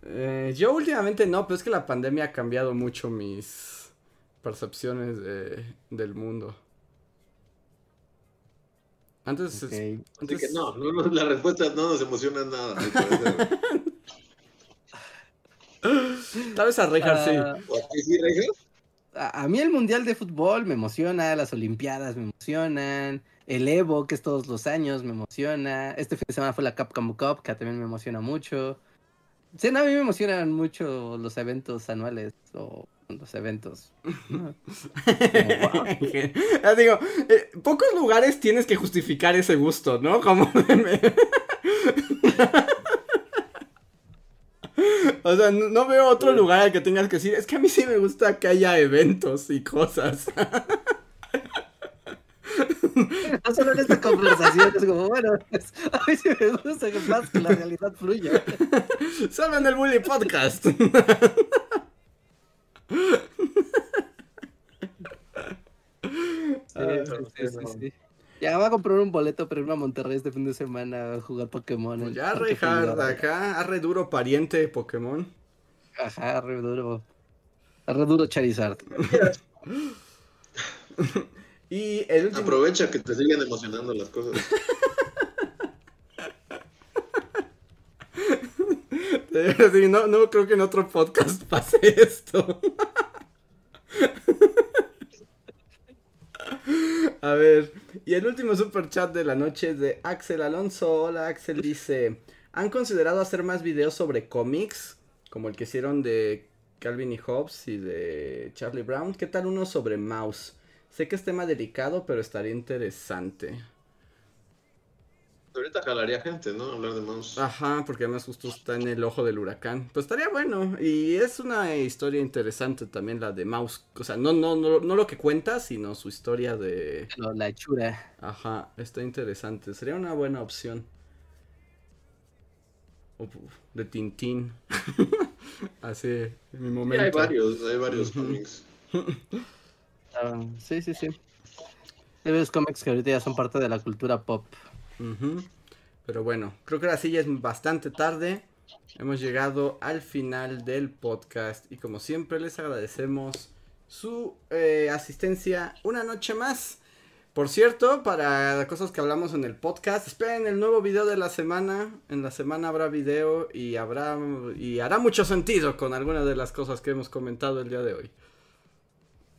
Eh, yo últimamente no, pero es que la pandemia ha cambiado mucho mis percepciones de- del mundo. Antes, es- Ok. Así antes- que no, no, no, la respuesta no nos emociona nada. tal vez a Reinhardt sí. Ah, a, a mí el Mundial de Fútbol me emociona, las Olimpiadas me emocionan, el Evo, que es todos los años, me emociona. Este fin de semana fue la Capcom Cup, que también me emociona mucho. Sí, no, a mí me emocionan mucho los eventos anuales o los eventos. Como, wow. Ya digo, eh, pocos lugares tienes que justificar ese gusto, ¿no? Como O sea, no, no veo otro lugar al que tengas que decir, es que a mí sí me gusta que haya eventos y cosas. No solo en esta conversación, es como, bueno, pues, a mí sí me gusta que más que la realidad fluya. Solo en el Bully Podcast. Sí, sí, sí, sí. Ya va a comprar un boleto para irme a Monterrey este fin de semana a jugar Pokémon. Pues ya, Reinhardt, Fundidora. acá, arre duro pariente de Pokémon. Ajá, re duro. Re duro Charizard. Y el último... Aprovecha que te siguen emocionando las cosas. Sí, no, no creo que en otro podcast pase esto. A ver, y el último super chat de la noche es de Axel Alonso. Hola Axel dice, ¿han considerado hacer más videos sobre cómics? Como el que hicieron de Calvin y Hobbes y de Charlie Brown. ¿Qué tal uno sobre Mouse? Sé que es tema delicado, pero estaría interesante. Ahorita jalaría gente, ¿no? Hablar de mouse. Ajá, porque además justo está en el ojo del huracán. Pues estaría bueno. Y es una historia interesante también la de Mouse. O sea, no, no, no, no lo que cuenta, sino su historia de. La hechura. Ajá, está interesante. Sería una buena opción. Uf, de Tintín. Así, en mi Sí, momento. hay varios, hay varios cómics. Ah, sí, sí, sí. Varios cómics que ahorita ya son parte de la cultura pop. Pero bueno, creo que ahora sí ya es bastante tarde. Hemos llegado al final del podcast y como siempre les agradecemos su eh, asistencia una noche más. Por cierto, para cosas que hablamos en el podcast, esperen el nuevo video de la semana. En la semana habrá video y habrá y hará mucho sentido con algunas de las cosas que hemos comentado el día de hoy.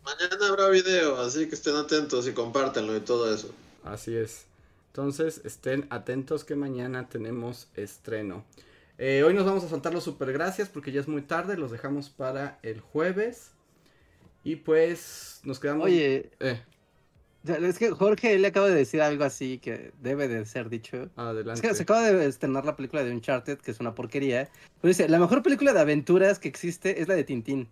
Mañana habrá video, así que estén atentos y compártanlo y todo eso. Así es. Entonces, estén atentos que mañana tenemos estreno. Eh, hoy nos vamos a saltar los super gracias porque ya es muy tarde. Los dejamos para el jueves. Y pues nos quedamos. Oye, Eh, es que Jorge le acaba de decir algo así que debe de ser dicho. Es adelante. que se acaba de estrenar la película de Uncharted, que es una porquería. Pero dice, la mejor película de aventuras que existe es la de Tintín.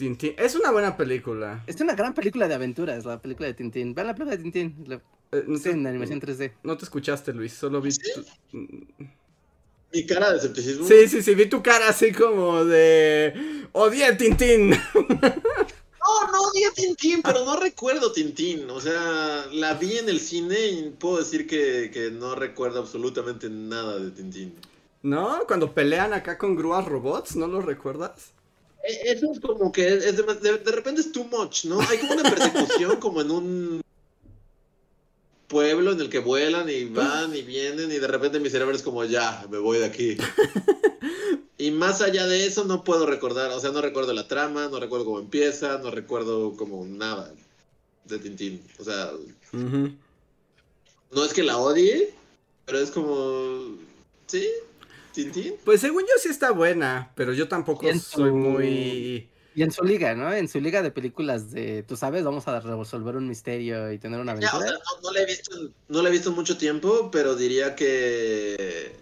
Tintín. Es una buena película. Es una gran película de aventuras, la película de Tintín. Vean la película de Tintín. La, Eh, no, es te, en animación 3D. no te escuchaste, Luis. Solo vi. ¿Sí? tu- Mi cara de escepticismo. Sí, sí, sí. Vi tu cara así como de. Odié a Tintín. No, no odié a Tintín, pero no recuerdo Tintín. O sea, la vi en el cine y puedo decir que, que no recuerdo absolutamente nada de Tintín. ¿No? Cuando pelean acá con grúas robots, ¿no lo recuerdas? E- Eso es como que es de, de- de repente es too much, ¿no? Hay como una persecución como en un pueblo en el que vuelan y van y vienen y de repente mi cerebro es como ya, me voy de aquí. Y más allá de eso no puedo recordar, o sea, no recuerdo la trama, no recuerdo cómo empieza, no recuerdo como nada de Tintín. O sea, no es que la odie, pero es como sí, Tintín. Pues según yo sí está buena, pero yo tampoco soy muy... Y en su liga, ¿no? En su liga de películas de, tú sabes, vamos a resolver un misterio y tener una Ya, o aventura. sea, no, no la he visto, no la he visto en mucho tiempo, pero diría que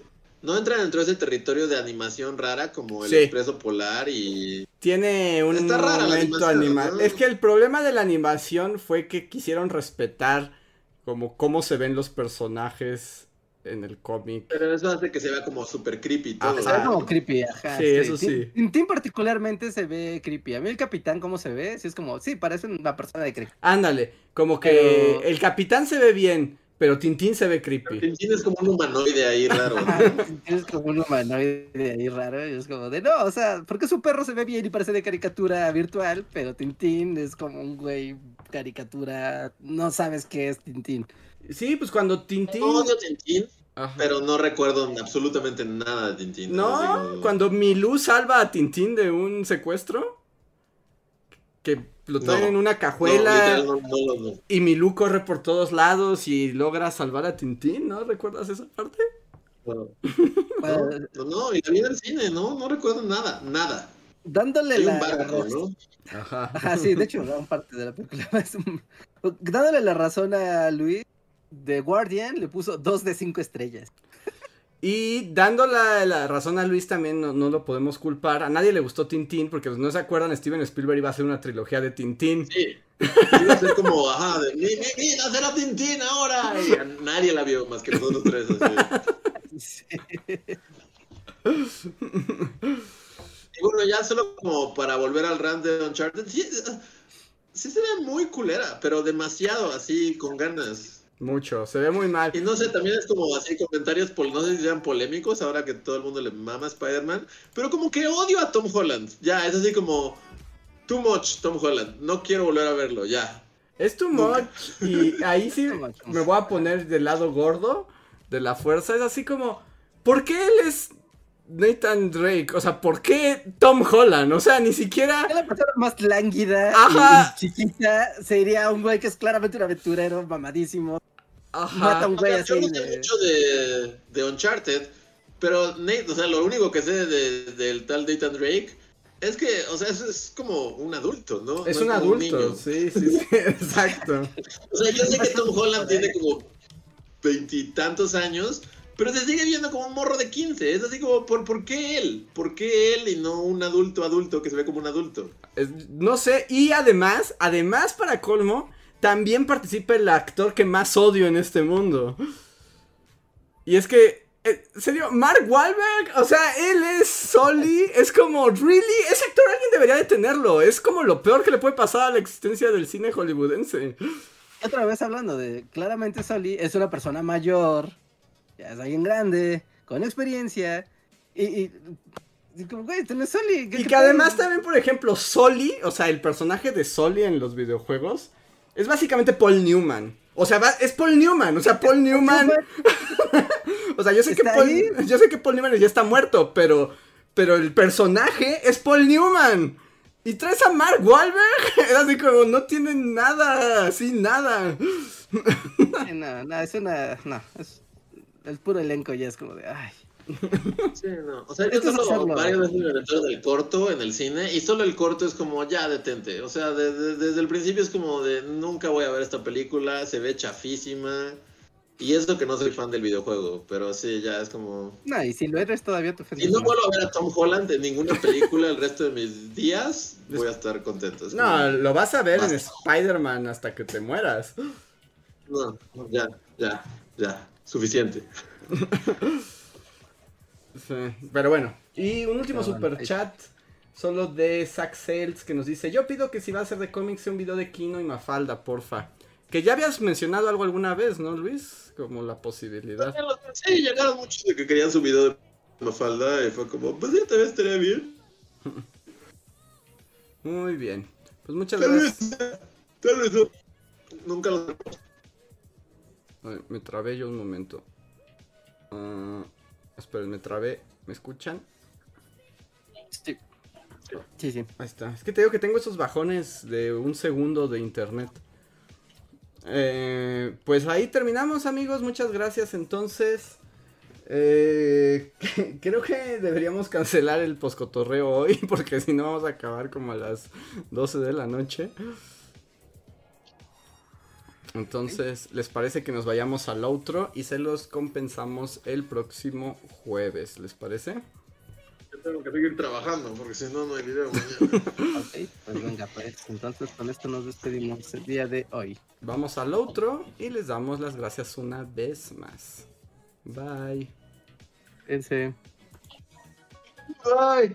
no entra dentro de ese territorio de animación rara como el Sí. Expreso Polar y Tiene un Está rara la momento animación, animal. ¿no? Es que el problema de la animación fue que quisieron respetar como cómo se ven los personajes en el cómic. pero eso hace que se vea como super creepy todo. Ajá. Como creepy, ajá. Sí, eso sí. Tintín particularmente se ve creepy. A mí el capitán, ¿cómo se ve? Sí, es como, sí, parece una persona de creepy. Ándale, como que Pero- el capitán se ve bien, pero Tintín se ve creepy. Tintín es como un humanoide ahí raro. ¿no? Tienes como un humanoide ahí raro. Y es como de, no, o sea, porque su perro se ve bien y parece de caricatura virtual, pero Tintín es como un güey caricatura. No sabes qué es Tintín. Sí, pues cuando Tintín... No odio Tintín, Ajá. pero no recuerdo absolutamente nada de Tintín. No, cuando Milú salva a Tintín de un secuestro, que lo traen No. en una No, cajuela literal, no, no, no, no. y Milú corre por todos lados y logra salvar a Tintín, ¿no? ¿Recuerdas esa parte? No, no, no, y en el cine, no, no recuerdo nada, nada. dándole Soy la. un barco, ¿no? Ajá. Ajá, sí, de hecho, gran parte de la película. Dándole la razón a Luis, The Guardian le puso dos de cinco estrellas. Y dando la, la razón a Luis también no, no lo podemos culpar. A nadie le gustó Tintín porque pues, no se acuerdan, Steven Spielberg iba a hacer una trilogía de Tintín. Sí. Iba a ser como, ajá, de, mi, mi, mira, será Tintín ahora. Y a nadie la vio más que nosotros tres. Así. Sí. Y bueno, ya solo como para volver al rant de Uncharted, sí, sí se ve muy culera, pero demasiado así, con ganas. Mucho, se ve muy mal. Y no sé, también es como así comentarios, pol- no sé si sean polémicos ahora que todo el mundo le mama a Spider-Man, pero como que odio a Tom Holland. Ya, es así como, too much Tom Holland, no quiero volver a verlo, ya. Es too much y ahí sí me voy a poner del lado gordo de la fuerza. Es así como, ¿por qué él es Nathan Drake? O sea, ¿por qué Tom Holland? O sea, ni siquiera... La persona más lánguida Ajá. y chiquita sería un güey que es claramente un aventurero, mamadísimo. Mata a Ajá. un O güey sea, yo así. no sé de- mucho de, de Uncharted, pero Nate, o sea, lo único que sé de- del tal Nathan Drake es que, o sea, es, es como un adulto, ¿no? Es No un adulto, niño. sí, sí, sí, exacto. O sea, yo sé que Tom Holland tiene como veintitantos años, pero se sigue viendo como un morro de 15. Es así como, ¿por, ¿por qué él? ¿Por qué él y no un adulto adulto que se ve como un adulto? Es- no sé, y además, además para colmo, también participa el actor que más odio en este mundo. Y es que, eh, en serio, Mark Wahlberg, o sea, él es Sully, es como, ¿really? Ese actor alguien debería de tenerlo, es como lo peor que le puede pasar a la existencia del cine hollywoodense. Otra vez hablando de, claramente Soli es una persona mayor, ya es alguien grande, con experiencia, y, y, y como, güey, no es Soli. ¿qué- Y que además también, por ejemplo, Sully, o sea, el personaje de Sully en los videojuegos, es básicamente Paul Newman. O sea, va- es Paul Newman, o sea, Paul Newman... O sea, yo sé que ¿Está Paul, ahí? yo sé que Paul Newman ya está muerto, pero pero el personaje es Paul Newman. Y traes a Mark Wahlberg, era así como no tiene nada, así nada. No, no, es una, no, es el puro elenco ya es como de, ay. Sí, no. O sea, yo Esto es solo hacerlo. varias veces me del corto en el cine y solo el corto es como, ya detente. O sea, de- de- desde el principio es como de, nunca voy a ver esta película, se ve chafísima. Y eso que no soy fan del videojuego, pero sí, ya es como... No, y si lo eres todavía te Si ofendes. no más. vuelvo a ver a Tom Holland en ninguna película el resto de mis días, voy a estar contento. Es No, como, lo vas a ver en. Spider-Man hasta que te mueras. no, ya, ya, ya, suficiente. Sí, pero bueno, y un último super chat solo de Zack Sales que nos dice, "Yo pido que si va a ser de cómics sea un video de Kino y Mafalda, porfa." Que ya habías mencionado algo alguna vez, ¿no, Luis? Como la posibilidad. Sí, llegaron muchos de que querían su video de Mafalda y fue como, pues ya te ves, estaría bien. Muy bien. Pues muchas Tal gracias. vez, tal vez no. Nunca lo Ay, me trabé yo un momento. Ah, esperen, me trabé. ¿Me escuchan? Sí. Sí, sí. Ahí está. Es que te digo que tengo esos bajones de un segundo de internet. Eh, pues ahí terminamos, amigos. Muchas gracias. Entonces, eh, creo que deberíamos cancelar el poscotorreo hoy. Porque si no, vamos a acabar como a las 12 de la noche. Entonces, ¿les parece que nos vayamos al outro y se los compensamos el próximo jueves? ¿Les parece? Yo tengo que seguir trabajando porque si no, no hay video mañana. Ok, pues venga, pues. Entonces con esto nos despedimos el día de hoy. Vamos al outro y les damos las gracias una vez más. Bye. Ese. Bye.